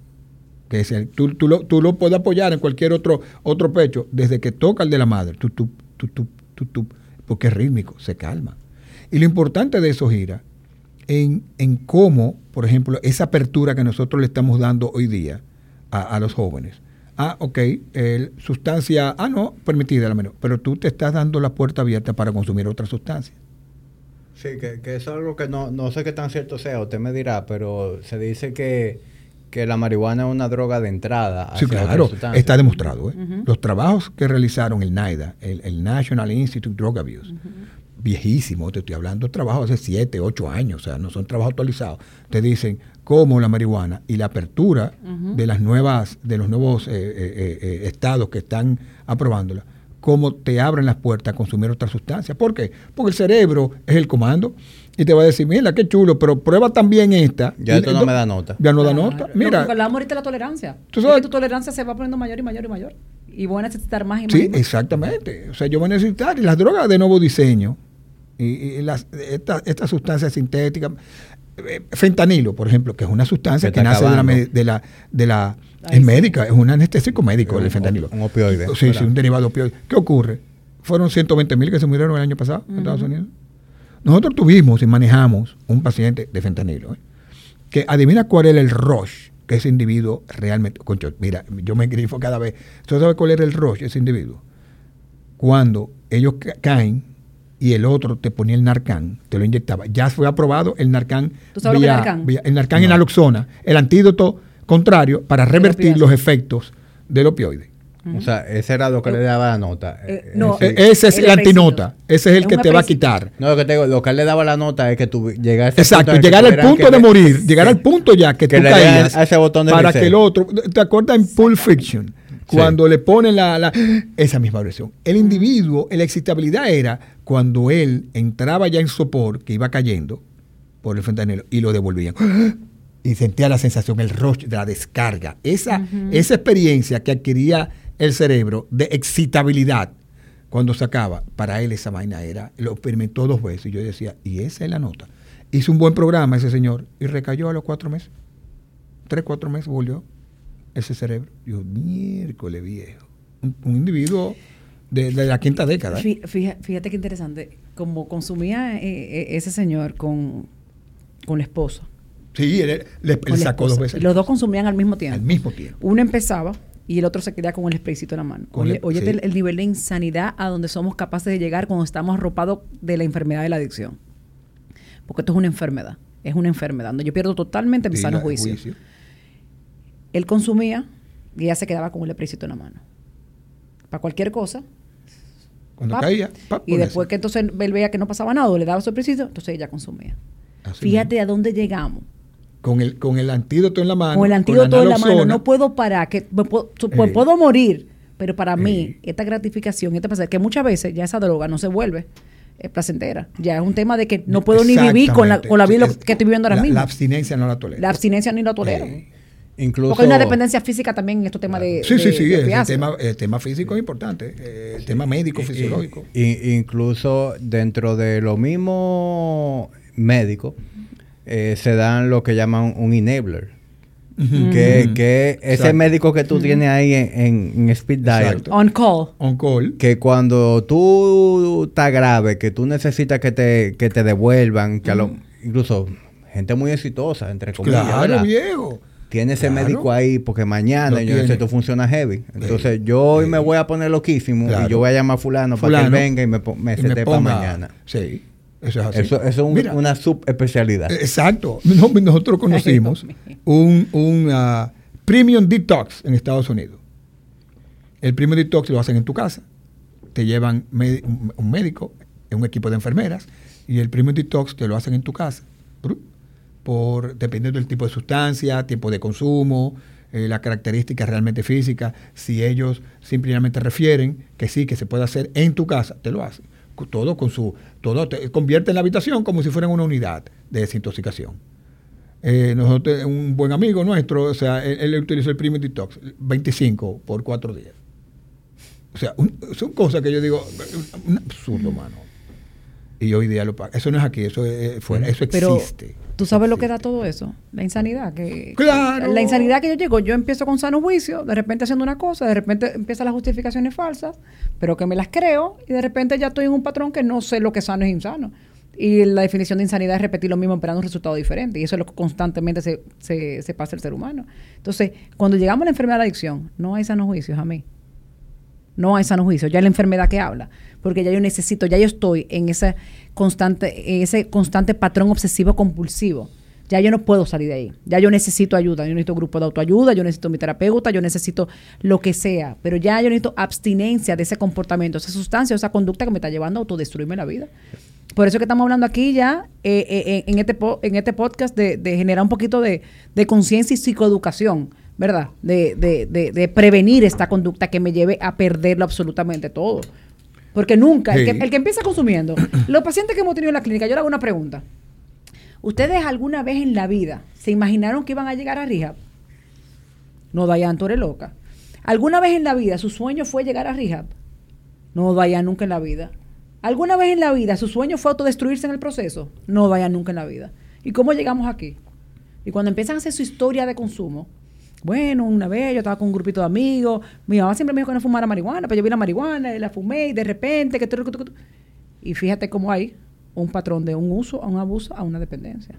S3: Que es el, tú, tú lo, tú lo puedes apoyar en cualquier otro, otro pecho, desde que toca el de la madre, tu, tu, tu, porque es rítmico, se calma. Y lo importante de eso gira en, en cómo, por ejemplo, esa apertura que nosotros le estamos dando hoy día a, a los jóvenes. Ah, ok, el- sustancia, ah, no, permitida la menor, pero tú te estás dando la puerta abierta para consumir otra sustancia.
S1: Sí, que, que eso es algo que no, no sé qué tan cierto sea, usted me dirá, pero se dice que, que la marihuana es una droga de entrada.
S3: Sí,
S1: hacia
S3: claro,
S1: otras sustancias.
S3: está demostrado. ¿eh? Los trabajos que realizaron el NIDA, el, el National Institute of Drug Abuse, viejísimo, te estoy hablando de trabajos hace 7, 8 años, o sea, no son trabajos actualizados. Te dicen cómo la marihuana y la apertura de las nuevas, de los nuevos eh, eh, eh, eh, estados que están aprobándola, cómo te abren las puertas a consumir otras sustancias. ¿Por qué? Porque el cerebro es el comando y te va a decir, mira, qué chulo, pero prueba también esta.
S1: Ya
S3: Y-
S1: esto no me da nota.
S3: Ya no da nota. Mira,
S2: que hablamos ahorita de la tolerancia.
S3: Tú
S2: Es
S3: sabes-
S2: que tu tolerancia se va poniendo mayor y mayor y mayor. Y voy a necesitar más y más.
S3: Sí,
S2: y más.
S3: exactamente. O sea, yo voy a necesitar y las drogas de nuevo diseño y, y las, estas estas sustancias sintéticas, fentanilo, por ejemplo, que es una sustancia
S1: Que
S3: nace de la, de la, de la es médica, es un anestésico médico
S1: Un-
S3: el fentanilo.
S1: un opioide,
S3: Sí, sí, un derivado opioide. ¿Qué ocurre? Fueron 120 mil que se murieron el año pasado en Estados Unidos. Nosotros tuvimos y manejamos un paciente de fentanilo, ¿eh? que adivina cuál era el rush que ese individuo realmente. Concho, mira, yo me grifo cada vez. ¿Tú sabes cuál era el rush de ese individuo? Cuando ellos ca- caen y el otro te ponía el narcán, te lo inyectaba. Ya fue aprobado el narcán.
S2: ¿Tú sabes lo que es Narcan?
S3: vía- el narcán
S1: No.
S3: en naloxona, el antídoto contrario para revertir los efectos del opioide.
S1: O sea, ese era lo que le daba la nota.
S2: Eh, no.
S3: E- ese es
S2: El
S3: el, antinota. Ese es el
S2: Es
S3: que te va a quitar.
S1: No, lo que te digo, lo que él le daba la nota es que tú llegas a ese
S3: Exacto,
S1: punto
S3: llegar al punto de morir, llegar al punto ya que,
S1: que
S3: tú caías
S1: a ese botón de
S3: para
S1: reset.
S3: que el otro, ¿te acuerdas en Pulp Fiction? Cuando le ponen la, la- esa misma versión. El individuo, la excitabilidad era cuando él entraba ya en sopor, que iba cayendo por el fentanilo, y lo devolvían. Y sentía la sensación, el rush de la descarga. Esa, esa experiencia que adquiría el cerebro de excitabilidad cuando sacaba, para él esa vaina era, lo experimentó dos veces. Y yo decía, y esa es la nota. Hizo un buen programa ese señor y recayó a los cuatro meses. Tres, cuatro meses volvió ese cerebro. Yo, miércoles viejo. Un, un individuo de, de la quinta década. ¿eh?
S2: Fí- fija- Fíjate, qué interesante. Como consumía eh, eh, ese señor con, con la esposa.
S3: Sí, él, le, él sacó dos veces.
S2: Los dos consumían al mismo tiempo.
S3: al mismo tiempo.
S2: Uno empezaba y el otro se quedaba con el spraycito en la mano.
S3: Con
S2: Oye,
S3: el-
S2: óyete
S3: sí.
S2: el, el nivel de insanidad a donde somos capaces de llegar cuando estamos arropados de la enfermedad de la adicción. Porque esto es una enfermedad. Es una enfermedad. donde Yo pierdo totalmente mi
S3: Sí,
S2: sano juicio. Él consumía y ella se quedaba con el spraycito en la mano. Para cualquier cosa.
S3: Cuando
S2: pap,
S3: caía, pap,
S2: y después
S3: eso.
S2: que entonces él veía que no pasaba nada, o le daba su spraycito, entonces ella consumía.
S3: Así
S2: Fíjate a dónde llegamos.
S3: Con el, con el antídoto en la mano.
S2: con el antídoto en la mano, no puedo parar, que me puedo,
S3: Ey.
S2: puedo morir, pero para mí,
S3: Ey.
S2: esta gratificación, este placer, que muchas veces ya esa droga no se vuelve eh, placentera. Ya es un tema de que no puedo ni vivir con la, con la vida que estoy viviendo ahora
S3: la,
S2: mismo.
S3: La
S2: La,
S3: abstinencia no la tolera.
S2: abstinencia ni la tolero.
S3: Eh,
S1: Incluso,
S2: Porque hay una dependencia física también en estos temas de.
S3: sí, sí,
S2: de-
S3: sí.
S2: de
S3: el, tema, el tema físico es importante. El tema médico, fisiológico.
S1: i- incluso dentro de lo mismo médico, eh, se dan lo que llaman un enabler. Que, que ese
S3: Exacto.
S1: médico que tú tienes ahí en, en- en Speed Dial,
S3: Exacto.
S2: On call.
S3: On call.
S1: que cuando tú estás grave, que tú necesitas que te, que te devuelvan, que a lo, incluso gente muy exitosa, entre comillas,
S3: Claro,
S1: ¿verdad?
S3: viejo.
S1: Tiene ese
S3: Claro.
S1: médico ahí porque mañana yo tú funciona heavy. Entonces yo hoy
S3: sí.
S1: me voy a poner loquísimo
S3: Claro.
S1: y yo voy a llamar a fulano, para que él venga y me, me
S3: y
S1: sete para
S3: ponga-
S1: mañana.
S3: Sí, eso es así.
S1: Eso, eso es un-
S3: Mira,
S1: una subespecialidad.
S3: eh, Exacto. No, nosotros conocimos un, un ah, Premium Detox en Estados Unidos. El Premium Detox lo hacen en tu casa. Te llevan un médico, un equipo de enfermeras, y el Premium Detox te lo hacen en tu casa. Por, dependiendo del tipo de sustancia, tipo de consumo, eh, las características realmente físicas. Si ellos simplemente refieren que sí, que se puede hacer en tu casa, te lo hacen. Todo con su. Todo te convierte la habitación como si fuera una unidad de desintoxicación. Eh, nosotros, un buen amigo nuestro, o sea, él, él utilizó el Premium Detox, 25 por cuatro días. O sea, son cosas que yo digo, un absurdo, mano. Y hoy día lo paga. Eso no es aquí, eso es fuera, eso
S2: Pero
S3: existe.
S2: tú sabes lo que da todo eso, la insanidad. Que,
S3: Claro.
S2: La insanidad que yo llego, yo empiezo con sano juicio, de repente haciendo una cosa, de repente empiezan las justificaciones falsas, pero que me las creo y de repente ya estoy en un patrón que no sé lo que sano es insano. Y la definición de insanidad es repetir lo mismo esperando un resultado diferente. Y eso es lo que constantemente se, se, se pasa el ser humano. Entonces, cuando llegamos a la enfermedad de la adicción, no hay sanos juicios a mí. No hay sano juicio, ya es la enfermedad que habla, porque ya yo necesito, ya yo estoy en ese constante, ese constante patrón obsesivo compulsivo. Ya yo no puedo salir de ahí. Ya yo necesito ayuda, yo necesito grupo de autoayuda, yo necesito mi terapeuta, yo necesito lo que sea, pero ya yo necesito abstinencia de ese comportamiento, esa sustancia, esa conducta que me está llevando a autodestruirme la vida. Por eso que estamos hablando aquí ya eh, eh, en, este en este podcast de, de generar un poquito de, de conciencia y psicoeducación, ¿verdad? De, de, de, de prevenir esta conducta que me lleve a perderlo absolutamente todo. Porque nunca, el, que, el que empieza consumiendo, los pacientes que hemos tenido en la clínica, yo le hago una pregunta. ¿Ustedes alguna vez en la vida se imaginaron que iban a llegar a rehab? No, Dayan, tú eres loca. ¿Alguna vez en la vida su sueño fue llegar a rehab? No, Dayan, nunca en la vida. ¿Alguna vez en la vida su sueño fue autodestruirse en el proceso? No, Dayan, nunca en la vida. ¿Y cómo llegamos aquí? Y cuando empiezan a hacer su historia de consumo, bueno, una vez yo estaba con un grupito de amigos, mi mamá siempre me dijo que no fumara marihuana, pero yo vi la marihuana y la fumé y de repente que... Y fíjate cómo hay un patrón de un uso a un abuso a una dependencia.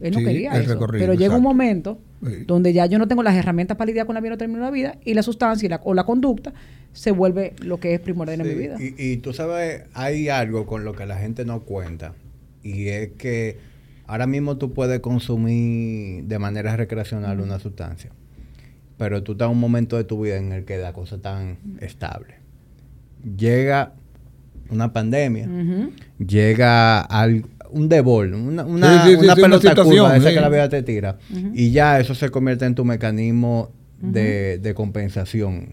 S2: Él no
S3: Sí,
S2: quería eso. Pero llega un momento
S3: Sí.
S2: donde ya yo no tengo las herramientas para lidiar con la vida en términos de la vida y la sustancia y la, o la conducta se vuelve lo que es primordial en mi vida.
S1: Y, y tú sabes, hay algo con lo que la gente no cuenta. Y es que ahora mismo tú puedes consumir de manera recreacional una sustancia. Pero tú estás en un momento de tu vida en el que la cosa tan estable. Llega una pandemia, llega al, un debol, una, una,
S3: Sí, sí, sí,
S1: una
S3: sí, una
S1: pelota
S3: situación,
S1: curva, esa que la vida te tira. Y ya eso se convierte en tu mecanismo de, de compensación.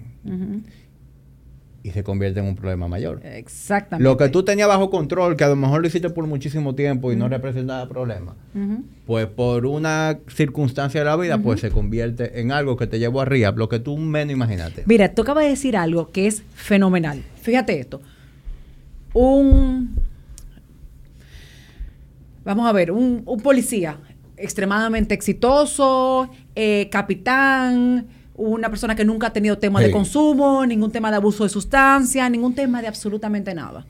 S1: Y se convierte en un problema mayor.
S2: Exactamente.
S1: Lo que tú tenías bajo control, que a lo mejor lo hiciste por muchísimo tiempo y no representaba problema, pues por una circunstancia de la vida, pues se convierte en algo que te llevó arriba, lo que tú menos imaginaste.
S2: Mira, tú acabas de decir algo que es fenomenal. Fíjate esto. Un. Vamos a ver, un, un policía extremadamente exitoso, eh, capitán, una persona que nunca ha tenido tema de consumo, ningún tema de abuso de sustancia, ningún tema de absolutamente nada.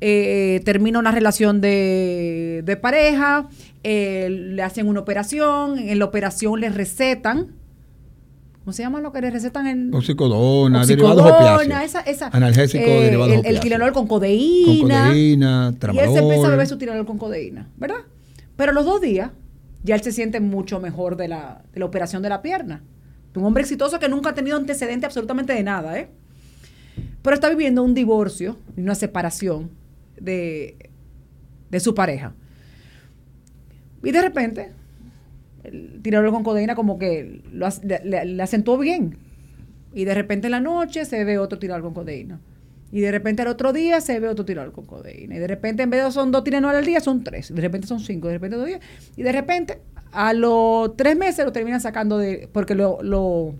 S2: Eh, termina una relación de, de pareja, eh, le hacen una operación, en la operación le recetan, ¿cómo se llama lo que le recetan en
S3: Oxicodona, derivados opiáceos.
S2: esa, esa,
S3: Analgésicos
S2: eh,
S3: derivados
S2: el, el. Tilenol con
S3: Con
S2: codeína.
S3: codeína,
S2: y él se empieza a beber su Tilenol con codeína, ¿verdad? Pero a los dos días ya él se siente mucho mejor de la, de la operación de la pierna. Un hombre exitoso que nunca ha tenido antecedente absolutamente de nada, ¿eh? Pero está viviendo un divorcio y una separación de, de su pareja. Y de repente, el con codeína como que lo, le, le- bien. Y de repente en la noche se ve otro Tilenol con codeína. Y de repente al otro día se ve otro Tilenol con codeína. Y de repente en vez de son dos Tilenol al día, son tres. De repente son cinco, de repente dos días. Y de repente a los tres meses lo terminan sacando de... Porque lo, lo,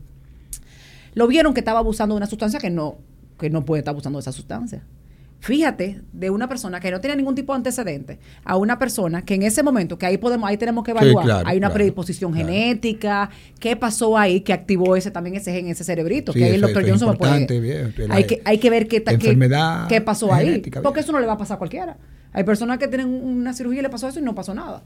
S2: lo vieron que estaba abusando de una sustancia que no, que no puede estar abusando de esa sustancia. Fíjate, de una persona que no tiene ningún tipo de antecedente a una persona que en ese momento, que ahí podemos, ahí tenemos que
S3: Sí,
S2: evaluar,
S3: claro,
S2: hay una
S3: claro,
S2: predisposición
S3: claro.
S2: genética, qué pasó ahí que activó ese también ese gen, ese cerebrito,
S3: Sí,
S2: que ahí el doctor Johnson me puede.
S3: bien,
S2: hay que hay que ver qué, qué- qué pasó ahí, porque eso no le va a pasar a cualquiera. Hay personas que tienen una cirugía y le pasó eso y no pasó nada.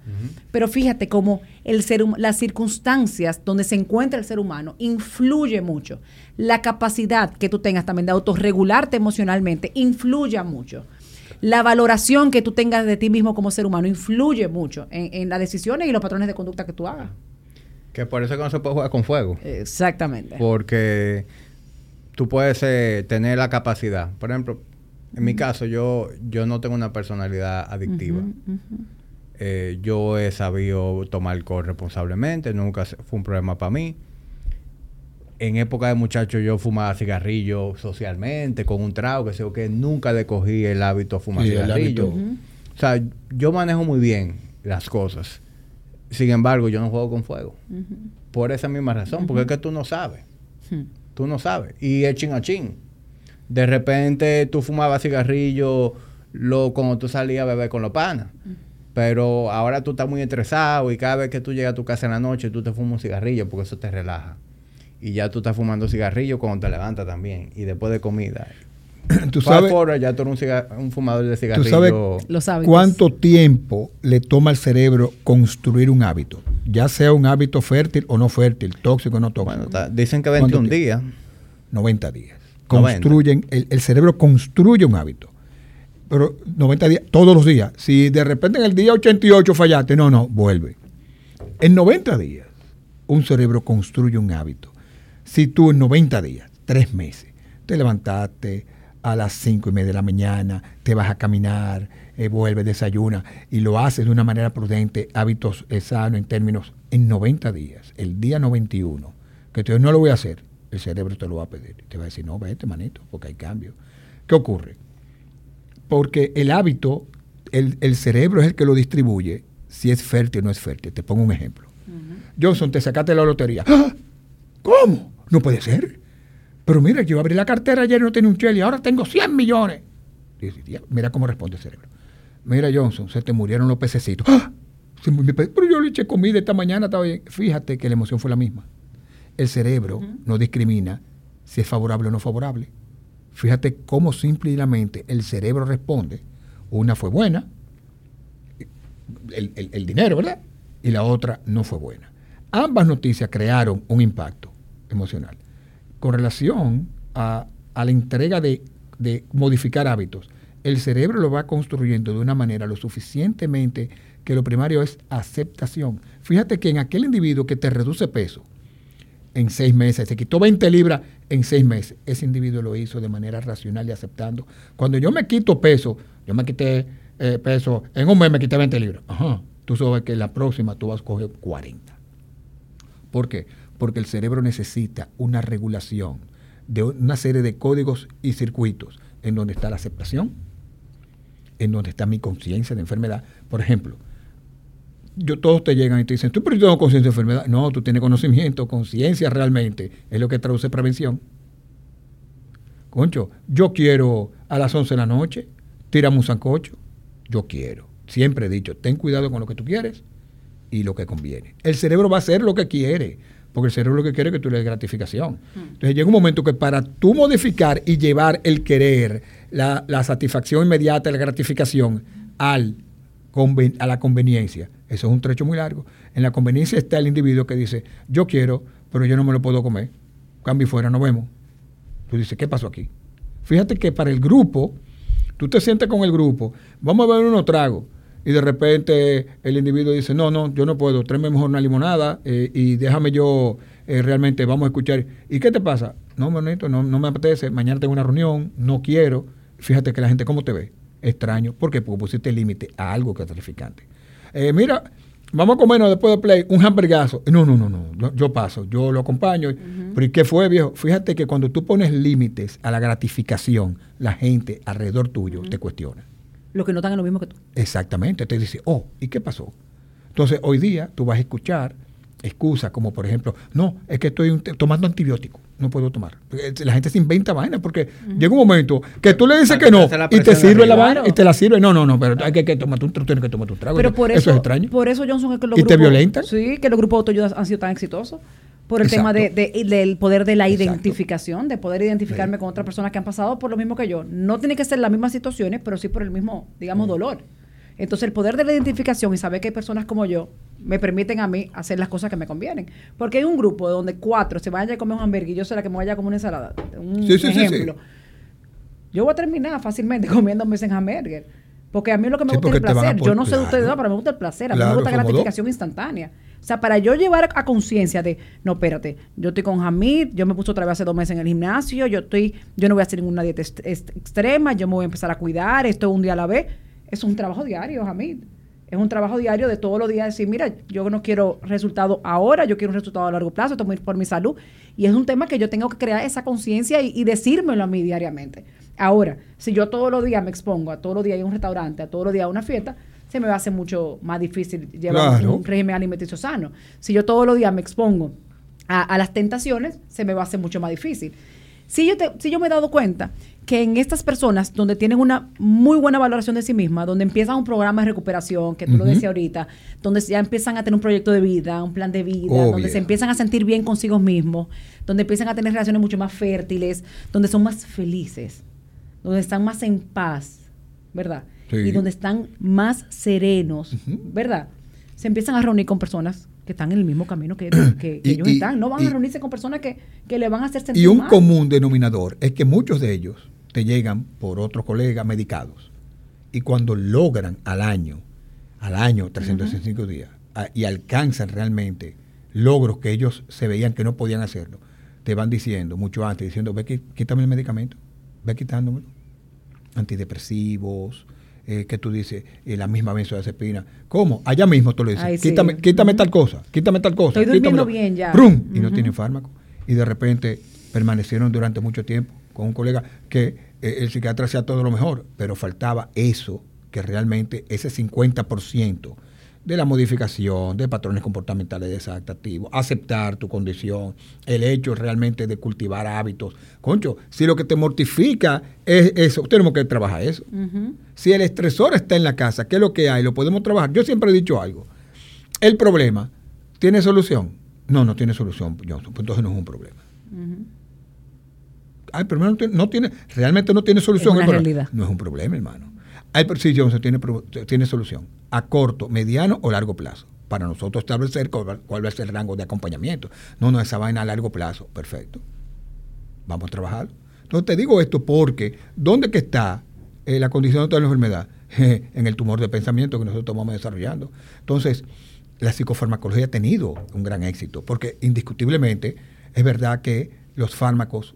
S2: Pero fíjate cómo el ser las circunstancias donde se encuentra el ser humano influye mucho. La capacidad que tú tengas también de autorregularte emocionalmente influye mucho. La valoración que tú tengas de ti mismo como ser humano influye mucho en, en las decisiones y los patrones de conducta que tú hagas.
S1: Que por eso es que no se puede jugar con fuego.
S2: Exactamente.
S1: Porque tú puedes eh, tener la capacidad. Por ejemplo, en mi caso, yo, yo no tengo una personalidad adictiva. Eh, yo he sabido tomar alcohol responsablemente, nunca fue un problema para mí. En época de muchacho yo fumaba cigarrillo socialmente, con un trago, que sé yo que nunca le cogí el hábito a fumar
S3: Sí.
S1: O sea, yo manejo muy bien las cosas. Sin embargo, yo no juego con fuego. Por esa misma razón, porque es que tú no sabes. Tú no sabes. Y es chin a chin. De repente tú fumabas cigarrillo lo, cuando tú salías a beber con los panas. Pero ahora tú estás muy estresado y cada vez que tú llegas a tu casa en la noche tú te fumas un cigarrillo porque eso te relaja. Y ya tú estás fumando cigarrillo cuando te levantas también. Y después de comida.
S3: Tú sabes,
S1: ya tú eres un, un fumador de
S3: tú
S1: cigarrillo.
S3: sabes
S2: Los hábitos.
S3: cuánto tiempo le toma al cerebro construir un hábito, ya sea un hábito fértil o no fértil, tóxico o no tóxico.
S1: Bueno, dicen que
S3: ¿Cuánto
S1: 21
S3: tiempo?
S1: días.
S3: 90 días.
S1: 90.
S3: Construyen, el, el cerebro construye un hábito. Pero 90 días, todos los días. Si de repente en el día 88 fallaste, no, no, vuelve. En 90 días, un cerebro construye un hábito. Si tú en 90 días, tres meses, te levantaste a las 5 y media de la mañana, te vas a caminar, eh, vuelves, desayunas y lo haces de una manera prudente, hábitos eh, sanos en términos, en 90 días, el día 91, que tú no lo voy a hacer, el cerebro te lo va a pedir. Te va a decir, no, vete, manito, porque hay cambio. ¿Qué ocurre? Porque el hábito, el, el cerebro es el que lo distribuye, si es fértil o no es fértil. Te pongo un ejemplo. Johnson, te sacaste la lotería. ¡Ah! ¿Cómo? No puede ser. Pero mira, yo abrí la cartera ayer y no tenía un chel y ahora tengo 100 millones. Dice, "Tía, mira cómo responde el cerebro. Mira, Johnson, se te murieron los pececitos. ¡Ah! Se Pero yo le eché comida esta mañana, estaba bien. Fíjate que la emoción fue la misma. El cerebro no discrimina si es favorable o no favorable. Fíjate cómo simplemente el cerebro responde. Una fue buena, el, el- el dinero, ¿verdad? Y la otra no fue buena. Ambas noticias crearon un impacto emocional. Con relación a, a la entrega de, de modificar hábitos, el cerebro lo va construyendo de una manera lo suficientemente que lo primario es aceptación. Fíjate que en aquel individuo que te reduce peso, en seis meses, se quitó 20 libras en seis meses. Ese individuo lo hizo de manera racional y aceptando. Cuando yo me quito peso, yo me quité eh, peso, en un mes me quité 20 libras. Ajá. Tú sabes que la próxima tú vas a coger 40. ¿Por qué? Porque el cerebro necesita una regulación de una serie de códigos y circuitos en donde está la aceptación, en donde está mi conciencia de enfermedad. Por ejemplo, yo, todos te llegan y te dicen, tú pero yo tengo conciencia de enfermedad. No, tú tienes conocimiento, conciencia realmente, es lo que traduce prevención. Concho, yo quiero a las 11 de la noche, tírame un sancocho. Yo quiero. Siempre he dicho, ten cuidado con lo que tú quieres y lo que conviene. El cerebro va a hacer lo que quiere, porque el cerebro lo que quiere es que tú le des gratificación. Entonces llega un momento que para tú modificar y llevar el querer, la, la satisfacción inmediata, la gratificación al conven- a la conveniencia, eso es un trecho muy largo. En la conveniencia está el individuo que dice, yo quiero, pero yo no me lo puedo comer. Cambio y fuera, nos vemos. Tú dices, ¿qué pasó aquí? Fíjate que para el grupo, tú te sientes con el grupo, vamos a beber unos tragos. Y de repente el individuo dice, no, no, yo no puedo, tráeme mejor una limonada eh, y déjame yo eh, realmente, vamos a escuchar. ¿Y qué te pasa? No, bonito, no, no me apetece, mañana tengo una reunión, no quiero. Fíjate que la gente, ¿cómo te ve? Extraño. ¿Por qué? Porque pusiste límite a algo que es gratificante. Eh, mira, vamos a comernos después de play un hamburgazo. No, no, no, no, yo, paso, yo lo acompaño. Pero ¿y qué fue, viejo? Fíjate que cuando tú pones límites a la gratificación, la gente alrededor tuyo te cuestiona.
S2: Los que no están en lo mismo que tú.
S3: Exactamente, te dice, oh, ¿y qué pasó? Entonces, hoy día tú vas a escuchar excusas como, por ejemplo, no, es que estoy tomando antibiótico, no puedo tomar. La gente se inventa vainas porque llega un momento que tú le dices que no y te sirve la vaina y te la sirve. No, no, no, pero hay que, que tomar, tú, tú tienes que tomar tu trago.
S2: Pero por
S3: eso,
S2: eso,
S3: es extraño.
S2: por eso Johnson es que los
S3: ¿Y te
S2: grupos,
S3: violentan?
S2: Sí, que los grupos de autoayuda han sido tan exitosos. Por el tema de, de- del poder de la
S3: Exacto.
S2: identificación, de poder identificarme con otras personas que han pasado por lo mismo que yo. No tiene que ser las mismas situaciones, pero sí por el mismo, digamos, dolor. Entonces el poder de la identificación y saber que hay personas como yo me permiten a mí hacer las cosas que me convienen. Porque hay un grupo donde cuatro se vayan a comer un hamburgues y yo soy la que me vaya a comer una ensalada. Un
S3: Sí, sí, sí,
S2: ejemplo. Yo voy a terminar fácilmente comiéndome ese hamburger. Porque a mí lo que me
S3: Sí,
S2: gusta es el placer. Yo no sé de
S3: claro.
S2: ustedes, no, pero me gusta el placer. A mí
S3: Claro,
S2: me gusta la
S3: dos.
S2: gratificación instantánea. O sea, para yo llevar a conciencia de, no, espérate, yo estoy con Hamid, yo me puse otra vez hace dos meses en el gimnasio, yo estoy, yo no voy a hacer ninguna dieta extrema, yo me voy a empezar a cuidar, esto un día a la vez. Es un trabajo diario, Hamid. Es un trabajo diario de todos los días decir, mira, yo no quiero resultado ahora, yo quiero un resultado a largo plazo, esto es por mi salud. Y es un tema que yo tengo que crear esa conciencia y, y decírmelo a mí diariamente. Ahora, si yo todos los días me expongo a todos los días ir a un restaurante, a todos los días a una fiesta, se me va a hacer mucho más difícil llevar
S3: Claro.
S2: un régimen alimenticio sano. Si yo todos los días me expongo a, a las tentaciones, se me va a hacer mucho más difícil. Si yo, te- si yo me he dado cuenta que en estas personas donde tienen una muy buena valoración de sí misma, donde empiezan un programa de recuperación, que tú lo decías ahorita, donde ya empiezan a tener un proyecto de vida, un plan de vida,
S3: Obvio.
S2: donde se empiezan a sentir bien consigo mismos, donde empiezan a tener relaciones mucho más fértiles, donde son más felices, donde están más en paz, ¿verdad?
S3: Sí.
S2: Y donde están más serenos. ¿verdad? Se empiezan a reunir con personas que están en el mismo camino que, que- que
S3: Y-
S2: ellos
S3: y-
S2: están. No van
S3: y-
S2: a reunirse con personas que, que le van a hacer sentir
S3: Y un
S2: mal.
S3: común denominador es que muchos de ellos te llegan por otros colegas medicados. Y cuando logran al año, al año, 365 días, a- y alcanzan realmente logros que ellos se veían que no podían hacerlo, te van diciendo, mucho antes, diciendo, ve, quítame el medicamento, ve quitándomelo. Antidepresivos, eh, que tú dices, eh, la misma benzodiazepina. ¿Cómo? Allá mismo tú le dices,
S2: Ay, sí.
S3: quítame, tal cosa, quítame tal cosa.
S2: Estoy durmiendo
S3: quítamelo".
S2: bien ya.
S3: ¡Prum! Y no tienen fármaco. Y de repente permanecieron durante mucho tiempo con un colega que eh, el psiquiatra hacía todo lo mejor, pero faltaba eso, que realmente ese 50% de la modificación de patrones comportamentales desadaptativos, aceptar tu condición, el hecho realmente de cultivar hábitos. Concho, si lo que te mortifica es eso, tenemos que trabajar eso. Si el estresor está en la casa, ¿qué es lo que hay? Lo podemos trabajar. Yo siempre he dicho algo. El problema, ¿tiene solución? No, no tiene solución, Johnson. Pues entonces no es un problema. Ay, pero no tiene, no tiene- realmente no tiene solución.
S2: una realidad.
S3: No es un problema, hermano. Ay, pero sí, Johnson tiene, tiene solución. A corto, mediano o largo plazo. Para nosotros establecer cuál, va- cuál va a ser el rango de acompañamiento. No, no, esa vaina a largo plazo. Perfecto. Vamos a trabajar. Entonces te digo esto porque, ¿dónde que está eh, la condición de toda la enfermedad? en el tumor de pensamiento que nosotros vamos desarrollando. Entonces, la psicofarmacología ha tenido un gran éxito, porque indiscutiblemente es verdad que los fármacos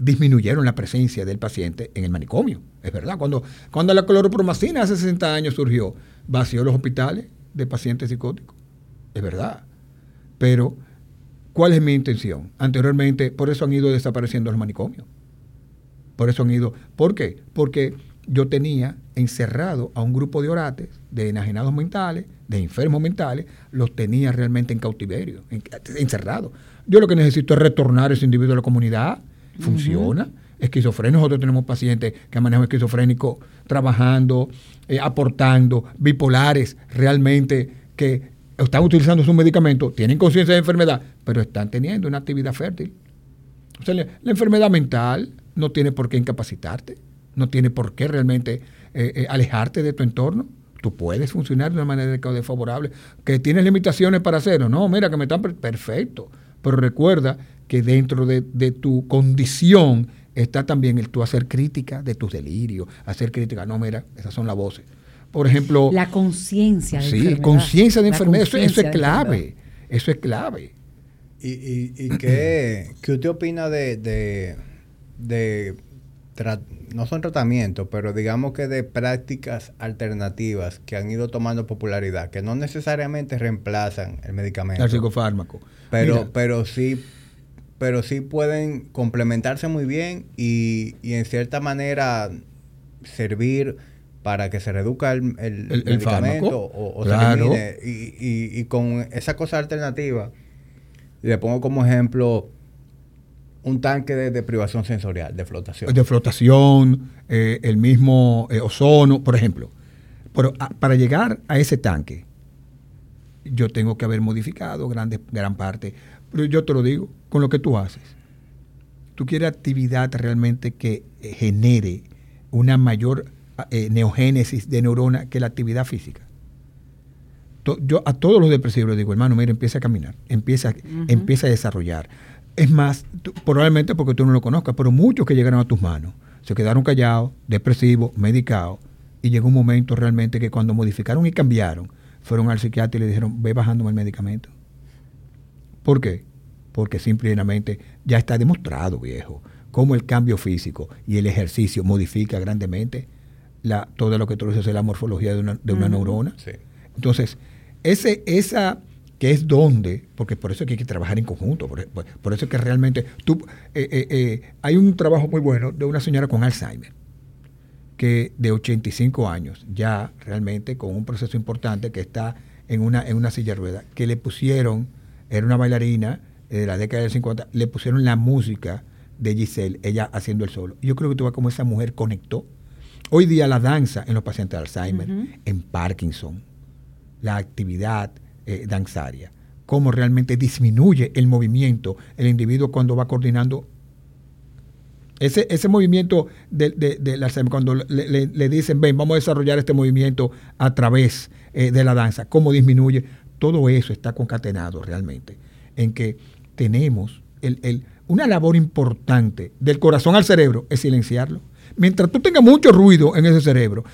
S3: disminuyeron la presencia del paciente en el manicomio. Es verdad, cuando, cuando la cloropromacina hace 60 años surgió, vació los hospitales de pacientes psicóticos. Es verdad. Pero, ¿cuál es mi intención? Anteriormente, por eso han ido desapareciendo los manicomios. Por eso han ido. ¿Por qué? Porque yo tenía encerrado a un grupo de orates, de enajenados mentales, de enfermos mentales, los tenía realmente en cautiverio, en- encerrados. Yo lo que necesito es retornar ese individuo a la comunidad. Funciona. Esquizofrenia, nosotros tenemos pacientes que manejan esquizofrénico trabajando, eh, aportando, bipolares realmente que están utilizando sus medicamentos, tienen conciencia de enfermedad, pero están teniendo una actividad fértil. O la, enfermedad mental no tiene por qué incapacitarte, no tiene por qué realmente eh, eh, alejarte de tu entorno. Tú puedes funcionar de una manera de favorable. Que tienes limitaciones para hacerlo. No, mira, que me están per- perfecto. Pero recuerda que dentro de, de tu condición está también el tú hacer crítica de tus delirios, hacer crítica. No, mira, esas son las voces. Por ejemplo,
S2: La conciencia de
S3: sí, conciencia de enfermedad, eso, es clave. Eso es clave.
S1: ¿Y, y, y qué, qué usted opina de, de, de no son tratamientos, pero digamos que de prácticas alternativas que han ido tomando popularidad, que no necesariamente reemplazan el medicamento,
S3: El psicofármaco.
S1: pero,
S3: Mira,
S1: pero sí pero sí pueden complementarse muy bien y, y en cierta manera servir para que se reduzca el, el,
S3: El- el
S1: medicamento
S3: fármaco.
S1: o, o
S3: Claro.
S1: se elimine. Y, y, y con esa cosa alternativa, le pongo como ejemplo un tanque de, de privación sensorial, de flotación.
S3: de flotación, eh, el mismo eh, ozono, por ejemplo. Pero a- para llegar a ese tanque, yo tengo que haber modificado grande, gran parte. Pero yo te lo digo, con lo que tú haces. Tú quieres actividad realmente que eh, genere una mayor eh, neogénesis de neurona que la actividad física. yo a todos los depresivos les digo, hermano, mira, empieza a caminar, empieza, empieza a desarrollar. Es más, probablemente porque tú no lo conozcas, pero muchos que llegaron a tus manos se quedaron callados, depresivos, medicados, y llegó un momento realmente que cuando modificaron y cambiaron, fueron al psiquiatra y le dijeron, ve bajándome el medicamento. ¿Por qué? Porque simplemente ya está demostrado, viejo, cómo el cambio físico y el ejercicio modifica grandemente la, todo lo que tú dices es la morfología de una, de una neurona. Entonces, ese, esa que es donde, porque por eso es que hay que trabajar en conjunto, por, eso es que realmente tú, eh, eh, eh, hay un trabajo muy bueno de una señora con Alzheimer, que de 85 años, ya realmente con un proceso importante que está en una, en una silla de rueda, que le pusieron, era una bailarina de la década del 50, le pusieron la música de Giselle, ella haciendo el solo. Yo creo que tú ves cómo esa mujer conectó. Hoy día la danza en los pacientes de Alzheimer, en Parkinson, la actividad, eh, danzaria, cómo realmente disminuye el movimiento el individuo cuando va coordinando ese, ese movimiento de, de, cuando le, dicen, ven, vamos a desarrollar este movimiento a través eh, de la danza, cómo disminuye, todo eso está concatenado realmente en que tenemos el, una labor importante del corazón al cerebro es silenciarlo. Mientras tú tengas mucho ruido en ese cerebro,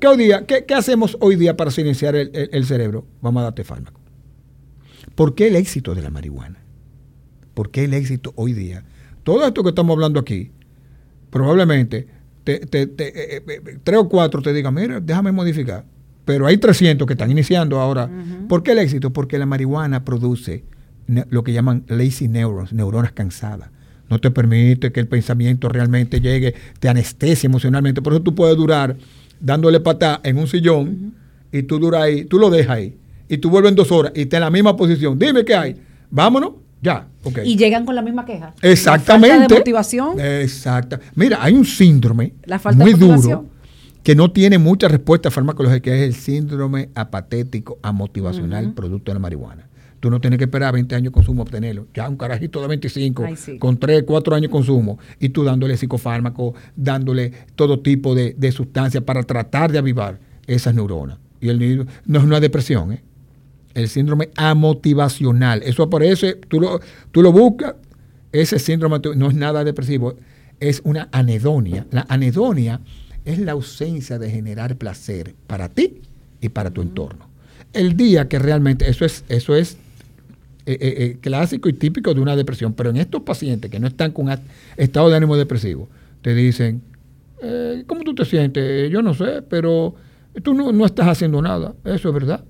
S3: ¿qué, hoy día, qué, hacemos hoy día para silenciar el, el cerebro? Vamos a darte fármaco. ¿Por qué el éxito de la marihuana? ¿Por qué el éxito hoy día? Todo esto que estamos hablando aquí, probablemente te, te, te, eh, eh, eh, tres o cuatro te digan, mira, déjame modificar. Pero hay 300 que están iniciando ahora. ¿Por qué el éxito? Porque la marihuana produce lo que llaman lazy neurons, neuronas cansadas. No te permite que el pensamiento realmente llegue, te anestesia emocionalmente. Por eso tú puedes durar dándole patada en un sillón y tú duras ahí, tú lo dejas ahí y tú vuelves en dos horas y estás en la misma posición. Dime qué hay. Vámonos. Ya,
S2: Y llegan con la misma queja.
S3: Exactamente. La
S2: falta de motivación.
S3: Exacto. Mira, hay un síndrome muy duro que no tiene mucha respuesta farmacológica, que es el síndrome apatético amotivacional producto de la marihuana. Tú no tienes que esperar 20 años de consumo obtenerlo. Ya un carajito de 25, con 3, 4 años de consumo, y tú dándole psicofármaco, dándole todo tipo de, de sustancias para tratar de avivar esas neuronas. Y el no es una depresión, ¿eh? el síndrome amotivacional. Eso aparece, tú lo, tú lo buscas, ese síndrome no es nada depresivo, es una anedonia. La anedonia es la ausencia de generar placer para ti y para tu entorno. El día que realmente, eso es, eso es eh, eh, eh, clásico y típico de una depresión, pero en estos pacientes que no están con estado de ánimo depresivo, te dicen, ¿cómo tú te sientes? Yo no sé, pero tú no, no estás haciendo nada, eso es verdad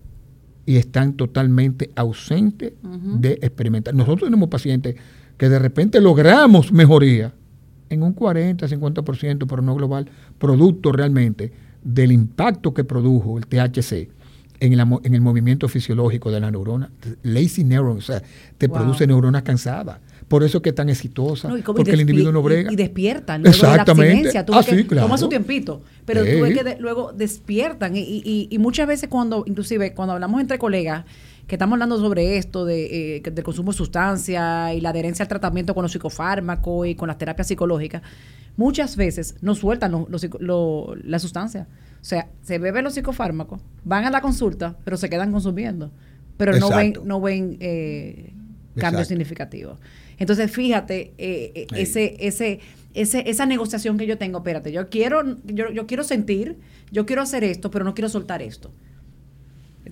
S3: y están totalmente ausentes de experimentar. Nosotros tenemos pacientes que de repente logramos mejoría en un 40, 50%, pero no global, producto realmente del impacto que produjo el THC en, en el movimiento fisiológico de la neurona. Lazy neurons, o sea, te produce neuronas cansadas. Por eso es que es tan exitosa, porque el individuo no brega.
S2: Y, despiertan. Luego Exactamente. De la ah, sí, claro. Toma su tiempito, pero tú ves que luego despiertan. Y, y, muchas veces cuando, inclusive cuando hablamos entre colegas, que estamos hablando sobre esto de, eh, del consumo de sustancias y la adherencia al tratamiento con los psicofármacos y con las terapias psicológicas, muchas veces no sueltan la sustancia. O sea, se beben los psicofármacos, van a la consulta, pero se quedan consumiendo. Pero no ven, no ven eh, cambios significativos. Entonces, fíjate, eh, eh, ese, ese, ese, esa negociación que yo tengo, espérate, yo quiero, yo, yo, quiero sentir, yo quiero hacer esto, pero no quiero soltar esto.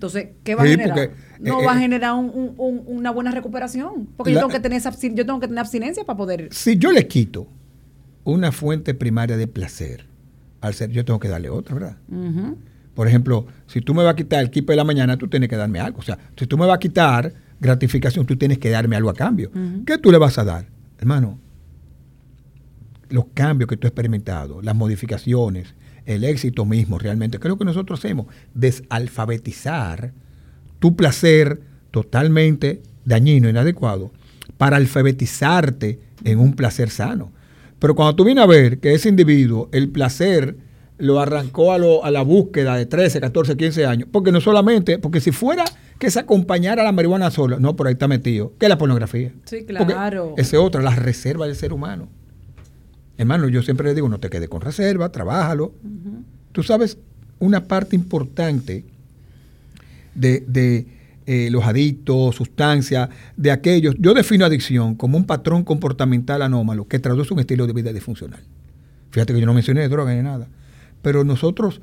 S2: Entonces, ¿qué va a generar? no eh, va a generar una buena recuperación. Porque yo, tengo que tener yo tengo que tener abstinencia para poder.
S3: Si yo le quito una fuente primaria de placer al ser, yo tengo que darle otra, ¿verdad? Por ejemplo, si tú me vas a quitar el equipo de la mañana, tú tienes que darme algo. O sea, si tú me vas a quitar gratificación, tú tienes que darme algo a cambio. ¿Qué tú le vas a dar? Hermano, los cambios que tú has experimentado, las modificaciones, el éxito mismo realmente, ¿qué es lo que nosotros hacemos? Desalfabetizar tu placer totalmente dañino, inadecuado, para alfabetizarte en un placer sano. Pero cuando tú vienes a ver que ese individuo, el placer lo arrancó a, a la búsqueda de 13, 14, 15 años, porque no solamente, porque si fuera que se acompañara a la marihuana sola. No, por ahí está metido. ¿Qué es la pornografía?
S2: Sí, claro.
S3: Esa es otra, la reserva del ser humano. Hermano, yo siempre le digo, no te quedes con reserva, trabájalo. Tú sabes, una parte importante de, de eh, los adictos, sustancias, de aquellos. Yo defino adicción como un patrón comportamental anómalo que traduce un estilo de vida disfuncional. Fíjate que yo no mencioné droga ni nada. Pero nosotros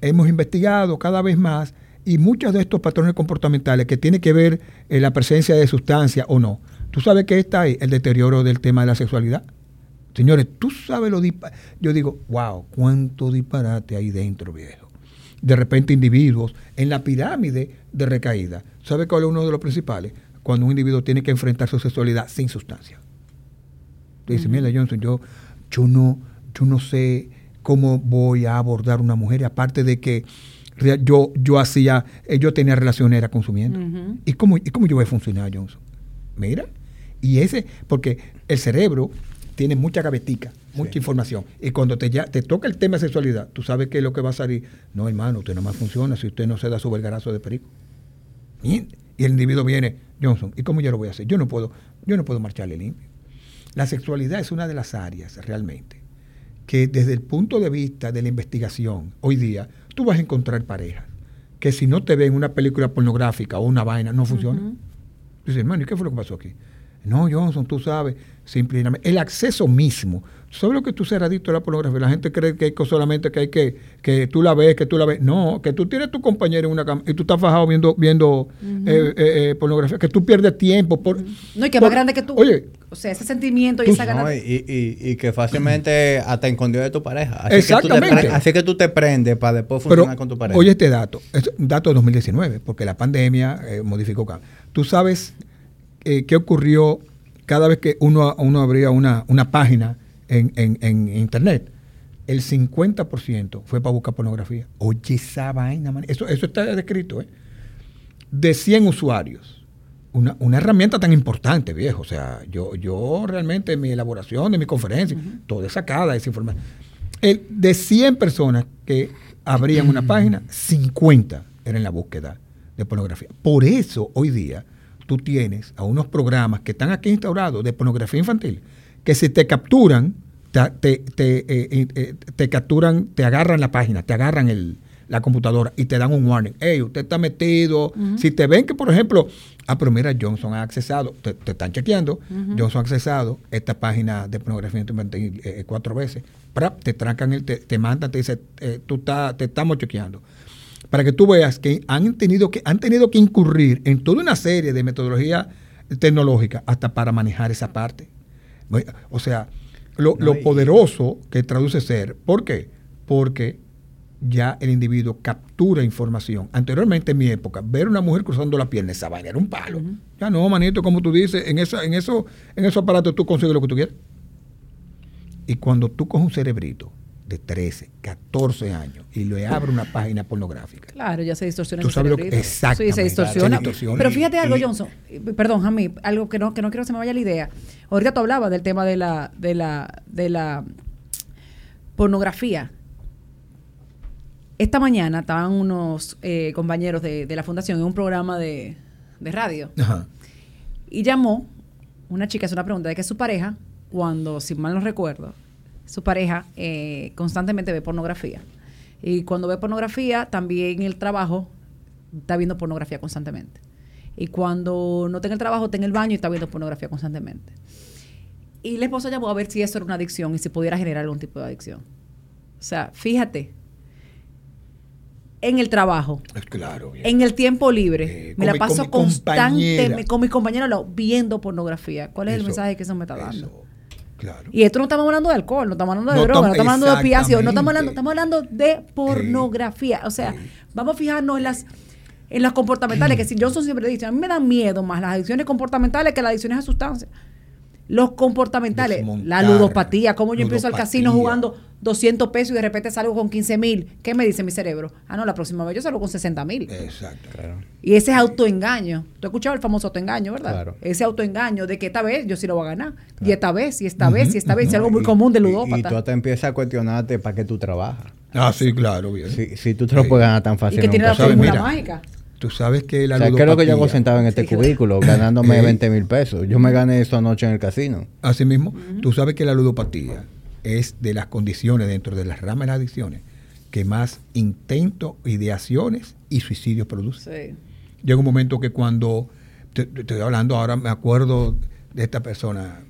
S3: hemos investigado cada vez más y muchos de estos patrones comportamentales que tienen que ver en la presencia de sustancias o no. ¿Tú sabes qué está ahí? El deterioro del tema de la sexualidad. Señores, tú sabes lo disparate. Yo digo, wow, cuánto disparate hay dentro, viejo. De repente individuos en la pirámide de recaída. ¿Sabe cuál es uno de los principales? Cuando un individuo tiene que enfrentar su sexualidad sin sustancia. Tú dices, mira, Johnson, yo, yo, no, yo no sé cómo voy a abordar una mujer, aparte de que yo, yo hacía, eh, yo tenía relaciones, era consumiendo. ¿Y, cómo, ¿Y cómo yo voy a funcionar, Johnson? Mira, y ese, porque el cerebro tiene mucha gavetica, mucha información. Y cuando te, ya, te toca el tema de sexualidad, tú sabes que es lo que va a salir. No, hermano, usted no más funciona si usted no se da su vergarazo de perico. Y, el individuo viene, Johnson, ¿y cómo yo lo voy a hacer? Yo no puedo, yo no puedo marcharle limpio. La sexualidad es una de las áreas realmente que desde el punto de vista de la investigación, hoy día, tú vas a encontrar parejas que si no te ven una película pornográfica o una vaina, no funciona. Dices, hermano, ¿y qué fue lo que pasó aquí? No, Johnson, tú sabes, simplemente el acceso mismo. ¿Sabes lo que tú ser adicto a la pornografía? La gente cree que hay solamente que hay que, que tú la ves, que tú la ves. No, que tú tienes tu compañero en una cama y tú estás fajado viendo, viendo eh, eh, eh, pornografía, que tú pierdes tiempo. Por,
S2: No, y que más grande que tú.
S3: Oye.
S2: O sea, ese sentimiento y esa ganas.
S1: No, y, y, y, que fácilmente hasta escondió de tu pareja. Así
S3: Exactamente.
S1: Que tú te, así que tú te prendes para después funcionar con tu pareja.
S3: Oye, este dato, es un dato de 2019, porque la pandemia modificó. Tú sabes qué ocurrió cada vez que uno, uno abría una, una página en, en, internet, el 50% fue para buscar pornografía. Oye, esa vaina, man. Eso, eso está descrito, ¿eh? De 100 usuarios. Una, una, herramienta tan importante, viejo. O sea, yo, yo realmente en mi elaboración, en mi conferencia, todo es sacada esa información. El, de 100 personas que abrían una página, 50 eran la búsqueda de pornografía. Por eso, hoy día, tú tienes a unos programas que están aquí instaurados de pornografía infantil, que si te capturan, te, te, eh, eh, eh, te, capturan, te agarran la página, te agarran el, la computadora y te dan un warning. Hey, usted está metido. Si te ven que, por ejemplo, ah, pero mira, Johnson ha accesado, te, están chequeando, Johnson ha accesado esta página de pornografía infantil cuatro veces, te trancan, el, te, te mandan, te dicen, tú está, te estamos chequeando para que tú veas que han tenido que, han tenido que incurrir en toda una serie de metodologías tecnológicas hasta para manejar esa parte. O sea, lo, poderoso que traduce ser. ¿Por qué? Porque ya el individuo captura información. Anteriormente, en mi época, ver una mujer cruzando la pierna, esa vaina era un palo. Ya no, manito, como tú dices, en, esa, en, eso, en esos aparatos tú consigues lo que tú quieres. Y cuando tú coges un cerebrito de 13, 14 años y le abre una página pornográfica.
S2: Claro, ya se distorsiona.
S3: ¿Tú sabes lo que, exactamente.
S2: Sí, se distorsiona. Pero fíjate algo, Johnson. Perdón, Jamie, algo que no, que no quiero que se me vaya la idea. Ahorita tú hablabas del tema de la, de la, de la pornografía. Esta mañana estaban unos eh, compañeros de, de, la fundación en un programa de, de radio. Ajá. Y llamó una chica, es una pregunta de que su pareja, cuando, si mal no recuerdo, su pareja eh, constantemente ve pornografía. Y cuando ve pornografía, también el trabajo está viendo pornografía constantemente. Y cuando no en el trabajo, está en el baño y está viendo pornografía constantemente. Y la esposa llamó a ver si eso era una adicción y si pudiera generar algún tipo de adicción. O sea, fíjate, en el trabajo,
S3: claro,
S2: en el tiempo libre, eh, me la paso constantemente con mi compañero viendo pornografía. ¿Cuál es el mensaje que eso me está dando? Y esto no estamos hablando de alcohol, no estamos hablando de droga, no estamos hablando de opiáceos, no estamos hablando, estamos hablando de pornografía. O sea, vamos a fijarnos en las en las comportamentales, que si Johnson siempre dice, a mí me dan miedo más las adicciones comportamentales que las adicciones a sustancias. Los comportamentales, la ludopatía, como yo empiezo al casino jugando 200 pesos y de repente salgo con 15 mil. ¿Qué me dice mi cerebro? Ah, no, la próxima vez yo salgo con 60 mil.
S3: Exacto.
S2: Y ese es autoengaño. Tú has escuchado el famoso autoengaño, ¿verdad? Claro. Ese autoengaño de que esta vez yo sí lo voy a ganar. Y esta vez, y esta vez, y esta vez. es algo muy común de ludópata.
S1: Y, tú te empiezas a cuestionarte para qué tú trabajas.
S3: Ah, sí, claro.
S1: Bien. Si, tú te lo puedes ganar tan fácil.
S2: Y que tiene la fórmula mágica.
S3: Tú sabes que la
S1: o sea, ¿qué es lo que yo hago sentado en este cubículo ganándome 20 eh, mil pesos? Yo me gané eso anoche en el casino.
S3: Así mismo, tú sabes que la ludopatía es de las condiciones dentro de las ramas de las adicciones que más intentos, ideaciones y suicidios produce.
S2: Sí.
S3: Llega un momento que cuando, te, te estoy hablando ahora, me acuerdo de esta persona,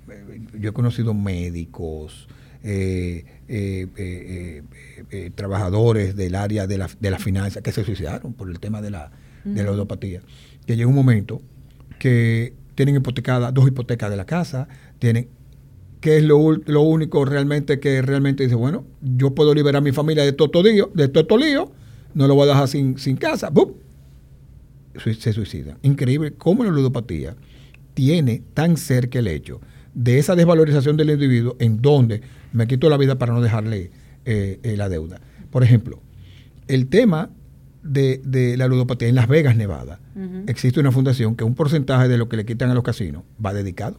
S3: yo he conocido médicos, eh, eh, eh, trabajadores del área de la, de la finanza que se suicidaron por el tema de la, de la ludopatía. Que llega un momento que tienen hipotecadas, dos hipotecas de la casa, tienen que es lo, lo único realmente que realmente dice, bueno, yo puedo liberar a mi familia de todo lío, de todo lío, no lo voy a dejar sin, sin casa, ¡bum! Se suicidan. Increíble cómo la ludopatía tiene tan cerca el hecho de esa desvalorización del individuo en donde me quito la vida para no dejarle eh, eh, la deuda. Por ejemplo, el tema de, de la ludopatía en Las Vegas, Nevada, existe una fundación que un porcentaje de lo que le quitan a los casinos va dedicado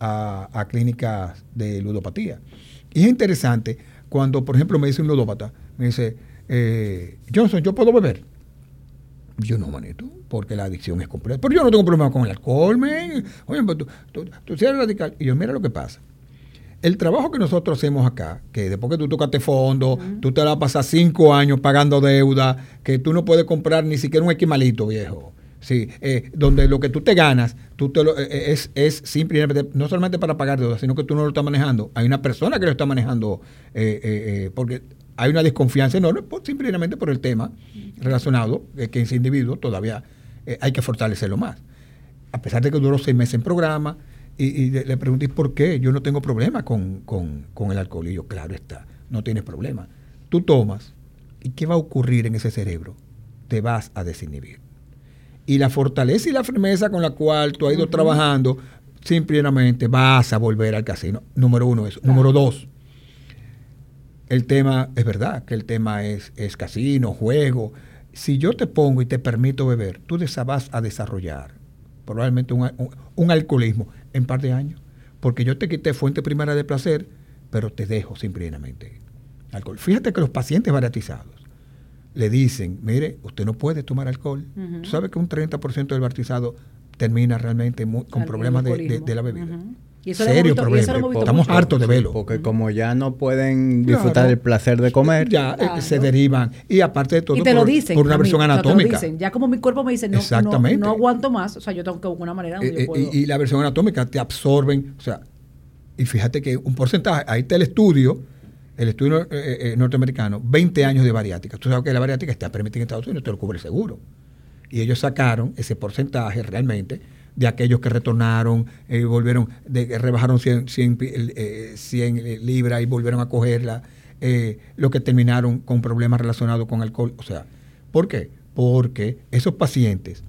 S3: a, a clínicas de ludopatía. Y es interesante cuando, por ejemplo, me dice un ludópata, me dice, eh, Johnson, ¿yo puedo beber? Yo no, manito, porque la adicción es completa. Pero yo no tengo problema con el alcohol, men. Oye, pero tú, tú, tú eres radical. Y yo, mira lo que pasa. El trabajo que nosotros hacemos acá, que después que tú tocaste fondo, tú te la pasas cinco años pagando deuda, que tú no puedes comprar ni siquiera un esquimalito, viejo. Sí, eh, donde lo que tú te ganas, tú lo, eh, es, es simplemente, no solamente para pagar deuda, sino que tú no lo estás manejando. Hay una persona que lo está manejando, eh, eh, eh, porque hay una desconfianza enorme, por- simplemente por el tema relacionado, eh, que ese individuo todavía eh, hay que fortalecerlo más. A pesar de que duró seis meses en programa, y, le pregunté por qué, yo no tengo problema con, con- con el alcohol. Y yo, claro está, no tienes problema. Tú tomas, ¿y qué va a ocurrir en ese cerebro? Te vas a desinhibir. Y la fortaleza y la firmeza con la cual tú has ido trabajando, simplemente vas a volver al casino. Número uno, eso. Número dos, el tema, es verdad que el tema es, es casino, juego. Si yo te pongo y te permito beber, tú vas a desarrollar probablemente un, un- un alcoholismo en par de años. Porque yo te quité fuente primaria de placer, pero te dejo simplemente alcohol. Fíjate que los pacientes baratizados le dicen, mire, usted no puede tomar alcohol.
S2: Ujú.
S3: Tú sabes que un 30% del baratizado termina realmente con
S2: Al-
S3: problemas de, de-
S2: alcoholismo.
S3: de la bebida.
S2: Y eso hemos
S3: Serio
S2: visto- y
S3: problema.
S2: eso visto
S3: Estamos
S2: mucho.
S3: hartos de verlo.
S1: porque como ya no pueden
S3: Claro.
S1: disfrutar del placer de comer,
S3: Ya eh,
S2: Claro.
S3: se derivan. Y aparte de todo,
S2: y te lo
S3: por,
S2: dicen.
S3: por una
S2: a mí,
S3: versión
S2: o sea, te lo
S3: anatómica.
S2: dicen. Ya como mi cuerpo me dice, no, no,
S3: Exactamente.
S2: no aguanto más, o sea, yo tengo que buscar una manera donde
S3: Eh,
S2: yo
S3: eh,
S2: puedo.
S3: y, y la versión anatómica te absorben, o sea, y fíjate que un porcentaje, ahí está el estudio, el estudio eh, eh, norteamericano, 20 años de bariátrica. Tú sabes que la bariátrica está permitida en Estados Unidos, te lo cubre el seguro. Y ellos sacaron ese porcentaje realmente de aquellos que retornaron, eh, volvieron, rebajaron 100, 100, pi- eh, 100 libras y volvieron a cogerla, eh, los que terminaron con problemas relacionados con alcohol. O sea, ¿por qué? Porque esos pacientes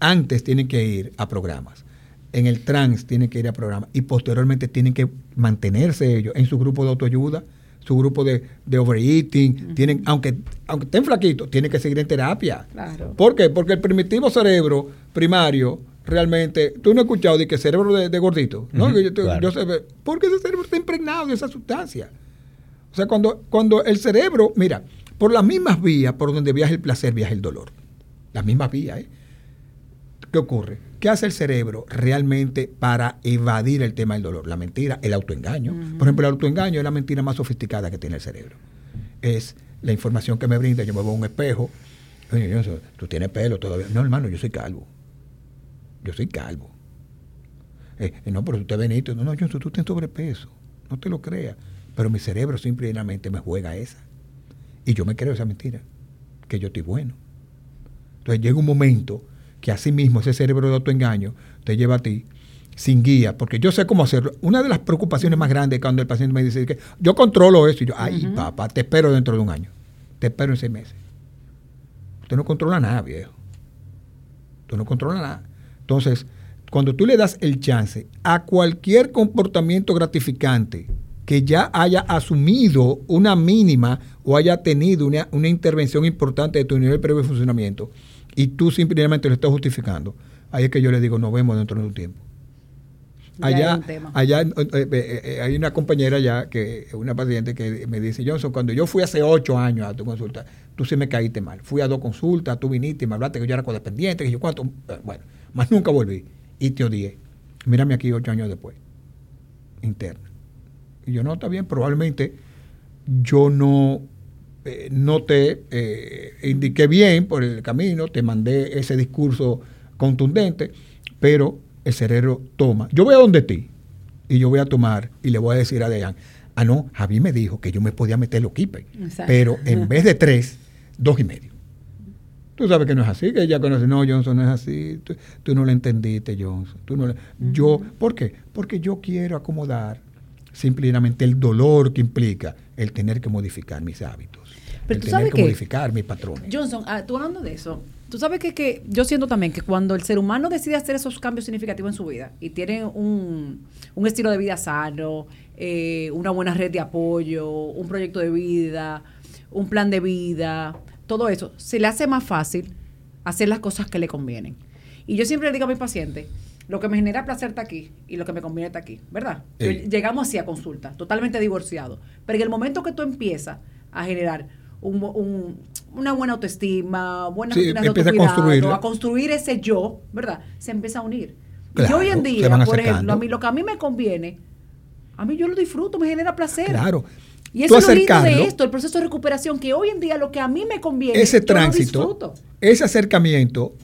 S3: antes tienen que ir a programas. En el trans tienen que ir a programas y posteriormente tienen que mantenerse ellos en su grupo de autoayuda, su grupo de, de overeating, tienen, aunque, aunque estén flaquitos, tienen que seguir en terapia.
S2: Claro.
S3: ¿Por qué? Porque el primitivo cerebro primario realmente, tú no has escuchado de que cerebro de, de gordito, ¿no? Yo
S1: claro.
S3: yo sé- porque ese cerebro está impregnado de esa sustancia. O sea, cuando, cuando el cerebro, mira, por las mismas vías por donde viaja el placer, viaja el dolor. Las mismas vías, ¿eh? ¿Qué ocurre? ¿Qué hace el cerebro realmente para evadir el tema del dolor? La mentira, el autoengaño. Por ejemplo, el autoengaño es la mentira más sofisticada que tiene el cerebro. Es la información que me brinda, yo me veo a un espejo, oye, yo tú tienes pelo todavía. No, hermano, yo soy calvo. Yo soy calvo. Eh, eh, no, pero tú te benito. No, no, yo, tú tienes sobrepeso. No te lo creas. Pero mi cerebro simplemente me juega esa. Y yo me creo esa mentira, que yo estoy bueno. Entonces llega un momento que así mismo ese cerebro de autoengaño te lleva a ti sin guía, porque yo sé cómo hacerlo. Una de las preocupaciones más grandes cuando el paciente me dice que yo controlo eso, y yo, ay, papá, te espero dentro de un año, te espero en seis meses. Usted no controla nada, viejo. Tú no controlas nada. Entonces, cuando tú le das el chance a cualquier comportamiento gratificante que ya haya asumido una mínima o haya tenido una, una intervención importante de tu nivel previo de funcionamiento y tú simplemente lo estás justificando, ahí es que yo le digo, nos vemos dentro de un tiempo. Allá, allá eh, eh, eh, hay una compañera ya, que una paciente que me dice, Johnson, cuando yo fui hace ocho años a tu consulta, tú sí me caíste mal. Fui a dos consultas, tú viniste y me hablaste que yo era codependiente, que yo cuánto, bueno, más nunca volví y te odié. Mírame aquí ocho años después, interna. Y yo no, está bien, probablemente yo no eh, no te eh, indiqué bien por el camino, te mandé ese discurso contundente, pero el cerebro toma. Yo voy a donde ti y yo voy a tomar y le voy a decir a Dejan, ah, no, Javi me dijo que yo me podía meter los kipes, pero en vez de tres, dos y medio. Tú sabes que no es así, que ella conoce, no, Johnson no es así, tú, no lo entendiste, Johnson. Tú no Yo, ¿por qué? Porque yo quiero acomodar simplemente el dolor que implica el tener que modificar mis hábitos, el tener que, modificar mis patrones.
S2: Johnson, ah, tú hablando de eso, tú sabes que, que, yo siento también que cuando el ser humano decide hacer esos cambios significativos en su vida y tiene un, un estilo de vida sano, eh, una buena red de apoyo, un proyecto de vida, un plan de vida, todo eso, se le hace más fácil hacer las cosas que le convienen. Y yo siempre le digo a mi paciente, lo que me genera placer está aquí y lo que me conviene está aquí, ¿verdad? Llegamos así a consulta, totalmente divorciado. Pero en el momento que tú empiezas a generar una buena autoestima, buena
S3: sí, a,
S2: a construir ese yo, ¿verdad? Se empieza a unir. y hoy en día, por ejemplo, a mí lo que a mí me conviene, a mí yo lo disfruto, me genera placer.
S3: Claro.
S2: Y eso es lo lindo de esto, el proceso de recuperación, que hoy en día lo que a mí me conviene,
S3: ese tránsito, ese acercamiento,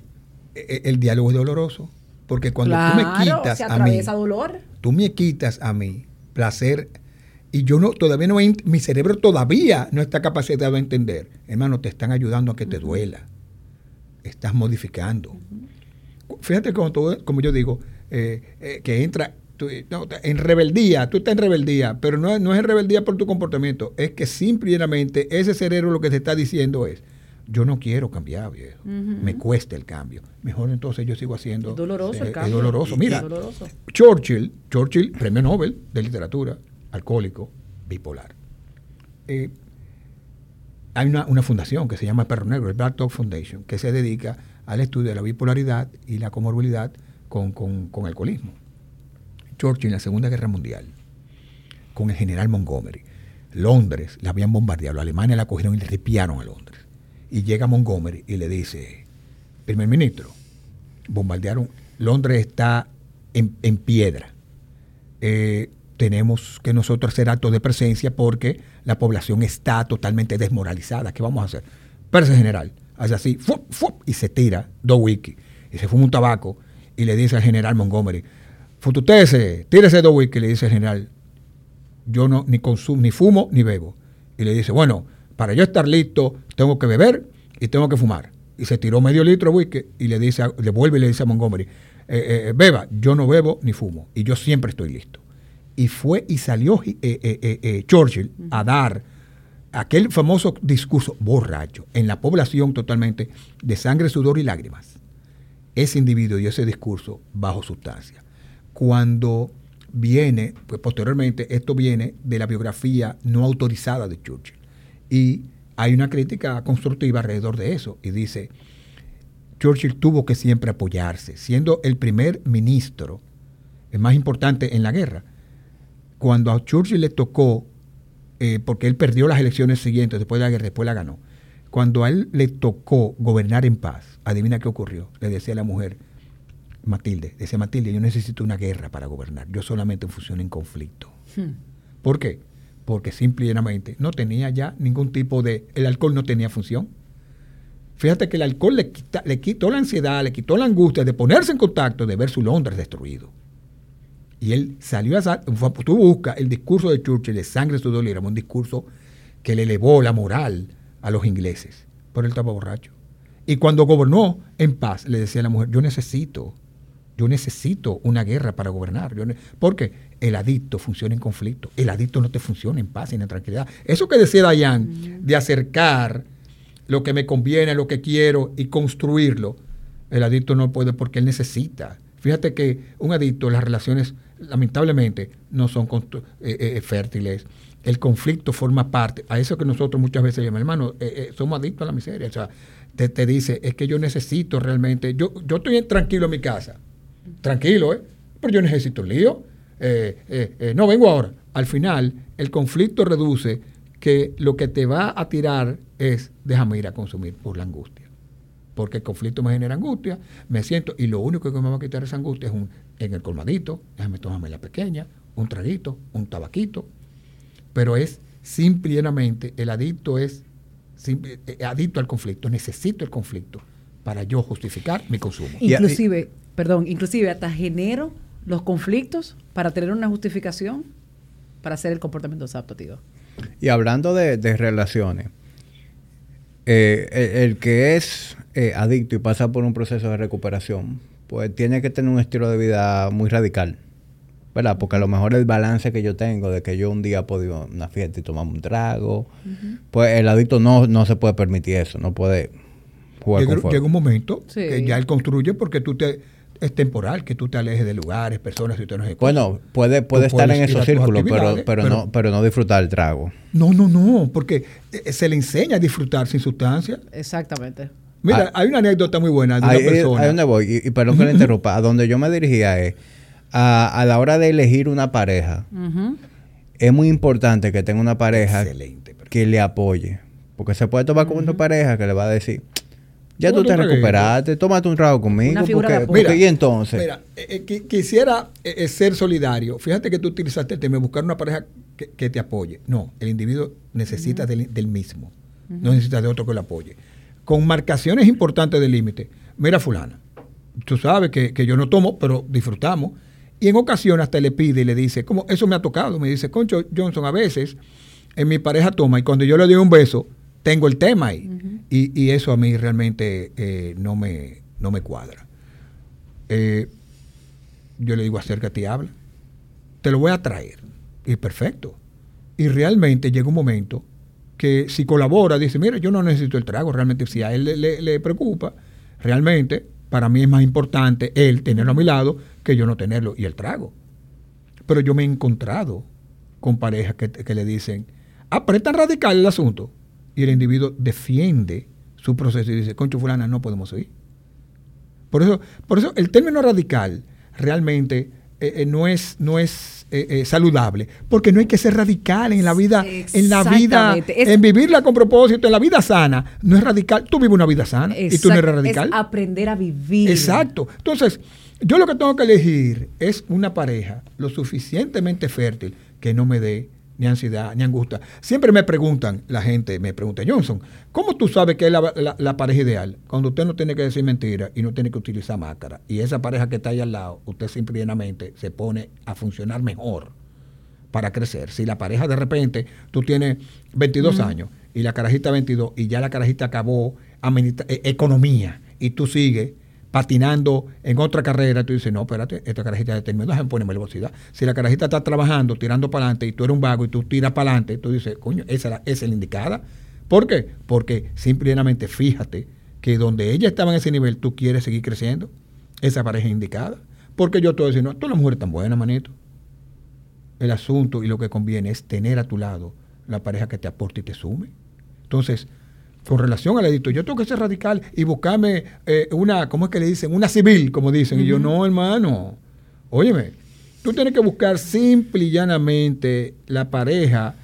S3: e, e, el diálogo es doloroso. Porque cuando tú me quitas a mí,
S2: dolor.
S3: tú me quitas a mí placer y yo no todavía no mi cerebro todavía no está capacitado de entender. Hermano, te están ayudando a que te duela. Estás modificando. Fíjate como, como yo digo, eh, eh, que entra en rebeldía, tú estás en rebeldía, pero no, no es en rebeldía por tu comportamiento, es que simplemente ese cerebro lo que te está diciendo es, yo no quiero cambiar, viejo. Me cuesta el cambio. Mejor entonces yo sigo haciendo.
S2: Es doloroso el
S3: eh,
S2: cambio.
S3: Es doloroso. Mira, Churchill, Churchill, premio Nobel de literatura, alcohólico, bipolar. Eh, hay una, fundación que se llama Perro Negro, el Black Dog Foundation, que se dedica al estudio de la bipolaridad y la comorbilidad con, con alcoholismo. Churchill en la Segunda Guerra Mundial, con el general Montgomery. Londres la habían bombardeado, los alemanes la cogieron y le ripiaron a Londres y llega Montgomery y le dice, primer ministro, bombardearon, Londres está en, piedra. Eh, tenemos que nosotros hacer actos de presencia porque la población está totalmente desmoralizada. ¿Qué vamos a hacer? Pero ese general hace así, y se tira dos wiki, y se fuma un tabaco, y le dice al general Montgomery, fututese, tírese dos wiki, le dice el general, yo no ni consumo, ni fumo, ni bebo. Y le dice, bueno, para yo estar listo, tengo que beber y tengo que fumar. Y se tiró medio litro de whisky y le dice, le vuelve y le dice a Montgomery, eh, eh, beba, yo no bebo ni fumo y yo siempre estoy listo. Y fue y salió Churchill a dar aquel famoso discurso borracho en la población totalmente de sangre, sudor y lágrimas. Ese individuo dio ese discurso bajo sustancia. Cuando viene, pues posteriormente, esto viene de la biografía no autorizada de Churchill. Y hay una crítica constructiva alrededor de eso. Y dice, Churchill tuvo que siempre apoyarse, siendo el primer ministro, el más importante en la guerra. Cuando a Churchill le tocó, eh, porque él perdió las elecciones siguientes después de la guerra, después la ganó. Cuando a él le tocó gobernar en paz, adivina qué ocurrió. Le decía a la mujer, Matilde, decía Matilde, yo necesito una guerra para gobernar. Yo solamente funciono en conflicto. Hmm. ¿Por qué? porque simplemente no tenía ya ningún tipo de... El alcohol no tenía función. Fíjate que el alcohol le, le quitó la ansiedad, le quitó la angustia de ponerse en contacto, de ver su Londres destruido. Y él salió a... Tú buscas el discurso de Churchill de sangre, sudor y un discurso que le elevó la moral a los ingleses. Pero él estaba borracho. Y cuando gobernó en paz, le decía a la mujer, yo necesito, yo necesito una guerra para gobernar. ¿Por qué? el adicto funciona en conflicto. El adicto no te funciona en paz y en tranquilidad. Eso que decía Dayan, de acercar lo que me conviene, lo que quiero y construirlo, el adicto no puede porque él necesita. Fíjate que un adicto, las relaciones lamentablemente no son eh, eh, fértiles. El conflicto forma parte, a eso que nosotros muchas veces llamamos, hermano, eh, somos adictos a la miseria. O sea, te, te, dice, es que yo necesito realmente, yo, yo estoy tranquilo en mi casa, tranquilo, ¿eh? pero yo necesito un lío eh, eh, eh, no vengo ahora. Al final, el conflicto reduce que lo que te va a tirar es déjame ir a consumir por la angustia. Porque el conflicto me genera angustia, me siento, y lo único que me va a quitar esa angustia es un, en el colmadito, déjame tomarme la pequeña, un traguito, un tabaquito. Pero es simplemente, el adicto es eh, adicto al conflicto, necesito el conflicto para yo justificar mi consumo.
S1: Y-
S2: Inclusive, perdón, inclusive hasta genero los conflictos para tener una justificación para hacer el comportamiento adaptativo.
S1: Y hablando de, de relaciones, eh, el, el que es eh, adicto y pasa por un proceso de recuperación, pues tiene que tener un estilo de vida muy radical, ¿verdad? Porque a lo mejor el balance que yo tengo de que yo un día puedo ir a una fiesta y tomar un trago, pues el adicto no, no se puede permitir eso, no puede jugar
S3: Llega,
S1: con fuego.
S3: llega un momento
S2: Sí.
S3: que ya él construye porque tú te es temporal, que tú te alejes de lugares, personas, situaciones de.
S1: Bueno, puede, puede estar en esos círculos, pero, pero,
S3: pero-
S1: no, pero no disfrutar el trago.
S3: No, no, no, porque eh, se le enseña a disfrutar sin sustancia.
S2: Exactamente.
S3: Mira,
S1: Ah.
S3: hay una anécdota muy buena de una persona.
S1: ahí donde voy, y, y perdón que le interrumpa, a donde yo me dirigía es, a, a la hora de elegir una pareja, es muy importante que tenga una pareja
S3: Excelente.
S1: que le apoye. Porque se puede tomar con una pareja que le va a decir, ya tú te
S3: un traguito".
S1: recuperaste, tómate un trago conmigo.
S2: Una figura de
S1: porque, porque- y entonces,
S3: Mira, eh, eh, qui- quisiera eh, ser solidario. Fíjate que tú utilizaste el tema de buscar una pareja que, que te apoye. No, el individuo necesita del, del mismo. No necesita de otro que lo apoye. Con marcaciones importantes de límite. Mira, fulana, tú sabes que, que yo no tomo, pero disfrutamos. Y en ocasiones hasta le pide y le dice, como eso me ha tocado, me dice, Concho Johnson, a veces en mi pareja toma y cuando yo le doy un beso, tengo el tema ahí. y, y eso a mí realmente eh, no, me, no me cuadra. Eh, yo le digo, acércate y habla. Te lo voy a traer. Y perfecto. Y realmente llega un momento que si colabora, dice, mira, yo no necesito el trago. Realmente, si a él le, le- preocupa, realmente, para mí es más importante él tenerlo a mi lado que yo no tenerlo y el trago. Pero yo me he encontrado con parejas que, que le dicen, ah, radical el asunto. Y el individuo defiende su proceso y dice, concho fulana, no podemos ir. Por eso, por eso el término radical realmente eh, eh, no es, no es eh, eh, saludable, porque no hay que ser radical en la vida, en la vida.
S2: Es-
S3: en vivirla con propósito, en la vida sana. No es radical. Tú vives una vida sana y tú no eres radical.
S2: Es aprender a vivir.
S3: Exacto. Entonces, yo lo que tengo que elegir es una pareja lo suficientemente fértil que no me dé ni ansiedad, ni angustia. Siempre me preguntan, la gente me pregunta, Johnson, ¿cómo tú sabes que es la, la- la pareja ideal? Cuando usted no tiene que decir mentira y no tiene que utilizar máscara. Y esa pareja que está ahí al lado, usted simplemente se pone a funcionar mejor para crecer. Si la pareja de repente, tú tienes 22 años y la carajita 22 y ya la carajita acabó eh, economía y tú sigues patinando en otra carrera, tú dices, no, espérate, esta carajita ya terminó, déjame ponerme velocidad. Si la carajita está trabajando, tirando para adelante y tú eres un vago y tú tiras para adelante, tú dices, coño, esa esa es la indicada. ¿Por qué? Porque simplemente fíjate que donde ella estaba en ese nivel, tú quieres seguir creciendo. Esa pareja es indicada. Porque yo te voy no, tú la mujer tan buena, manito el asunto y lo que conviene es tener a tu lado la pareja que te aporte y te sume. Entonces, con relación al adicto, yo tengo que ser radical y buscarme eh, una, ¿cómo es que le dicen? Una civil, como dicen. Y yo, no, hermano. Óyeme, tú tienes que buscar simple y llanamente la pareja.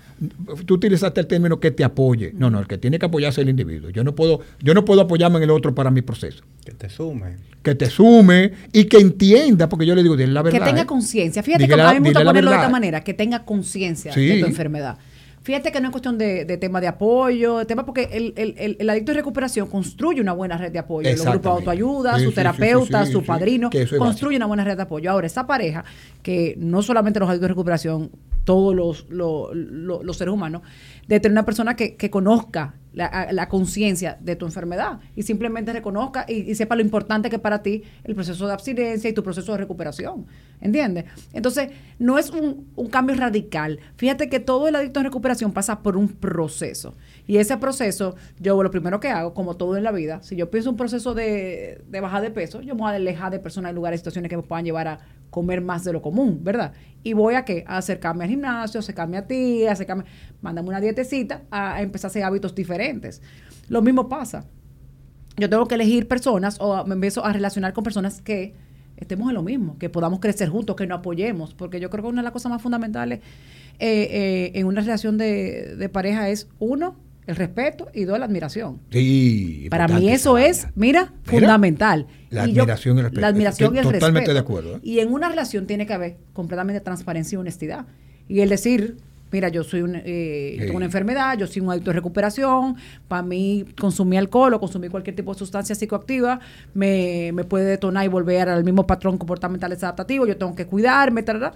S3: Tú utilizaste el término que te apoye. No, no, el que tiene que apoyarse es el individuo. Yo no puedo, yo no puedo apoyarme en el otro para mi proceso.
S1: que te sume.
S3: Que te sume y que entienda, porque yo le digo, dile la verdad.
S2: que tenga
S3: ¿eh?
S2: conciencia. Fíjate que a mí me gusta ponerlo de esta manera, que tenga conciencia
S3: Sí.
S2: de tu enfermedad. Fíjate que no es cuestión de, de tema de apoyo, de tema porque el, el- el- el adicto de recuperación construye una buena red de apoyo. Los grupos de autoayuda,
S3: Sí,
S2: su
S3: sí,
S2: terapeuta,
S3: sí,
S2: su padrino,
S3: es
S2: construye una buena red de apoyo. Ahora, esa pareja, que no solamente los adictos de recuperación, todos los, los, los- los seres humanos, de tener una persona que, que conozca la, la conciencia de tu enfermedad y simplemente reconozca y, sepa lo importante que es para ti el proceso de abstinencia y tu proceso de recuperación. ¿Entiendes? Entonces, no es un, un cambio radical. Fíjate que todo el adicto en recuperación pasa por un proceso. Y ese proceso, yo lo primero que hago, como todo en la vida, si yo pienso un proceso de, de bajar de peso, yo me voy a alejar de personas, lugares, situaciones que me puedan llevar a comer más de lo común, ¿verdad? Y voy a qué? A acercarme al gimnasio, acercarme a ti, acercarme, mándame una dietecita, a, empezar a hacer hábitos diferentes. Lo mismo pasa. Yo tengo que elegir personas o me empiezo a relacionar con personas que estemos en lo mismo, que podamos crecer juntos, que nos apoyemos, porque yo creo que una de las cosas más fundamentales eh, eh, en una relación de pareja es, uno, el respeto y dos, la admiración.
S3: Sí,
S2: Para mí eso es, mira,
S3: Mira,
S2: fundamental.
S3: la
S2: Y yo-
S3: admiración y el respeto.
S2: La admiración
S3: Estoy
S2: y el respeto.
S3: totalmente de acuerdo, ¿eh?
S2: Y en una relación tiene que haber completamente transparencia y honestidad. Y el decir, mira, yo soy un, eh, tengo una enfermedad, yo soy un adicto de recuperación, para mí consumir alcohol o consumir cualquier tipo de sustancia psicoactiva me, me puede detonar y volver al mismo patrón comportamental adaptativo, yo tengo que cuidarme, tal,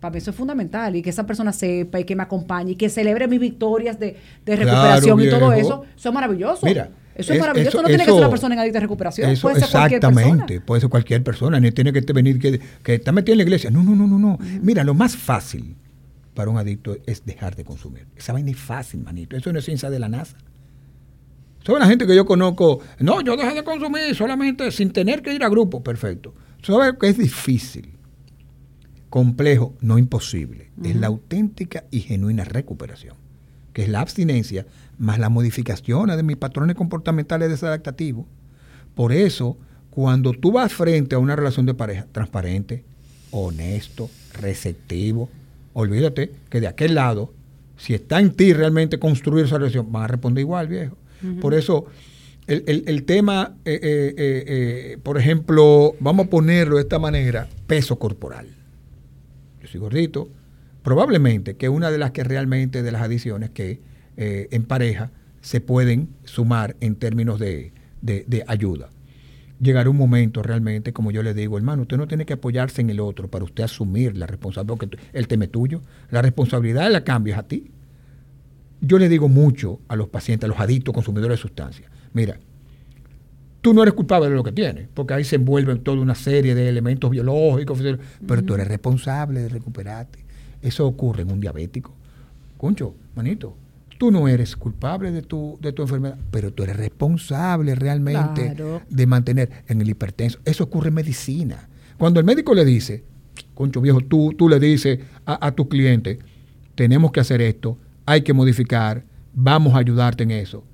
S2: para mí eso es fundamental y que esa persona sepa y que me acompañe y que celebre mis victorias de, de recuperación y todo eso, eso es maravilloso.
S3: Mira,
S2: eso es, maravilloso. no tiene que ser una persona en adicta de recuperación.
S3: Eso,
S2: puede ser
S3: exactamente. Puede ser cualquier persona. Ni tiene que venir que, que está metido en la iglesia. No, no, no, no, no. Mira, lo más fácil para un adicto es dejar de consumir. Esa vaina es fácil, manito. Eso no es ciencia de la NASA. Son la gente que yo conozco. No, yo dejé de consumir solamente sin tener que ir a grupo. Perfecto. ¿Sabes que es difícil? Complejo, no imposible. Es la auténtica y genuina recuperación, que es la abstinencia más las modificaciones de mis patrones comportamentales desadaptativos. Por eso, cuando tú vas frente a una relación de pareja transparente, honesto, receptivo, olvídate que de aquel lado, si está en ti realmente construir esa relación, van a responder igual, viejo. Por eso, el, tema, eh, eh, eh, por ejemplo, vamos a ponerlo de esta manera, peso corporal. Gordito, probablemente que una de las que realmente de las adiciones que eh, en pareja se pueden sumar en términos de, ayuda. Llegará un momento realmente, como yo le digo, hermano, usted no tiene que apoyarse en el otro para usted asumir la responsabilidad, porque el tema es tuyo. La responsabilidad la cambias a ti. Yo le digo mucho a los pacientes, a los adictos, consumidores de sustancias. Mira, tú no eres culpable de lo que tienes, porque ahí se envuelven toda una serie de elementos biológicos, pero tú eres responsable de recuperarte. Eso ocurre en un diabético. Concho, manito, Tú no eres culpable de tu, de tu enfermedad, pero tú eres responsable realmente de mantener en el hipertenso. Eso ocurre en medicina. Cuando el médico le dice, concho viejo, tú, tú le dices a, tu cliente, tenemos que hacer esto, hay que modificar, vamos a ayudarte en eso.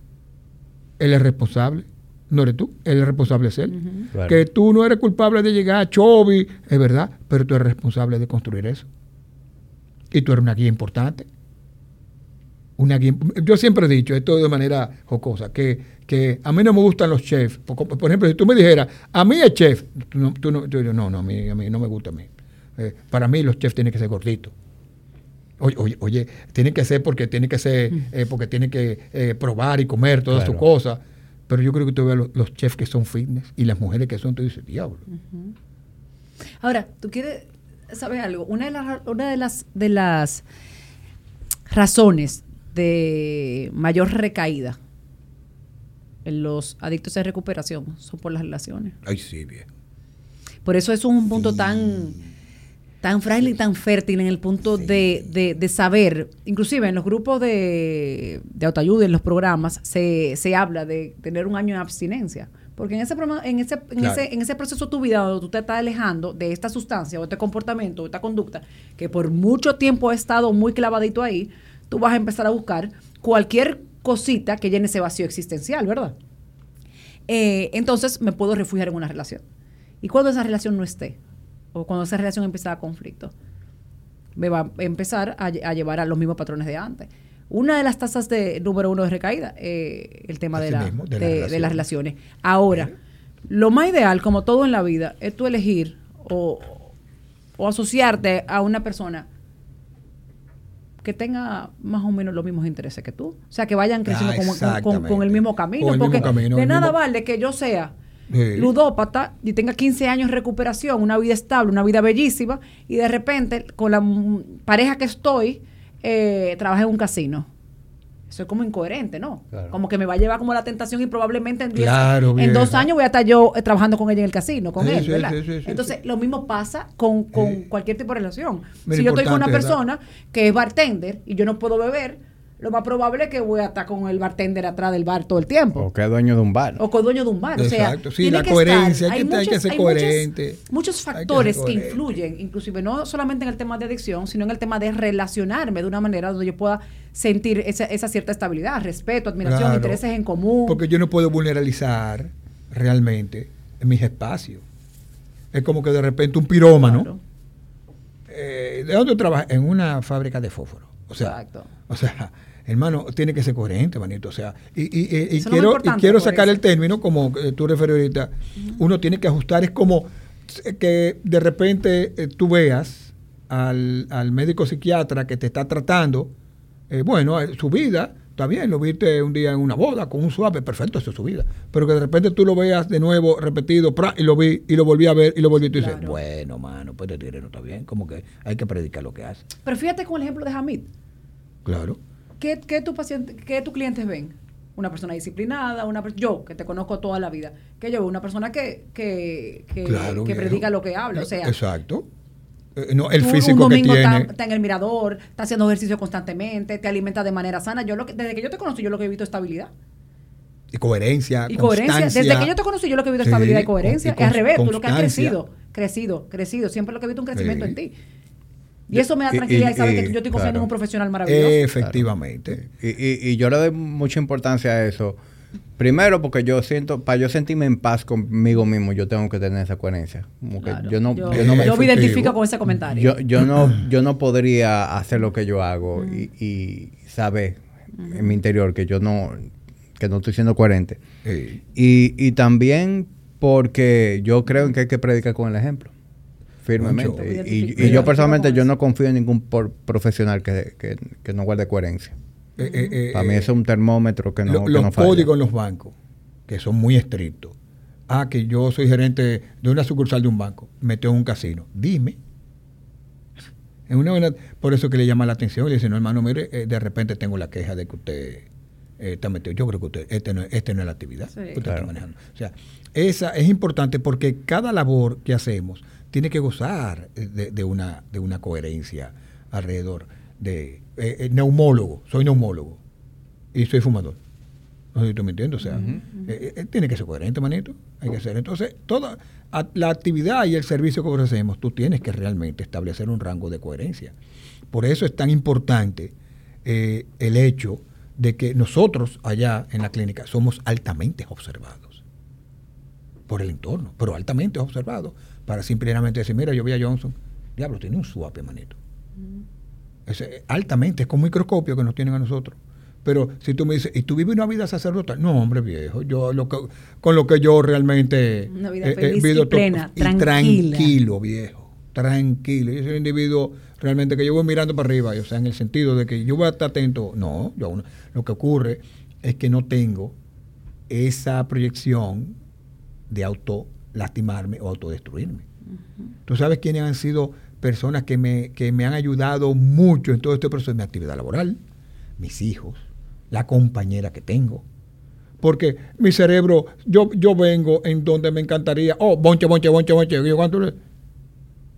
S3: Él es responsable, no eres tú, él es responsable es él. Que tú no eres culpable de llegar a Chobi, es verdad, pero tú eres responsable de construir eso. Y tú eres una guía importante una Yo siempre he dicho esto de manera jocosa, que, que a mí no me gustan los chefs. Por, ejemplo, si tú me dijeras, a mí es chef, tú no, tú no, no, no, a mí, a mí no me gusta a mí. Eh, para mí los chefs tienen que ser gorditos. Oye, oye, oye, tienen que ser porque tienen que ser, eh, porque tienen que eh, probar y comer todas sus cosas. Pero yo creo que tú ves los, los, chefs que son fitness y las mujeres que son, tú dices, diablo.
S2: Ahora, tú quieres saber algo. Una de las, una de las, de las razones de mayor recaída en los adictos de recuperación son por las relaciones.
S3: Ay, sí, bien.
S2: Por eso es un punto tan, tan frágil y tan fértil en el punto de, de, saber, inclusive en los grupos de, de autoayuda, en los programas, se, se habla de tener un año de abstinencia. Porque en ese, en ese, en, ese, en ese proceso de tu vida donde tú te estás alejando de esta sustancia o este comportamiento o esta conducta que por mucho tiempo ha estado muy clavadito ahí, tú vas a empezar a buscar cualquier cosita que llene ese vacío existencial, ¿verdad? Eh, entonces me puedo refugiar en una relación. Y cuando esa relación no esté, o cuando esa relación empieza a conflicto, me va a empezar a, llevar a los mismos patrones de antes. Una de las tasas de número uno de recaída, eh, el tema de, la, de, las relaciones. Ahora, lo más ideal, como todo en la vida, es tú elegir o, o asociarte a una persona que tenga más o menos los mismos intereses que tú. O sea, que vayan creciendo ah, con, el mismo camino. porque de nada vale que yo sea ludópata y tenga 15 años de recuperación, una vida estable, una vida bellísima, y de repente con la pareja que estoy, eh, trabaje en un casino. Eso es como incoherente, ¿no? Como que me va a llevar como la tentación y probablemente en, en dos años voy a estar yo eh, trabajando con ella en el casino, con él, ¿verdad? Entonces, lo mismo pasa con, cualquier tipo de relación. si yo estoy con una persona que es bartender y yo no puedo beber, lo más probable es que voy a estar con el bartender atrás del bar todo el tiempo.
S1: O que es dueño de un bar.
S2: O que es dueño de un bar.
S3: Exacto, sí, la coherencia, hay, que, ser coherente.
S2: Muchos, factores que, influyen, inclusive no solamente en el tema de adicción, sino en el tema de relacionarme de una manera donde yo pueda sentir esa, esa cierta estabilidad, respeto, admiración, intereses en común.
S3: Porque yo no puedo vulnerabilizar realmente en mis espacios. Es como que de repente un pirómano. Eh, ¿De dónde trabaja? En una fábrica de fósforo. O sea, Exacto. O sea, hermano, tiene que ser coherente, manito. O sea, y, y, quiero, y quiero sacar el término, como eh, tú refieres ahorita, uno tiene que ajustar, es como que de repente eh, tú veas al, al médico psiquiatra que te está tratando, eh, bueno, eh, su vida, está bien, lo viste un día en una boda con un suave, perfecto, eso es su vida. Pero que de repente tú lo veas de nuevo, repetido, pra, y lo vi, y lo volví a ver, y lo volví a decir,
S2: Claro.
S3: bueno, mano, pues tigre no está bien, como que hay que predicar lo que hace.
S2: Pero fíjate con el ejemplo de Hamid.
S3: Claro.
S2: ¿Qué, qué tu paciente, qué tus clientes ven? Una persona disciplinada, una yo que te conozco toda la vida, que yo veo una persona que, que, que,
S3: Claro,
S2: que predica lo que habla. O sea,
S3: Exacto. Eh, no, el físico
S2: un
S3: que
S2: domingo
S3: tiene.
S2: Está, está en el mirador, está haciendo ejercicio constantemente, te alimenta de manera sana. Yo lo que, desde que yo te conocí, yo lo que he visto es estabilidad.
S3: Y coherencia.
S2: Y coherencia. Desde que yo te conocí, yo lo que he visto es
S3: Sí,
S2: estabilidad y coherencia.
S3: y
S2: es al revés, tú lo que has crecido, crecido, crecido. Siempre lo que he visto es un crecimiento
S3: Sí.
S2: en ti. Y eso me da tranquilidad y,
S1: y-
S2: saber que yo estoy confiando
S1: claro.
S2: en un profesional maravilloso.
S3: Efectivamente.
S1: Y, y- y yo le doy mucha importancia a eso. Primero, porque yo siento, para yo sentirme en paz conmigo mismo, yo tengo que tener esa coherencia. Como que
S2: Claro.
S1: yo no,
S2: yo,
S1: yo no me,
S2: yo me identifico con ese comentario.
S1: yo, yo no, yo no podría hacer lo que yo hago y, y saber en mi interior que yo no, que no estoy siendo coherente.
S3: Sí.
S1: Y, y también porque yo creo en que hay que predicar con el ejemplo. Firmemente.
S3: Mucho.
S1: Y, y-
S2: Identifico-
S1: y yo personalmente yo no confío en ningún por- profesional que, que, que no guarde coherencia.
S3: Eh, eh, eh,
S1: Para mí
S3: eh,
S1: eso es un termómetro que no,
S3: lo-
S1: que
S3: los
S1: no falla.
S3: códigos en los bancos, que son muy estrictos. Ah, que yo soy gerente de una sucursal de un banco, metió en un casino. Dime. Es una buena- por eso que le llama la atención y le dice, no, hermano, mire, eh, de repente tengo la queja de que usted está metido. Yo creo que usted, este no, este no es la actividad
S2: Sí.
S3: que usted
S1: Claro.
S3: está manejando. O sea, esa es importante porque cada labor que hacemos tiene que gozar de, de una, de una coherencia alrededor de eh, eh, neumólogo, soy neumólogo y soy fumador. No sé si tú me entiendes, o sea, eh, eh, tiene que ser coherente, manito. Hay que ser. Entonces, toda a- la actividad y el servicio que ofrecemos, tú tienes que realmente establecer un rango de coherencia. Por eso es tan importante eh, el hecho de que nosotros allá en la clínica somos altamente observados por el entorno, pero altamente observados para simplemente decir, mira, yo vi a Johnson, diablo, tiene un suape, manito. Es, eh, altamente, es con microscopio que nos tienen a nosotros. Pero si tú me dices, ¿y tú vives una vida sacerdotal? No, hombre viejo, yo lo que, con lo que yo realmente
S2: Una vida
S3: eh,
S2: feliz y plena,
S3: y tranquilo, viejo, tranquilo. Yo soy un individuo realmente que yo voy mirando para arriba, o sea, en el sentido de que yo voy a estar atento. No, yo lo que ocurre es que no tengo esa proyección de auto lastimarme o autodestruirme. Tú sabes quiénes han sido personas que me, que me han ayudado mucho en todo este proceso de mi actividad laboral, mis hijos, la compañera que tengo. Porque mi cerebro, yo, yo vengo en donde me encantaría, oh, bonche, bonche, bonche, bonche, yo, ¿cuánto le-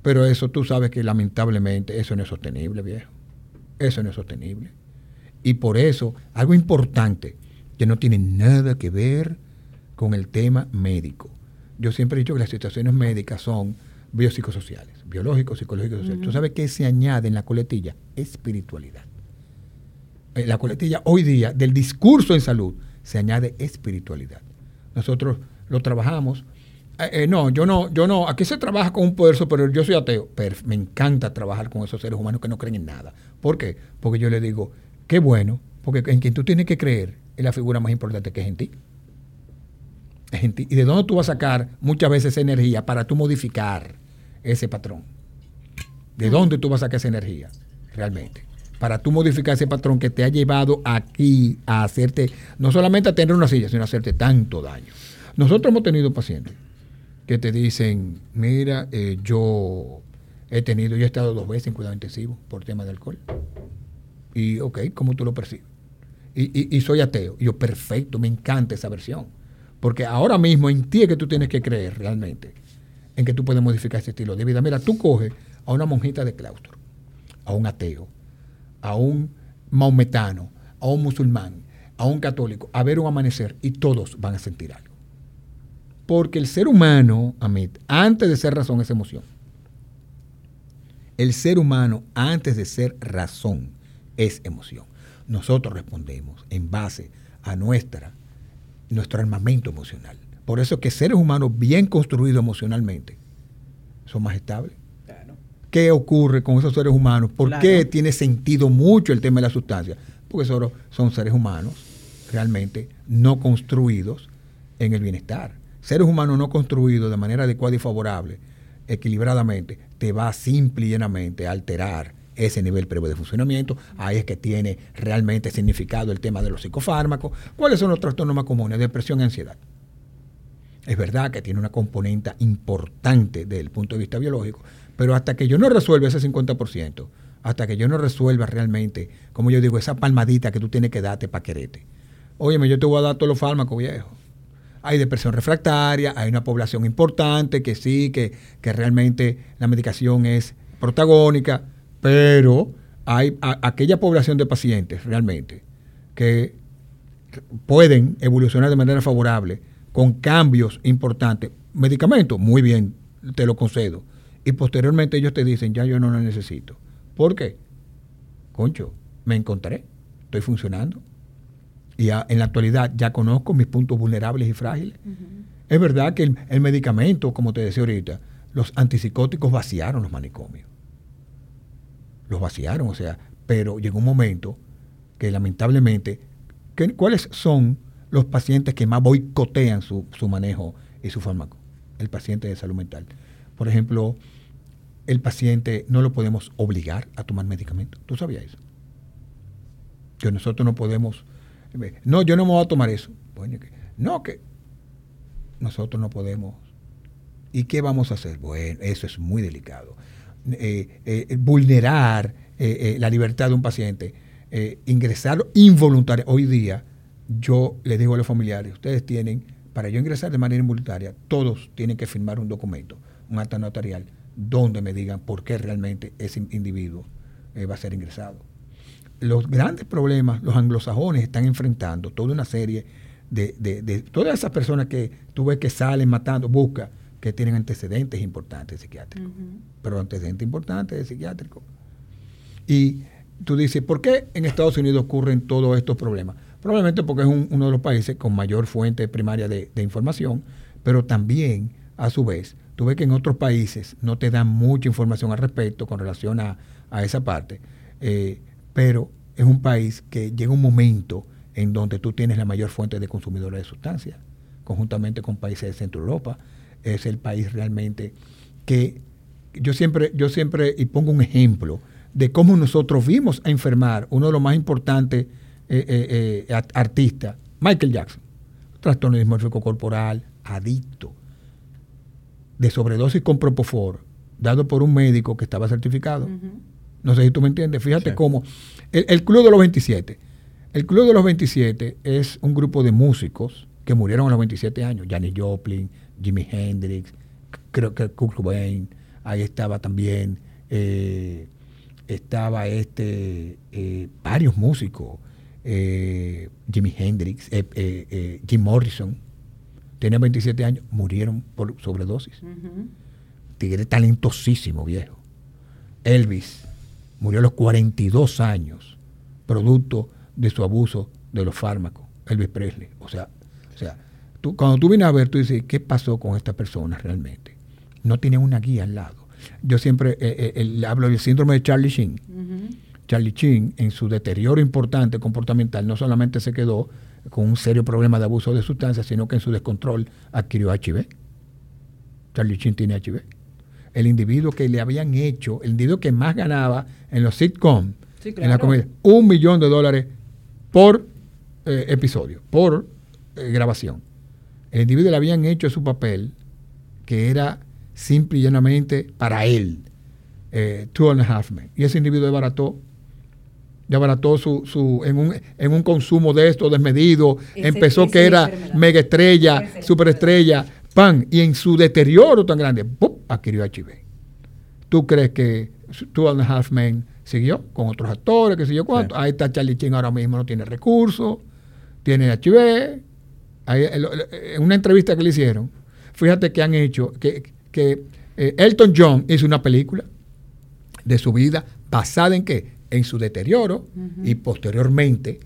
S3: pero eso tú sabes que lamentablemente eso no es sostenible, viejo. Eso no es sostenible. Y por eso, algo importante que no tiene nada que ver con el tema médico. Yo siempre he dicho que las situaciones médicas son biopsicosociales, biológicos, psicológicos, sociales. ¿Tú sabes qué se añade en la coletilla? Espiritualidad. En la coletilla hoy día del discurso en salud se añade espiritualidad. Nosotros lo trabajamos. Eh, eh, no, yo no, yo no. Aquí se trabaja con un poder superior. Yo soy ateo. Pero me encanta trabajar con esos seres humanos que no creen en nada. ¿Por qué? Porque yo le digo, qué bueno, porque en quien tú tienes que creer es la figura más importante que es en ti. ¿Y de dónde tú vas a sacar muchas veces esa energía para tú modificar ese patrón? ¿De dónde tú vas a sacar esa energía realmente? Para tú modificar ese patrón que te ha llevado aquí a hacerte, no solamente a tener una silla, sino a hacerte tanto daño. Nosotros hemos tenido pacientes que te dicen, mira, eh, yo he tenido, yo he estado dos veces en cuidado intensivo por tema de alcohol. Y, ok, ¿cómo tú lo percibes? Y, y- y soy ateo. Y yo, perfecto, me encanta esa versión. Porque ahora mismo en ti es que tú tienes que creer realmente en que tú puedes modificar ese estilo de vida. Mira, tú coges a una monjita de claustro, a un ateo, a un maometano, a un musulmán, a un católico, a ver un amanecer y todos van a sentir algo. Porque el ser humano, Amit, antes de ser razón es emoción. El ser humano, antes de ser razón, es emoción. Nosotros respondemos en base a nuestra, nuestro armamento emocional. Por eso que seres humanos bien construidos emocionalmente son más estables. ¿Qué ocurre con esos seres humanos? ¿Por
S2: Claro.
S3: qué tiene sentido mucho el tema de la sustancia? Porque solo son seres humanos realmente no construidos en el bienestar. Seres humanos no construidos de manera adecuada y favorable, equilibradamente, te va simple y llanamente a alterar ese nivel previo de funcionamiento. Ahí es que tiene realmente significado el tema de los psicofármacos. ¿Cuáles son los trastornos más comunes? Depresión y ansiedad. Es verdad que tiene una componente importante desde el punto de vista biológico, pero hasta que yo no resuelva ese 50%, hasta que yo no resuelva realmente, como yo digo, esa palmadita que tú tienes que darte para quererte. Óyeme, yo te voy a dar todos los fármacos, viejo. Hay depresión refractaria, hay una población importante que sí, que, que realmente la medicación es protagónica, pero hay aquella población de pacientes realmente que pueden evolucionar de manera favorable con cambios importantes. Medicamentos, muy bien, te lo concedo. Y posteriormente ellos te dicen, ya yo no lo necesito. ¿Por qué? Concho, me encontré, estoy funcionando. Y en la actualidad ya conozco mis puntos vulnerables y frágiles. Es verdad que el medicamento, como te decía ahorita, los antipsicóticos vaciaron los manicomios los vaciaron, o sea, pero llegó un momento que lamentablemente, ¿cuáles son los pacientes que más boicotean su, su manejo y su fármaco? El paciente de salud mental. Por ejemplo, el paciente no lo podemos obligar a tomar medicamento. ¿Tú sabías eso? Que nosotros no podemos... No, yo no me voy a tomar eso. no, que nosotros no podemos. ¿Y qué vamos a hacer? Bueno, eso es muy delicado. Eh, eh, vulnerar eh, la libertad de un paciente, ingresar involuntaria. Hoy día, yo le digo a los familiares, ustedes tienen, para yo ingresar de manera involuntaria, todos tienen que firmar un documento, un acta notarial, donde me digan por qué realmente ese individuo va a ser ingresado. Los grandes problemas, los anglosajones están enfrentando toda una serie de, de todas esas personas que tú ves que salen matando, busca que tienen antecedentes importantes psiquiátricos, pero antecedentes importantes de psiquiátricos. Y tú dices, ¿por qué en Estados Unidos ocurren todos estos problemas? Probablemente porque es uno de los países con mayor fuente primaria de, información, pero también, a su vez, tú ves que en otros países no te dan mucha información al respecto con relación a, esa parte, eh, pero es un país que llega un momento en donde tú tienes la mayor fuente de consumidores de sustancias, conjuntamente con países de Centro Europa, es el país realmente que yo siempre, yo siempre, y pongo un ejemplo de cómo nosotros vimos a enfermar uno de los más importantes eh, eh, eh, artistas, Michael Jackson, trastorno dismórfico corporal, adicto, de sobredosis con Propofor, dado por un médico que estaba certificado. No sé si tú me entiendes. Fíjate cómo el, Club de los 27. El Club de los 27 es un grupo de músicos que murieron a los 27 años. Janis Joplin, Jimi Hendrix, creo que Kurt Cobain, ahí estaba también, eh, estaba este, eh, varios músicos, eh, Jimi Hendrix, Jim Morrison, tenía 27 años, murieron por sobredosis. Tigre talentosísimo, viejo. Elvis murió a los 42 años, producto de su abuso de los fármacos. Elvis Presley. O sea, o sea cuando tú vienes a ver, tú dices, ¿qué pasó con esta persona realmente? No tiene una guía al lado. Yo siempre eh, eh, hablo del síndrome de Charlie Sheen. Charlie Sheen, en su deterioro importante comportamental, no solamente se quedó con un serio problema de abuso de sustancias, sino que en su descontrol adquirió HIV. Charlie Sheen tiene HIV. El individuo que le habían hecho, el individuo que más ganaba en los sitcoms, en la comedia, un millón de dólares por eh, episodio, por grabación. El individuo le habían hecho su papel, que era simple y llanamente para él, eh, Two and a Half Men. Y ese individuo desbarató, desbarató su, su, en, un, en un consumo de esto desmedido, empezó que era mega estrella, superestrella, pan, y en su deterioro tan grande, ¡pum! adquirió HIV. ¿Tú crees que Two and a Half Men siguió con otros actores, qué sé yo cuánto? Ahí está Charlie Chin ahora mismo, no tiene recursos, tiene HIV, en una entrevista que le hicieron, fíjate que han hecho, que, eh, Elton John hizo una película de su vida basada en qué? En su deterioro y posteriormente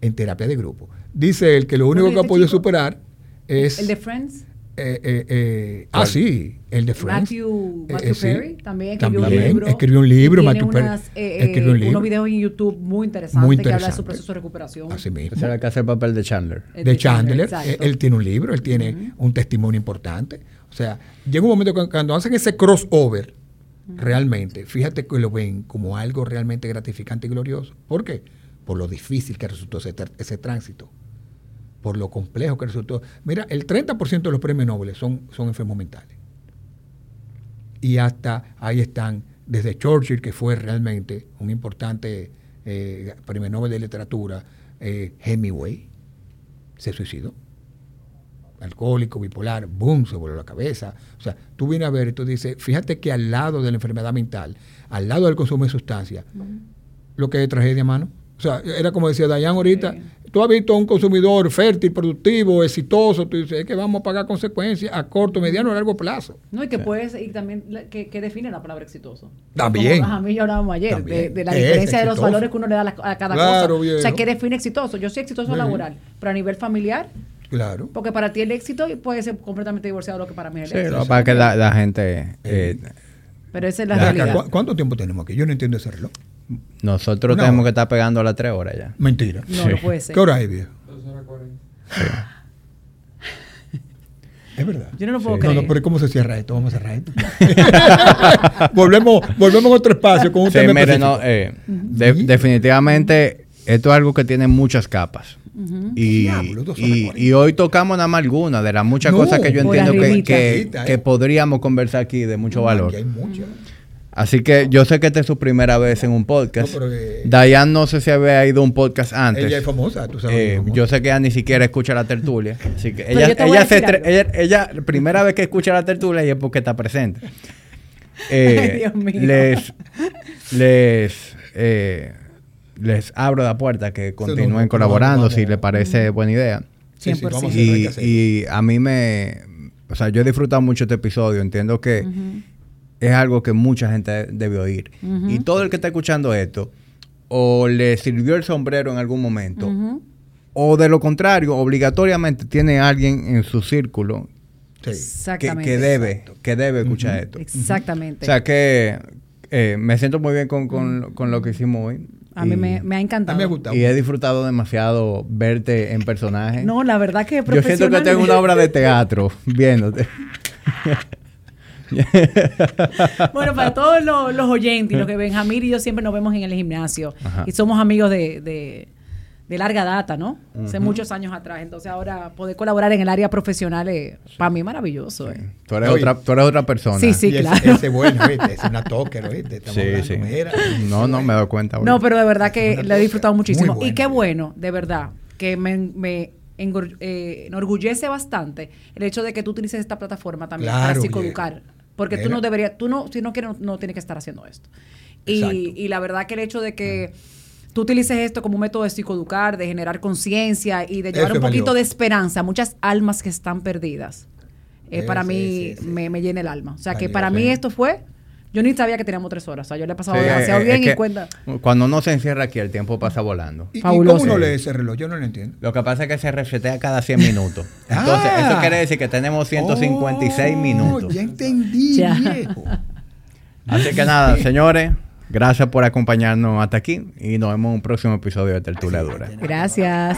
S3: en terapia de grupo. Dice él que lo único que ha este podido superar es...
S2: ¿El de Friends?
S3: Eh, eh, eh, ah, sí, el de Friends.
S2: Matthew, Matthew Perry también
S3: escribió un libro. Escribió un libro, Matthew Perry.
S2: escribió un libro. unos videos en YouTube muy interesantes muy interesante. que habla de su proceso de recuperación.
S1: Así mismo. Será que hace el papel de Chandler.
S3: De, Chandler. él tiene un libro, él tiene un testimonio importante. O sea, llega un momento cuando hacen ese crossover, realmente, fíjate que lo ven como algo realmente gratificante y glorioso. ¿Por qué? Por lo difícil que resultó ese, ese tránsito, por lo complejo que resultó. Mira, el 30% de los premios Nobel son, son enfermos mentales. Y hasta ahí están, desde Churchill, que fue realmente un importante eh, premio Nobel de literatura, eh, Hemingway se suicidó alcohólico, bipolar, boom, se voló la cabeza. O sea, tú vienes a ver y tú dices, fíjate que al lado de la enfermedad mental, al lado del consumo de sustancias, lo que es tragedia, mano. O sea, era como decía Dayan ahorita,
S2: Sí.
S3: tú has visto a un consumidor fértil, productivo, exitoso, tú dices, es que vamos a pagar consecuencias a corto, mediano y largo plazo.
S2: No, y que puedes, y también la- que, que define la palabra exitoso.
S3: También.
S2: Como a mí ya hablábamos ayer, de, la
S3: ¿Qué es
S2: diferencia de los valores que uno le da a, la- a cada
S3: Claro,
S2: cosa. O sea. ¿qué define exitoso? Yo soy exitoso laboral, pero a nivel familiar,
S3: Claro.
S2: porque para ti el éxito puede ser completamente divorciado de lo que para mí es el
S1: Sí,
S2: éxito.
S1: pasa es que la, la gente... eh,
S2: Pero esa es la
S3: acá,
S2: realidad.
S3: ¿cu- ¿Cuánto tiempo tenemos aquí? Yo no entiendo ese reloj.
S1: Nosotros
S3: Una
S1: tenemos
S3: hora.
S1: que estar pegando a las tres horas ya.
S3: Mentira.
S2: No,
S1: Sí.
S2: no puede ser.
S3: ¿Qué hora es, viejo? Es verdad.
S2: Yo no lo puedo
S1: Sí.
S3: No,
S2: creer.
S3: no, pero ¿cómo se cierra esto? Vamos a cerrar esto. volvemos, volvemos a otro espacio con un
S1: Sí,
S3: tema
S1: mire,
S3: específico.
S1: no, eh, de- definitivamente esto es algo que tiene muchas capas. Y,
S3: Diablo, dos horas
S1: y-
S3: cuarenta.
S1: y hoy tocamos nada más algunas de las muchas
S3: No,
S1: cosas que yo entiendo que, que- que
S3: eh.
S1: podríamos conversar aquí de mucho valor.
S3: Aquí hay mucho.
S1: Así que yo sé que esta es su primera vez en un podcast.
S3: No, pero, eh,
S1: Dayan no sé si había ido a un podcast antes.
S3: Ella es famosa, tú sabes.
S1: Eh,
S3: famosa.
S1: yo sé que ella ni siquiera escucha la tertulia. Así que ella, ella, se ella, ella, la primera vez que escucha la tertulia y es porque está presente. Eh,
S2: Ay, Dios mío.
S1: Les, les, eh, les abro la puerta que continúen
S3: no, no,
S1: colaborando si les parece buena idea.
S3: Sí, sí,
S2: 100%.
S3: vamos a hacerlo, hay
S1: Y, y a mí me... O sea, yo he disfrutado mucho este episodio. Entiendo que es algo que mucha gente debe oír. Y todo el que está escuchando esto, o le sirvió el sombrero en algún momento, o de lo contrario, obligatoriamente tiene alguien en su círculo
S3: Sí.
S1: que,
S2: Exactamente.
S1: que debe, que debe escuchar esto.
S2: Exactamente.
S1: O sea que eh, me siento muy bien con, con- con lo que hicimos hoy.
S2: a mí
S1: Y-
S2: me, me ha
S3: A
S2: encantado.
S3: mí me ha gustado.
S1: Y he disfrutado demasiado verte en personaje.
S2: No, la verdad que
S1: Yo siento que tengo una obra de teatro viéndote.
S2: Bueno, para todos los, los oyentes y los que Benjamín y yo siempre nos vemos en el gimnasio
S1: Ajá.
S2: y somos amigos de, de- de larga data, ¿no? Hace muchos años atrás. Entonces ahora poder colaborar en el área profesional es para mí maravilloso. eh.
S1: Tú eres,
S3: Oye.
S1: otra, tú eres otra persona.
S2: Sí, sí.
S3: Y ese-
S2: claro.
S3: Ese bueno, ¿viste? Es una toker, ¿viste? Estamos
S1: Sí, sí. No, no, me he dado cuenta.
S2: No, pero de verdad que lo he disfrutado muchísimo. Y qué bueno, de verdad, que me, me engor- eh, enorgullece bastante el hecho de que tú utilices esta plataforma también para
S3: Claro,
S2: psicoeducar. Porque tú no deberías, tú no, si no quieres, no, no tienes que estar haciendo esto. Y, y la verdad que el hecho de que tú utilices esto como un método de psicoeducar, de generar conciencia y de llevar
S3: Eso
S2: un poquito
S3: valioso.
S2: de esperanza a muchas almas que están perdidas, eh, para mí. Me, me llena el alma. O sea, que para mí esto fue... Yo ni sabía que teníamos tres horas. O sea, yo le he pasado
S1: Sí,
S2: demasiado bien
S1: es
S2: y cuenta...
S1: Cuando uno se encierra aquí, el tiempo pasa volando.
S3: ¿Y, cómo uno lee ese reloj? Yo no lo entiendo.
S1: Lo que pasa es que se resetea cada 100 minutos. Entonces,
S3: Ah.
S1: eso quiere decir que tenemos 156
S3: Oh,
S1: minutos.
S3: Ya entendí,
S2: Ya.
S3: viejo.
S1: Así que nada, señores, gracias por acompañarnos hasta aquí y nos vemos en un próximo episodio de Tertulia Dura.
S2: Gracias.